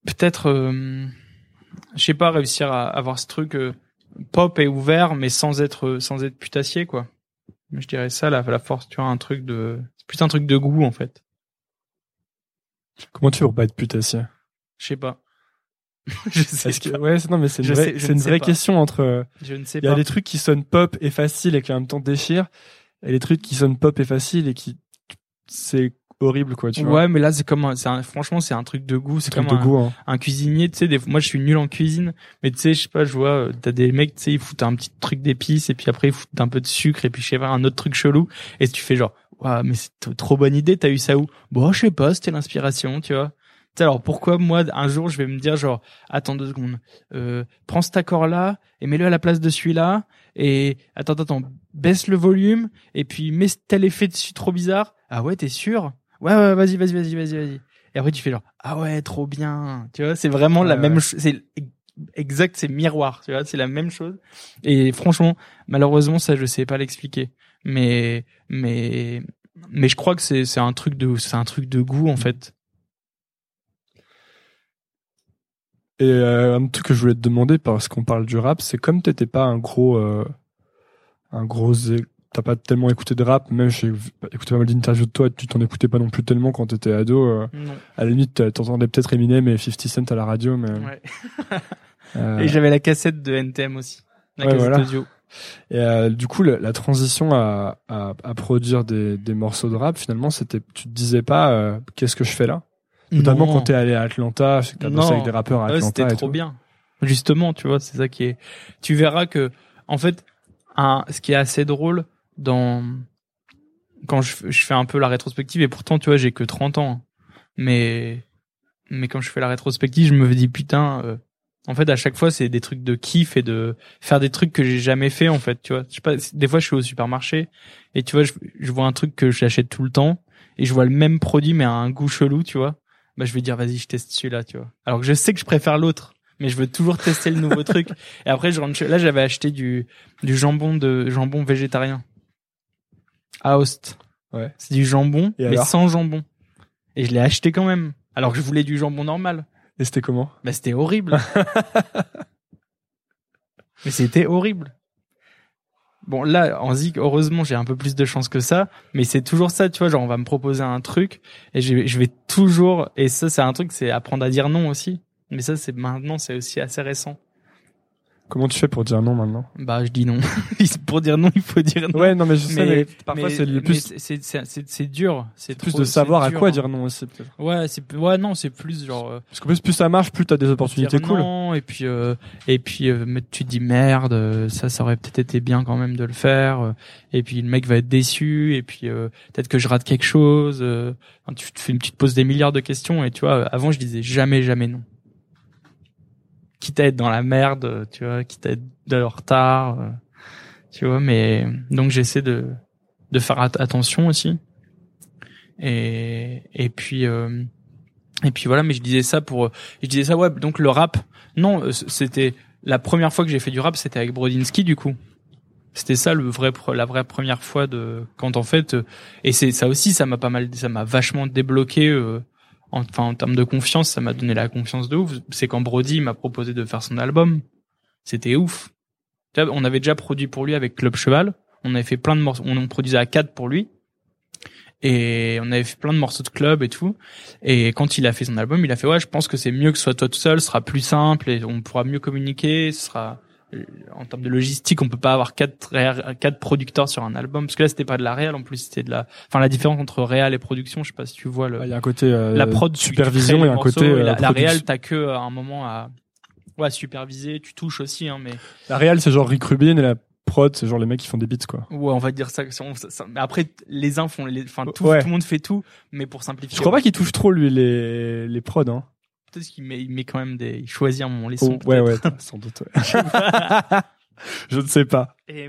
peut-être euh, je sais pas réussir à avoir ce truc euh, pop et ouvert mais sans être sans être putassier quoi. Je dirais ça la, la force tu vois un truc de c'est plus un truc de goût en fait. Comment tu veux pour pas être putassier? Je sais pas. Je sais que pas. ouais c'est- non mais c'est une Je vraie c'est une vraie question entre euh, je ne sais il y a pas. des trucs qui sonnent pop et facile et qui en même temps déchirent et les trucs qui sonnent pop et facile et qui c'est horrible quoi tu vois. Ouais mais là c'est comme c'est franchement c'est un truc de goût c'est comme de un, goût hein. un cuisinier tu sais des moi je suis nul en cuisine mais tu sais je sais pas je vois euh, t'as des mecs tu sais ils foutent un petit truc d'épices et puis après ils foutent un peu de sucre et puis je sais pas un autre truc chelou et tu fais genre waouh mais c'est trop bonne idée t'as eu ça où? Bon je sais pas c'était l'inspiration tu vois. Tu sais, alors pourquoi moi un jour je vais me dire genre attends deux secondes euh, prends cet accord là et mets-le à la place de celui-là et attends attends baisse le volume et puis mets tel effet dessus trop bizarre. Ah ouais t'es sûr? Ouais ouais vas-y vas-y vas-y vas-y vas-y. Et après tu fais genre ah ouais trop bien tu vois c'est vraiment la Ouais, même chose c'est exact c'est miroir tu vois c'est la même chose. Et franchement malheureusement ça je sais pas l'expliquer. Mais mais mais je crois que c'est c'est un truc de c'est un truc de goût en fait. Et euh, un truc que je voulais te demander parce qu'on parle du rap, c'est comme t'étais pas un gros, euh, un gros, t'as pas tellement écouté de rap, même j'ai vu- écouté pas mal d'interviews de toi, tu t'en écoutais pas non plus tellement quand t'étais ado. euh, à la limite, t'entendais peut-être Eminem et 50 Cent à la radio, mais ouais. euh, et j'avais la cassette de NTM aussi la Ouais, cassette voilà. audio Et euh, du coup, la, la transition à, à, à produire des, des morceaux de rap, finalement, c'était, tu te disais pas, euh, qu'est-ce que je fais là? Notamment Non. quand t'es allé à Atlanta, que t'as bossé Non. avec des rappeurs à Ouais, Atlanta c'était et trop tout. bien. Justement, tu vois, c'est ça qui est. Tu verras que, en fait, un, ce qui est assez drôle dans quand je, je fais un peu la rétrospective et pourtant, tu vois, j'ai que 30 ans, mais mais quand je fais la rétrospective, je me dis putain. euh, en fait, à chaque fois, c'est des trucs de kiff et de faire des trucs que j'ai jamais fait, en fait, tu vois. Je sais pas, des fois, je suis au supermarché et tu vois, je, je vois un truc que j'achète tout le temps et je vois le même produit mais à un goût chelou, tu vois. Bah, je vais dire, vas-y, je teste celui-là, tu vois. Alors que je sais que je préfère l'autre, mais je veux toujours tester le nouveau truc. Et après, je rentre là, j'avais acheté du, du jambon de, jambon végétarien. À Host. Ouais. C'est du jambon, Et mais alors sans jambon. Et je l'ai acheté quand même. Alors que je voulais du jambon normal. Et c'était comment? Bah, c'était horrible. mais c'était horrible. Bon, là, en Zik, heureusement, j'ai un peu plus de chance que ça, mais c'est toujours ça, tu vois, genre, on va me proposer un truc, et je je vais toujours, et ça, c'est un truc, c'est apprendre à dire non aussi. Mais ça, c'est maintenant, c'est aussi assez récent. Comment tu fais pour dire non maintenant Bah, je dis non. Pour dire non, il faut dire non. Ouais, non, mais je sais, mais, parfois c'est le plus, c'est- dur. C'est plus de savoir à quoi hein. dire non aussi, peut-être. Ouais, c'est, ouais, non, c'est plus genre, euh, Parce qu'en plus, plus ça marche, plus t'as des opportunités cool. non, et puis euh, et puis euh, tu te dis merde euh, ça ça aurait peut-être été bien quand même de le faire euh, et puis le mec va être déçu et puis euh, peut-être que je rate quelque chose euh, enfin, tu te fais tu te poses des milliards de questions et tu vois avant je disais jamais jamais non quitte à être dans la merde tu vois quitte à être de retard euh, tu vois mais donc j'essaie de de faire at- attention aussi. Et et puis euh, et puis voilà mais je disais ça pour je disais ça ouais donc le rap non euh, c'était la première fois que j'ai fait du rap c'était avec Brodinski du coup. C'était ça le vrai la vraie première fois de quand en fait euh, et c'est ça aussi ça m'a pas mal ça m'a vachement débloqué euh, enfin en termes de confiance ça m'a donné la confiance de ouf. C'est quand Brody m'a proposé de faire son album. C'était ouf. On avait déjà produit pour lui avec Club Cheval. On avait fait plein de morceaux. On produisait à quatre pour lui. Et on avait fait plein de morceaux de club et tout. Et quand il a fait son album, il a fait ouais, je pense que c'est mieux que ce soit toi tout seul, ce sera plus simple et on pourra mieux communiquer, ce sera en termes de logistique, on peut pas avoir quatre quatre producteurs sur un album parce que là c'était pas de la réal en plus, c'était de la enfin la différence entre réal et production, je sais pas si tu vois le Il y a un côté euh, la prod supervision et un côté et euh, la, la réal t'as que euh, un moment à ouais superviser, tu touches aussi hein mais La réal, c'est genre Rick Rubin et la prod, c'est genre les mecs qui font des beats, quoi. ouais, on va dire ça, ça- ça- mais après les uns font les enfin tout, Ouais. tout le monde fait tout mais pour simplifier Je crois pas qu'il touche trop, lui, les, les prods, hein. Peut-être qu'il met, il met quand même des il choisit un moment les sons Oh, ouais, ouais, sans doute, ouais. Je ne sais pas. Et,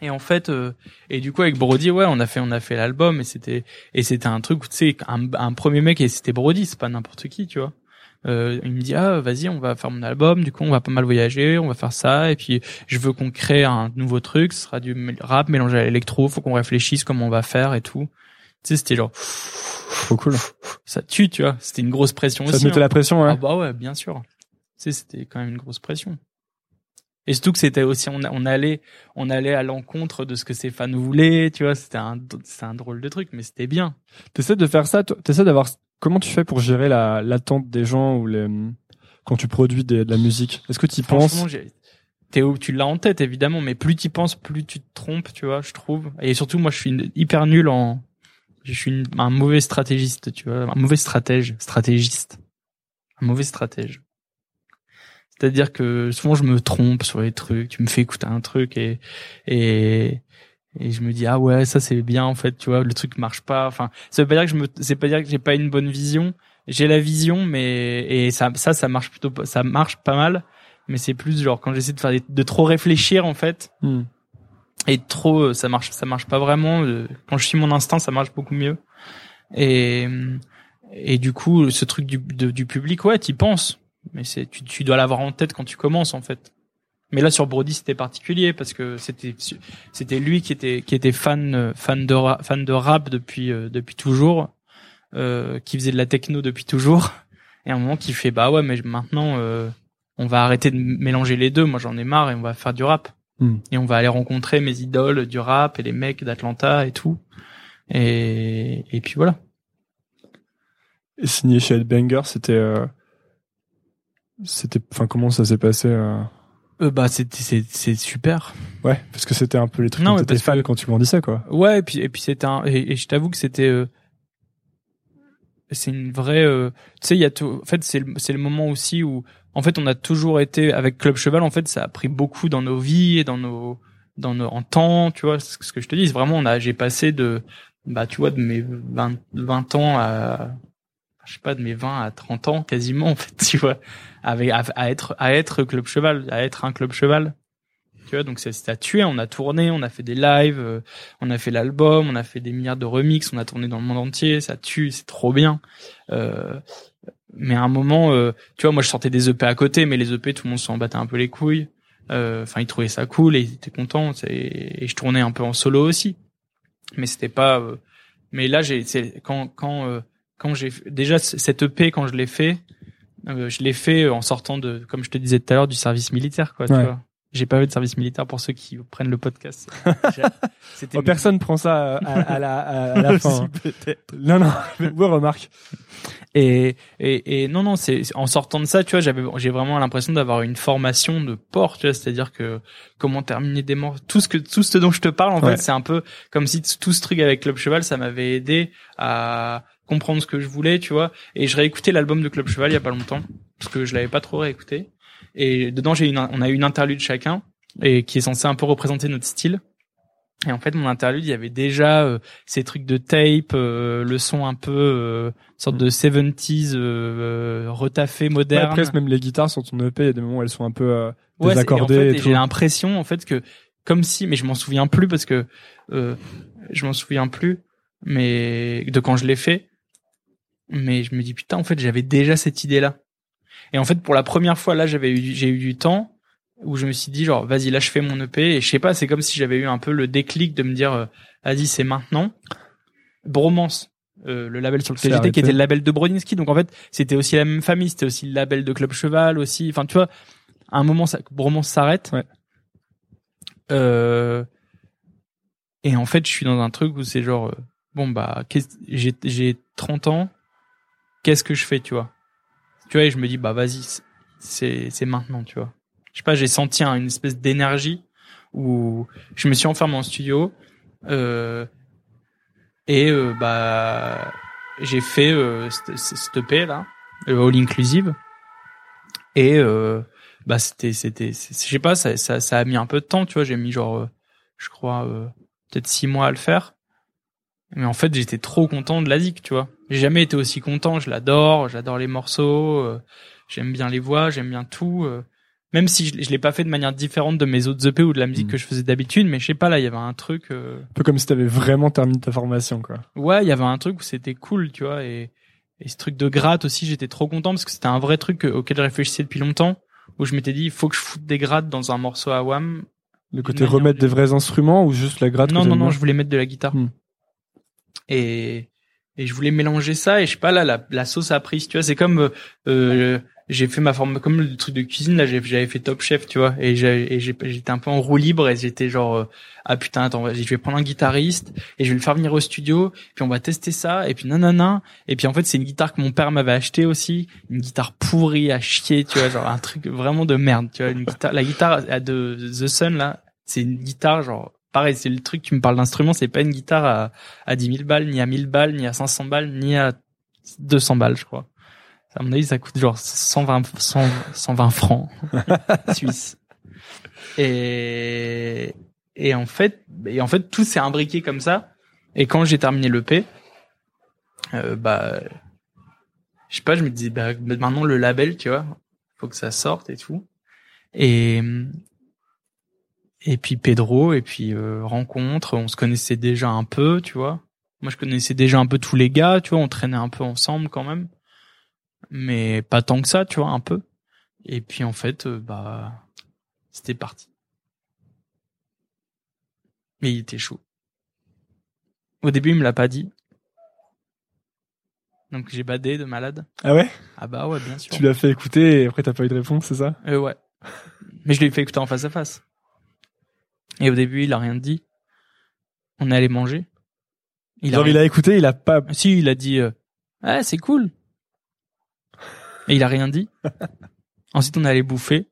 et en fait, euh, et du coup avec Brody, ouais, on a fait, on a fait l'album et c'était, et c'était un truc, où, tu sais, un, un premier mec et c'était Brody, c'est pas n'importe qui, tu vois. Euh, il me dit ah vas-y on va faire mon album du coup on va pas mal voyager on va faire ça et puis je veux qu'on crée un nouveau truc ce sera du rap mélangé à l'électro faut qu'on réfléchisse comment on va faire et tout sais c'était genre Trop cool. ça tue tu vois c'était une grosse pression Ça te aussi mettait hein. la pression, Ah hein. bah ouais, bien sûr. Tu sais, c'était quand même une grosse pression. Et surtout que c'était aussi, on, on allait, on allait à l'encontre de ce que ses fans voulaient, tu vois, c'était un, un drôle de truc, mais c'était bien. T'essaies de faire ça, t'essaies d'avoir, comment tu fais pour gérer la, l'attente des gens ou les, quand tu produis des- de la musique? Est-ce que tu penses? T'es où- tu l'as en tête évidemment, mais plus tu penses, plus tu te trompes, tu vois, je trouve. Et surtout, moi, je suis hyper nul en, je suis un mauvais stratégiste, tu vois, un mauvais stratège, stratégiste, un mauvais stratège. C'est-à-dire que souvent je me trompe sur les trucs, tu me fais écouter un truc et et et je me dis ah ouais ça c'est bien en fait tu vois le truc marche pas enfin ça veut pas dire que je me c'est pas dire que j'ai pas une bonne vision j'ai la vision mais et ça ça marche plutôt ça marche pas mal mais c'est plus genre quand j'essaie de faire des- de trop réfléchir en fait Hmm. Et trop ça marche ça marche pas vraiment. Quand je suis mon instinct ça marche beaucoup mieux. Et et du coup ce truc du du public ouais t'y penses. Mais c'est tu, tu dois l'avoir en tête quand tu commences en fait. Mais là sur Brody c'était particulier parce que c'était c'était lui qui était qui était fan fan de fan de rap depuis depuis toujours euh, qui faisait de la techno depuis toujours. Et à un moment qui fait bah ouais mais maintenant euh, on va arrêter de mélanger les deux. Moi j'en ai marre et on va faire du rap Hmm. et on va aller rencontrer mes idoles du rap et les mecs d'Atlanta et tout et et puis voilà Et signé chez Headbanger, c'était, euh, c'était, enfin, comment ça s'est passé euh euh, bah c'est c'est c'est super Ouais, parce que c'était un peu les trucs Non, dont t'étais fan que- quand tu grandissais, quoi. Ouais, et puis et puis c'était un et, et je t'avoue que c'était euh, c'est une vraie euh, tu sais il y a tout en fait c'est le c'est le moment aussi où en fait on a toujours été avec Club Cheval en fait ça a pris beaucoup dans nos vies et dans nos dans nos en temps, tu vois, ce que je te dis, vraiment on a j'ai passé de bah tu vois de mes 20 20 ans à je sais pas de mes 20 à 30 ans quasiment en fait, tu vois, avec à, être à être Club Cheval, à être un Club Cheval. Tu vois, donc c'est à tuer, on a tourné, on a fait des lives, euh, on a fait l'album, on a fait des milliards de remixes, on a tourné dans le monde entier, ça tue, c'est trop bien. Euh, mais à un moment, euh, tu vois, moi je sortais des EP à côté, mais les EP, tout le monde s'en battait un peu les couilles. Euh, Enfin, ils trouvaient ça cool et ils étaient contents. c'est- Et je tournais un peu en solo aussi, mais c'était pas. euh, Mais là, j'ai quand quand euh, quand j'ai déjà cette EP quand je l'ai fait, euh, je l'ai fait en sortant de, comme je te disais tout à l'heure, du service militaire, quoi. Tu vois. J'ai pas fait de service militaire pour ceux qui prennent le podcast. Oh, personne prend ça à, à la, à, à la fin. hein. Si, peut-être. Non, non, ouais, remarque. Et, et, et non, non, c'est en sortant de ça, tu vois, j'avais, j'ai vraiment l'impression d'avoir une formation de port, tu vois, c'est-à-dire que comment terminer des morts, tout ce que, tout ce dont je te parle, en Ouais. fait, c'est un peu comme si tout ce truc avec Club Cheval, ça m'avait aidé à comprendre ce que je voulais, tu vois. Et je réécoutais l'album de Club Cheval il y a pas longtemps, parce que je l'avais pas trop réécouté. Et dedans, j'ai une, on a une interlude chacun, et qui est censé un peu représenter notre style. Et en fait, mon interlude, il y avait déjà euh, ces trucs de tape, euh, le son un peu euh, sorte de 70s euh, retaffé Ouais, moderne. presque même les guitares sur ton EP, il y a des moments où elles sont un peu euh, Ouais, et en désaccordées fait, et, j'ai l'impression en fait que comme si, mais je m'en souviens plus parce que euh, je m'en souviens plus, mais de quand je l'ai fait. Mais je me dis putain, en fait, j'avais déjà cette idée-là. Et en fait, pour la première fois, là, j'avais eu, j'ai eu du temps où je me suis dit genre, vas-y, là, je fais mon EP. Et je sais pas, c'est comme si j'avais eu un peu le déclic de me dire, euh, vas-y, c'est maintenant. Bromance. euh, le label sur lequel j'étais, qui était le label de Brodinski. Donc en fait, c'était aussi la même famille, c'était aussi le label de Club Cheval aussi. Enfin, tu vois, à un moment, ça, Bromance s'arrête. Ouais. Euh, et en fait, je suis dans un truc où c'est genre, euh, bon bah, j'ai 30 ans, qu'est-ce que je fais, tu vois? Tu vois, et je me dis bah vas-y, c'est- c'est maintenant, tu vois. Je sais pas, j'ai senti un- une espèce d'énergie où je me suis enfermé en studio euh, et euh, bah j'ai fait euh, cette, EP là, euh, all inclusive. Et euh, bah c'était c'était je sais pas ça, ça ça a mis un peu de temps tu vois. J'ai mis genre je crois peut-être six mois à le faire. Mais en fait j'étais trop content de la zik tu vois j'ai jamais été aussi content je l'adore j'adore les morceaux euh, j'aime bien les voix j'aime bien tout euh, même si je, je l'ai pas fait de manière différente de mes autres EP ou de la musique Mm. que je faisais d'habitude mais je sais pas là il y avait un truc euh, Un peu comme si t'avais vraiment terminé ta formation, quoi. ouais il y avait un truc où c'était cool tu vois et et ce truc de gratte aussi j'étais trop content parce que c'était un vrai truc auquel je réfléchissais depuis longtemps où je m'étais dit il faut que je foute des grattes dans un morceau à Wham Le côté remettre de- des vrais instruments ou juste la gratte non non non je voulais mettre de la guitare Hmm. et et je voulais mélanger ça et je sais pas là la, la sauce a pris tu vois c'est comme euh, euh, j'ai fait ma forme comme le truc de cuisine là j'avais fait Top Chef tu vois et j'étais un peu en roue libre et j'étais genre euh, ah putain attends je vais prendre un guitariste et je vais le faire venir au studio puis on va tester ça et puis nanana et puis en fait c'est une guitare que mon père m'avait acheté aussi une guitare pourrie à chier tu vois genre un truc vraiment de merde tu vois la guitare de The Sun là c'est une guitare genre pareil c'est le truc tu me parles d'instrument c'est pas une guitare à à 10 000 balles ni à 1000 balles ni à 500 balles ni à 200 balles je crois. À mon avis ça coûte genre 120 100 120 francs suisses. Et et en fait et en fait tout s'est imbriqué comme ça. Et quand j'ai terminé l'EP euh, bah je sais pas je me disais bah maintenant le label tu vois faut que ça sorte et tout. Et et puis Pedro et puis euh, rencontre on se connaissait déjà un peu tu vois. Moi je connaissais déjà un peu tous les gars tu vois on traînait un peu ensemble quand même. Mais pas tant que ça tu vois un peu. Et puis en fait euh, bah c'était parti. Mais il était chaud. Au début il me l'a pas dit. Donc j'ai badé de malade. Ah ouais? Ah bah ouais bien sûr. Tu l'as fait écouter et après t'as pas eu de réponse, c'est ça? Euh, ouais. Mais je lui ai fait écouter en face à face et au début il a rien dit on est allé manger il a Genre il a écouté, il a pas. Si, il a dit euh, Ah, c'est cool. Et il a rien dit. Ensuite, on est allé bouffer.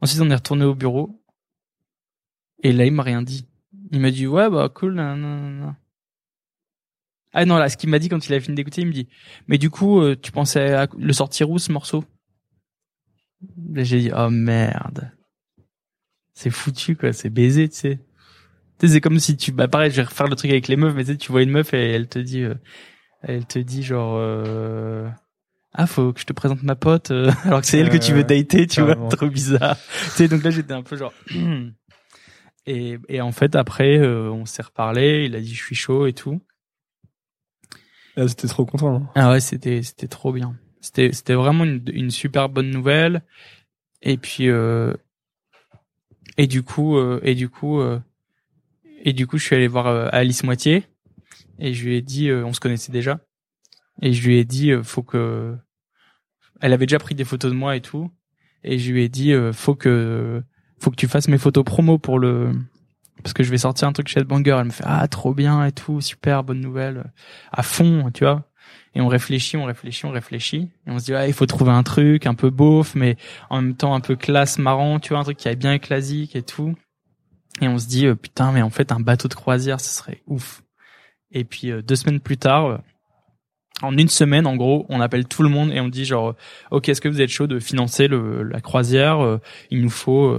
Ensuite, on est retourné au bureau. Et là, il m'a rien dit. Il m'a dit Ouais, bah cool. nan, nan, nan, nan. Ah non, là, ce qu'il m'a dit quand il a fini d'écouter, il me dit Mais du coup, euh, tu pensais à le sortir où ce morceau? J'ai dit Oh merde. C'est foutu, quoi. C'est baisé, tu sais. Tu sais, c'est comme si tu, bah pareil, je vais refaire le truc avec les meufs, mais tu sais, tu vois une meuf et elle te dit, euh, elle te dit genre, euh, ah faut que je te présente ma pote, euh, alors que c'est elle que tu veux Euh, dater, tu vois, trop bizarre. tu sais, donc là j'étais un peu genre, et et en fait après on s'est reparlé, il a dit je suis chaud et tout. Ah, C'était trop content. hein. Ah ouais, c'était c'était trop bien. C'était c'était vraiment une une super bonne nouvelle. Et puis euh, et du coup euh, et du coup euh, et du coup je suis allé voir euh, Alice Moitié. Et je lui ai dit on se connaissait déjà. Et je lui ai dit faut que elle avait déjà pris des photos de moi et tout. Et je lui ai dit faut que faut que tu fasses mes photos promo pour le parce que je vais sortir un truc chez Banger elle me fait ah trop bien et tout super bonne nouvelle. À fond tu vois et on réfléchit on réfléchit on réfléchit. Et on se dit ah il faut trouver un truc un peu beauf mais en même temps un peu classe marrant tu vois un truc qui est bien classique et tout. Et on se dit euh, putain mais en fait un bateau de croisière ce serait ouf. Et puis euh, deux semaines plus tard euh, en une semaine en gros on appelle tout le monde et on dit genre ok est-ce que vous êtes chaud de financer le, la croisière il nous faut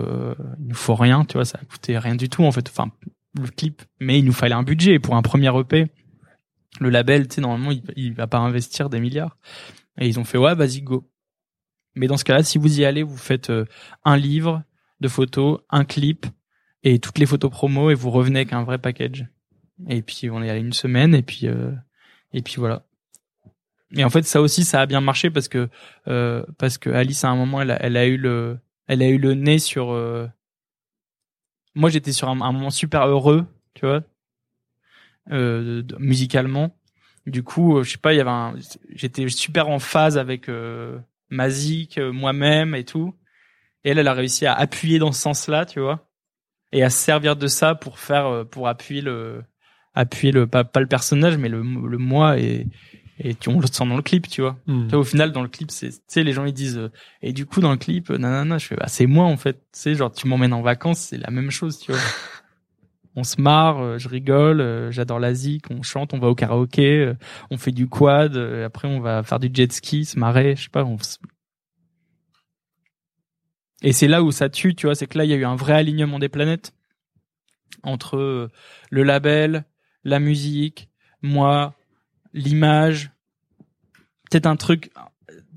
il nous faut rien tu vois ça a coûté rien du tout en fait. Enfin le clip. Mais il nous fallait un budget pour un premier EP le label tu sais normalement il, il va pas investir des milliards. Et ils ont fait ouais vas-y go. Mais dans ce cas-là si vous y allez vous faites euh, un livre de photos un clip et toutes les photos promo et vous revenez avec un vrai package. Et puis on est allé une semaine et puis euh, et puis voilà. Et en fait ça aussi ça a bien marché parce que euh, parce que Alice à un moment elle a, elle a eu le elle a eu le nez sur moi j'étais sur un moment super heureux tu vois euh, musicalement du coup euh, je sais pas il y avait un j'étais super en phase avec euh, Mazik euh, moi-même et tout et elle elle a réussi à appuyer dans ce sens-là tu vois et à se servir de ça pour faire euh, pour appuyer le appuyer le pas, pas le personnage mais le le moi et et tu, on le sent dans le clip tu vois Hmm. au final, dans le clip, c'est, tu sais, les gens ils disent, euh, et du coup, dans le clip, euh, nanana, je fais, bah, c'est moi en fait. Tu sais, genre, tu m'emmènes en vacances, c'est la même chose, tu vois. on se marre, euh, je rigole, euh, j'adore la zik, on chante, on va au karaoké, euh, on fait du quad, après on va faire du jet ski, se marrer, je sais pas. On... Et c'est là où ça tue, tu vois, c'est que là, il y a eu un vrai alignement des planètes entre le label, la musique, moi, l'image, peut-être un truc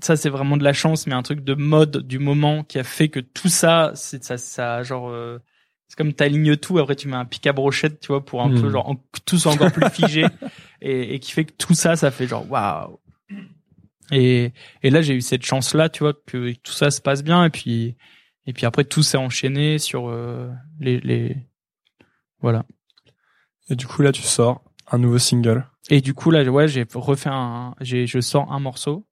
ça c'est vraiment de la chance mais un truc de mode du moment qui a fait que tout ça c'est ça ça genre euh, c'est comme t'alignes tout après tu mets un pic à brochette tu vois pour un Hmm. peu genre en- tout soit encore plus figé et, et qui fait que tout ça ça fait genre waouh et et là j'ai eu cette chance là tu vois que tout ça se passe bien et puis et puis après tout s'est enchaîné sur euh, les les voilà Et du coup là tu sors un nouveau single. et du coup là ouais j'ai refait un j'ai je sors un morceau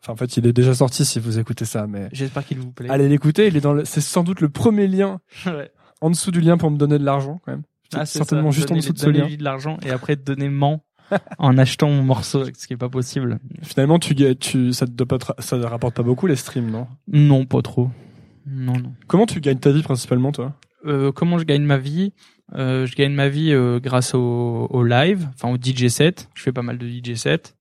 Enfin en fait il est déjà sorti si vous écoutez ça, mais j'espère qu'il vous plaît allez l'écouter. Il est dans le. C'est sans doute le premier lien Ouais. En dessous du lien pour me donner de l'argent quand même. Ah, certainement ça. juste en dessous de ce lien. de l'argent et après te donner ment en achetant mon morceau, ce qui est pas possible. Finalement tu tu te pas ça te rapporte pas beaucoup les streams non? Non, pas trop. Non, non. Comment tu gagnes ta vie principalement toi? Euh, comment je gagne ma vie? Euh, Je gagne ma vie euh, grâce au, au live, enfin au DJ set. Je fais pas mal de DJ set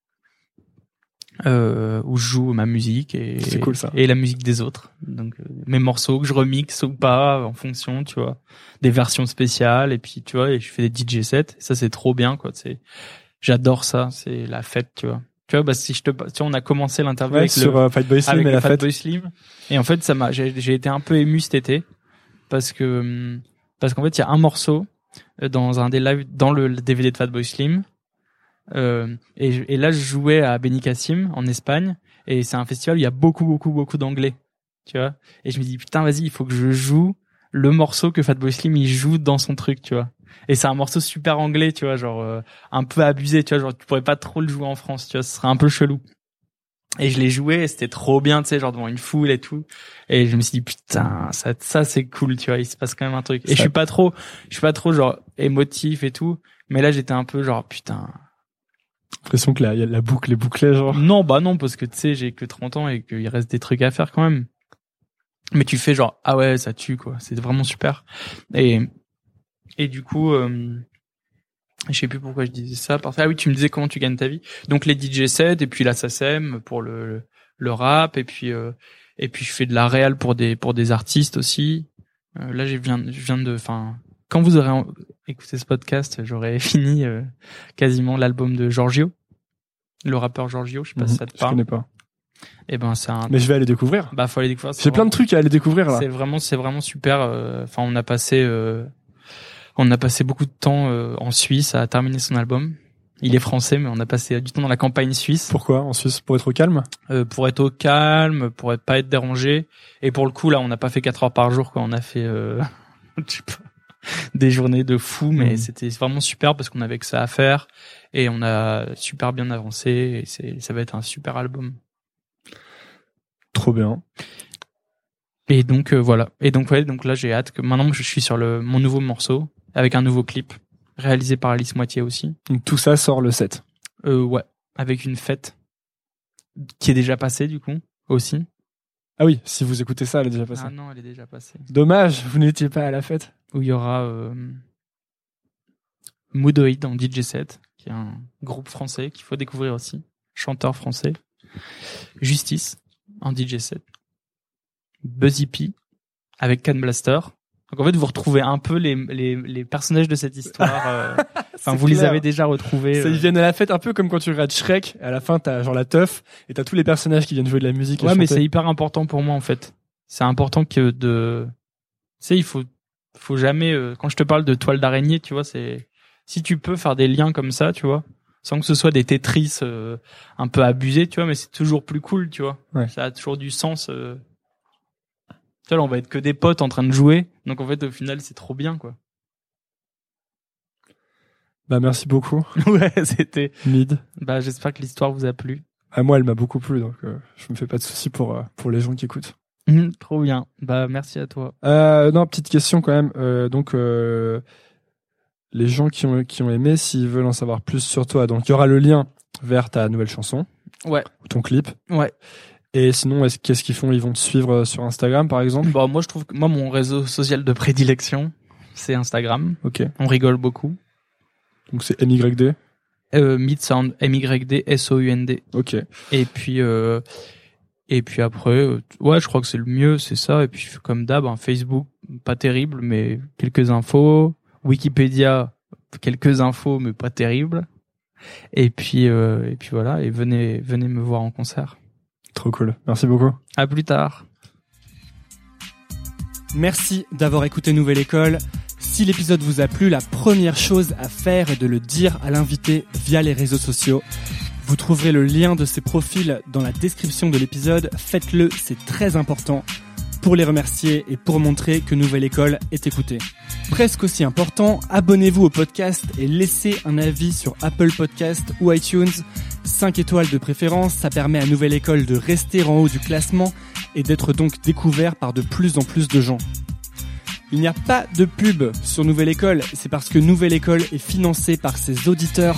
euh, où je joue ma musique et cool, et la musique des autres. Donc euh, mes morceaux que je remixe ou pas en fonction, tu vois, des versions spéciales et puis tu vois et je fais des DJ sets. Ça c'est trop bien quoi. C'est j'adore ça. C'est la fête, tu vois. Tu vois, bah si je te, tu vois, on a commencé l'interview Ouais, avec sur le, euh, Fight Boy Slim avec et la fête. Fatboy Slim. Et en fait, ça m'a, j'ai, j'ai été un peu ému cet été parce que hum, parce qu'en fait, il y a un morceau euh, dans un des lives dans le DVD de Fatboy Slim. Euh, et, et là, je jouais à Benicassim en Espagne, et c'est un festival où il y a beaucoup, beaucoup, beaucoup d'anglais, tu vois. Et je me dis putain, vas-y, il faut que je joue le morceau que Fatboy Slim il joue dans son truc, tu vois. Et c'est un morceau super anglais, tu vois, genre euh, un peu abusé, tu vois, genre tu pourrais pas trop le jouer en France, tu vois, ce serait un peu chelou. Et je l'ai joué, et c'était trop bien, tu sais, genre devant une foule et tout. Et je me suis dit putain, ça, ça c'est cool, tu vois, il se passe quand même un truc. Et je suis pas trop, je suis pas trop genre émotif et tout, mais là j'étais un peu genre putain. L'impression que la, boucle est bouclée, genre. Non, bah non, parce que tu sais, j'ai que 30 ans et qu'il reste des trucs à faire quand même. Mais tu fais genre ah ouais, ça tue quoi, c'est vraiment super. Et et du coup. Euh, je sais plus pourquoi je disais ça. Ah oui, tu me disais comment tu gagnes ta vie. Donc les DJ sets et puis la SACEM pour le, le rap et puis euh, et puis je fais de la réal pour des pour des artistes aussi. Euh, là, je viens je viens de enfin quand vous aurez écouté ce podcast, j'aurai fini euh, quasiment l'album de Giorgio, le rappeur Giorgio, je sais pas si Mhm, ça te Je parle. connais pas. Et ben c'est un Mais je vais aller découvrir. bah faut aller découvrir. J'ai plein de trucs à aller découvrir là. c'est vraiment, c'est vraiment super. euh, Enfin, on a passé, euh, on a passé beaucoup de temps euh, en Suisse à terminer son album. Il est français, mais on a passé du temps dans la campagne suisse Pourquoi En Suisse pour être au calme? Euh, pour être au calme, pour être pas être dérangé. Et pour le coup, là, on n'a pas fait quatre heures par jour, quoi. On a fait, euh, je sais pas, des journées de fou, mais Mhm. c'était vraiment super parce qu'on avait que ça à faire et on a super bien avancé. Et ça va être un super album. Trop bien. Et donc euh, voilà. Et donc ouais, donc là j'ai hâte que maintenant je suis sur le mon nouveau morceau avec un nouveau clip réalisé par Alice Moitié aussi. Donc tout ça sort le 7. Euh, ouais, avec une fête qui est déjà passée du coup aussi. Ah oui, si vous écoutez ça, elle est déjà passée. Ah non, elle est déjà passée. Dommage, vous n'étiez pas à la fête. Où il y aura euh, Moodoid en DJ set, qui est un groupe français qu'il faut découvrir aussi, chanteur français. Justice en DJ set. Buzzy P avec Can Blaster. Donc en fait, vous retrouvez un peu les, les, les personnages de cette histoire. euh, Enfin, vous les avez déjà retrouvés. Ça, euh. ils viennent à la fête un peu comme quand tu regardes Shrek. À la fin, t'as genre la teuf et t'as tous les personnages qui viennent jouer de la musique. et Ouais, mais c'est hyper important pour moi en fait. C'est important que de, tu sais, il faut, faut jamais. euh, Quand je te parle de toile d'araignée, tu vois, c'est si tu peux faire des liens comme ça, tu vois, sans que ce soit des Tetris euh, un peu abusés, tu vois, mais c'est toujours plus cool, tu vois. Ouais. Ça a toujours du sens. euh. Tu vois, là, on va être que des potes en train de jouer, donc en fait, au final, c'est trop bien, quoi. Bah merci beaucoup, ouais, c'était. Mid. Bah, j'espère que l'histoire vous a plu. À moi, elle m'a beaucoup plu, donc euh, je me fais pas de soucis pour euh, pour les gens qui écoutent. Trop bien. Bah, merci à toi. Euh, non, petite question quand même. Euh, donc euh, les gens qui ont qui ont aimé, s'ils veulent en savoir plus sur toi, donc il y aura le lien vers ta nouvelle chanson. Ouais. Ou ton clip. Ouais. Et sinon, est-ce qu'est-ce qu'ils font? Ils vont te suivre sur Instagram, par exemple? Bon, moi, je trouve que moi, mon réseau social de prédilection, c'est Instagram. Ok. On rigole beaucoup. Donc c'est MYD. Euh, Midsound, M-Y-D, S-O-U-N-D. Ok. Et puis, euh, et puis après, euh, ouais, je crois que c'est le mieux, c'est ça. Et puis, comme d'hab, hein, Facebook, pas terrible, mais quelques infos. Wikipédia, quelques infos, mais pas terrible. Et puis, euh, et puis voilà. Et venez, venez me voir en concert. Trop cool. Merci beaucoup. À plus tard. Merci d'avoir écouté Nouvelle École. Si l'épisode vous a plu, la première chose à faire est de le dire à l'invité via les réseaux sociaux. Vous trouverez le lien de ses profils dans la description de l'épisode. Faites-le, c'est très important pour les remercier et pour montrer que Nouvelle École est écoutée. Presque aussi important, abonnez-vous au podcast et laissez un avis sur Apple Podcast ou iTunes. 5 étoiles de préférence, ça permet à Nouvelle École de rester en haut du classement et d'être donc découvert par de plus en plus de gens. Il n'y a pas de pub sur Nouvelle École, c'est parce que Nouvelle École est financée par ses auditeurs